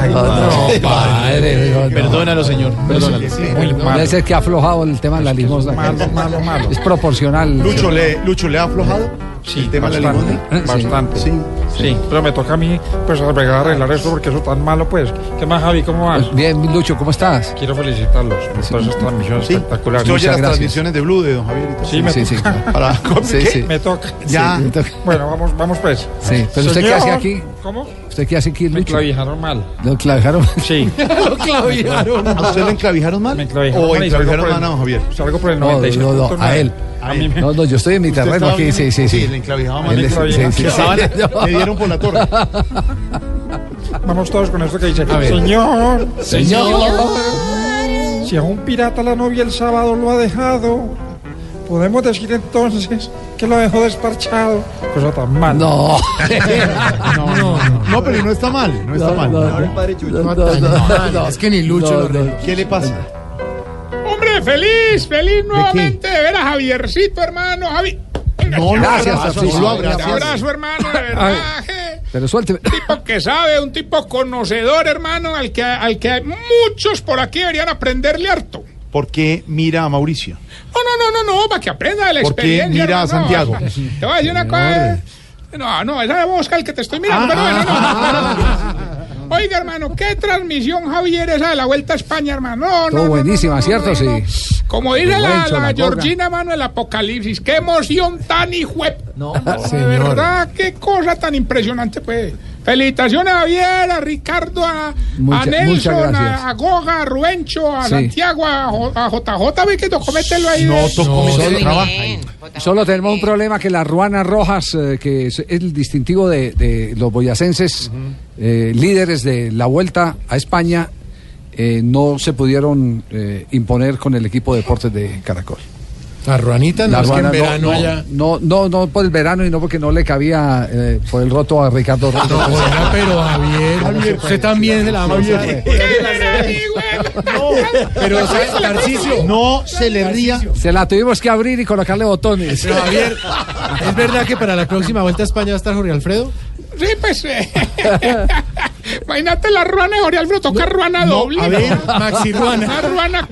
Speaker 49: Ay,
Speaker 4: no, padre, no.
Speaker 50: Perdónalo, señor. Perdónalo.
Speaker 4: Muy. Debe ser que ha aflojado el tema de la limosna.
Speaker 48: malo, malo, malo.
Speaker 4: Es proporcional.
Speaker 48: Lucho, ¿le, Lucho, ¿le ha aflojado
Speaker 6: Sí,
Speaker 48: el tema de la
Speaker 6: bastante,
Speaker 48: limosna?
Speaker 6: bastante.
Speaker 48: Sí.
Speaker 6: Sí, pero me toca a mí pues arreglar, esto porque eso tan malo pues. ¿Qué más Javi? ¿Cómo vas?
Speaker 4: Bien, Lucho, ¿cómo estás?
Speaker 6: Quiero felicitarlos por todas esas transmisiones
Speaker 48: Sí.
Speaker 6: espectaculares.
Speaker 48: Usted oye las
Speaker 4: gracias.
Speaker 48: transmisiones de Blue de Don Javier y.
Speaker 6: Sí, me
Speaker 4: Sí, sí.
Speaker 6: toca.
Speaker 48: Para,
Speaker 4: Sí,
Speaker 48: ¿qué?
Speaker 4: sí.
Speaker 6: Me toca.
Speaker 48: Ya.
Speaker 4: Sí, me toca.
Speaker 6: Bueno, vamos, vamos pues.
Speaker 4: Sí, pero usted qué hace aquí?
Speaker 49: ¿Cómo?
Speaker 4: ¿Usted qué hace aquí,
Speaker 49: Me
Speaker 4: Lucho?
Speaker 49: clavijaron mal.
Speaker 4: ¿Lo clavijaron?
Speaker 49: Sí.
Speaker 48: Lo clavijaron. ¿A usted le enclavijaron mal?
Speaker 49: Me clavijaron
Speaker 48: ¿O
Speaker 49: mal salgo
Speaker 48: enclavijaron mal
Speaker 49: el-
Speaker 48: a don Javier?
Speaker 49: Salgo por el
Speaker 4: No,
Speaker 49: 96
Speaker 4: no, no, a él.
Speaker 49: A mí me-
Speaker 4: No, no, yo estoy en mi
Speaker 48: ¿Usted
Speaker 4: terreno aquí, sí, sí, sí.
Speaker 48: Sí, le enclavijaban mal. Le
Speaker 4: sí, sí, sí.
Speaker 48: Estaban- Le dieron por la torre.
Speaker 49: Vamos todos con esto que dice.
Speaker 48: A ver.
Speaker 49: Señor.
Speaker 48: Señor.
Speaker 49: Si a un pirata la novia el sábado lo ha dejado, podemos decir entonces que lo dejó desparchado. Cosa tan mal.
Speaker 4: No.
Speaker 48: No, no, no, pero no está mal, no está mal.
Speaker 4: no, no. No, no, no.
Speaker 48: Es que ni Lucho
Speaker 4: No,
Speaker 48: lo. ¿Qué le pasa?
Speaker 49: Hombre, feliz, feliz nuevamente de ver a Javiercito, hermano. Javi.
Speaker 48: No
Speaker 4: Gracias,
Speaker 49: Un
Speaker 48: abrazo.
Speaker 49: hermano, de verdad.
Speaker 4: Pero suélteme.
Speaker 49: tipo que sabe, un tipo conocedor, hermano, al que, al que muchos por aquí deberían aprenderle harto.
Speaker 48: ¿Por qué mira a Mauricio?
Speaker 49: No, no, no, no, no, para que aprenda de la
Speaker 48: ¿Por qué
Speaker 49: experiencia.
Speaker 48: mira a. Santiago?
Speaker 49: Te voy a decir una cosa. No, no, esa es Oscar el que te estoy mirando, pero bueno, no. Oiga, hermano, qué transmisión, Javier, esa de la Vuelta a España, hermano. No, no,
Speaker 4: Todo
Speaker 49: no,
Speaker 4: buenísima,
Speaker 49: no, no,
Speaker 4: ¿cierto?
Speaker 49: no,
Speaker 4: Sí.
Speaker 49: no. Como dice la, la. Georgina, hermano, el apocalipsis. Qué emoción tan hijo. No, de
Speaker 48: señor.
Speaker 49: verdad, qué cosa tan impresionante, pues. Felicitaciones a Javier, a Ricardo, a,
Speaker 4: Mucha-
Speaker 49: a
Speaker 4: muchas
Speaker 49: Nelson, a, a Goga, a Rubencho, a
Speaker 4: Sí.
Speaker 49: Santiago, a, a JJ, ve que tocó meterlo ahí.
Speaker 48: No tocó meterlo,
Speaker 4: solo-. Solo tenemos un problema que las ruanas rojas, eh, que es el distintivo de, de los boyacenses, eh, líderes de la vuelta a España, eh, no se pudieron eh, imponer con el equipo de deportes de Caracol.
Speaker 52: La ruanita no
Speaker 4: La
Speaker 52: es que en
Speaker 4: ruana no,
Speaker 52: verano
Speaker 4: no,
Speaker 52: haya.
Speaker 4: no, no, no por el verano y no porque no le cabía eh, por el roto a Ricardo.
Speaker 52: No, oiga, pero Javier, usted también se la va a usar. Pero, ¿sabes, Tarcisio?
Speaker 48: No se le ría.
Speaker 4: Se la tuvimos que abrir y colocarle botones.
Speaker 52: Pero, Javier, ¿es verdad que para la próxima vuelta a España va a estar Jorge Alfredo?
Speaker 49: Sí, pues. eh, Imagínate la ruana de Jorge Alfredo, toca ruana
Speaker 52: no,
Speaker 49: doble.
Speaker 52: a ver,
Speaker 49: ¿no?
Speaker 52: Maxi Ruana.
Speaker 49: Una ruana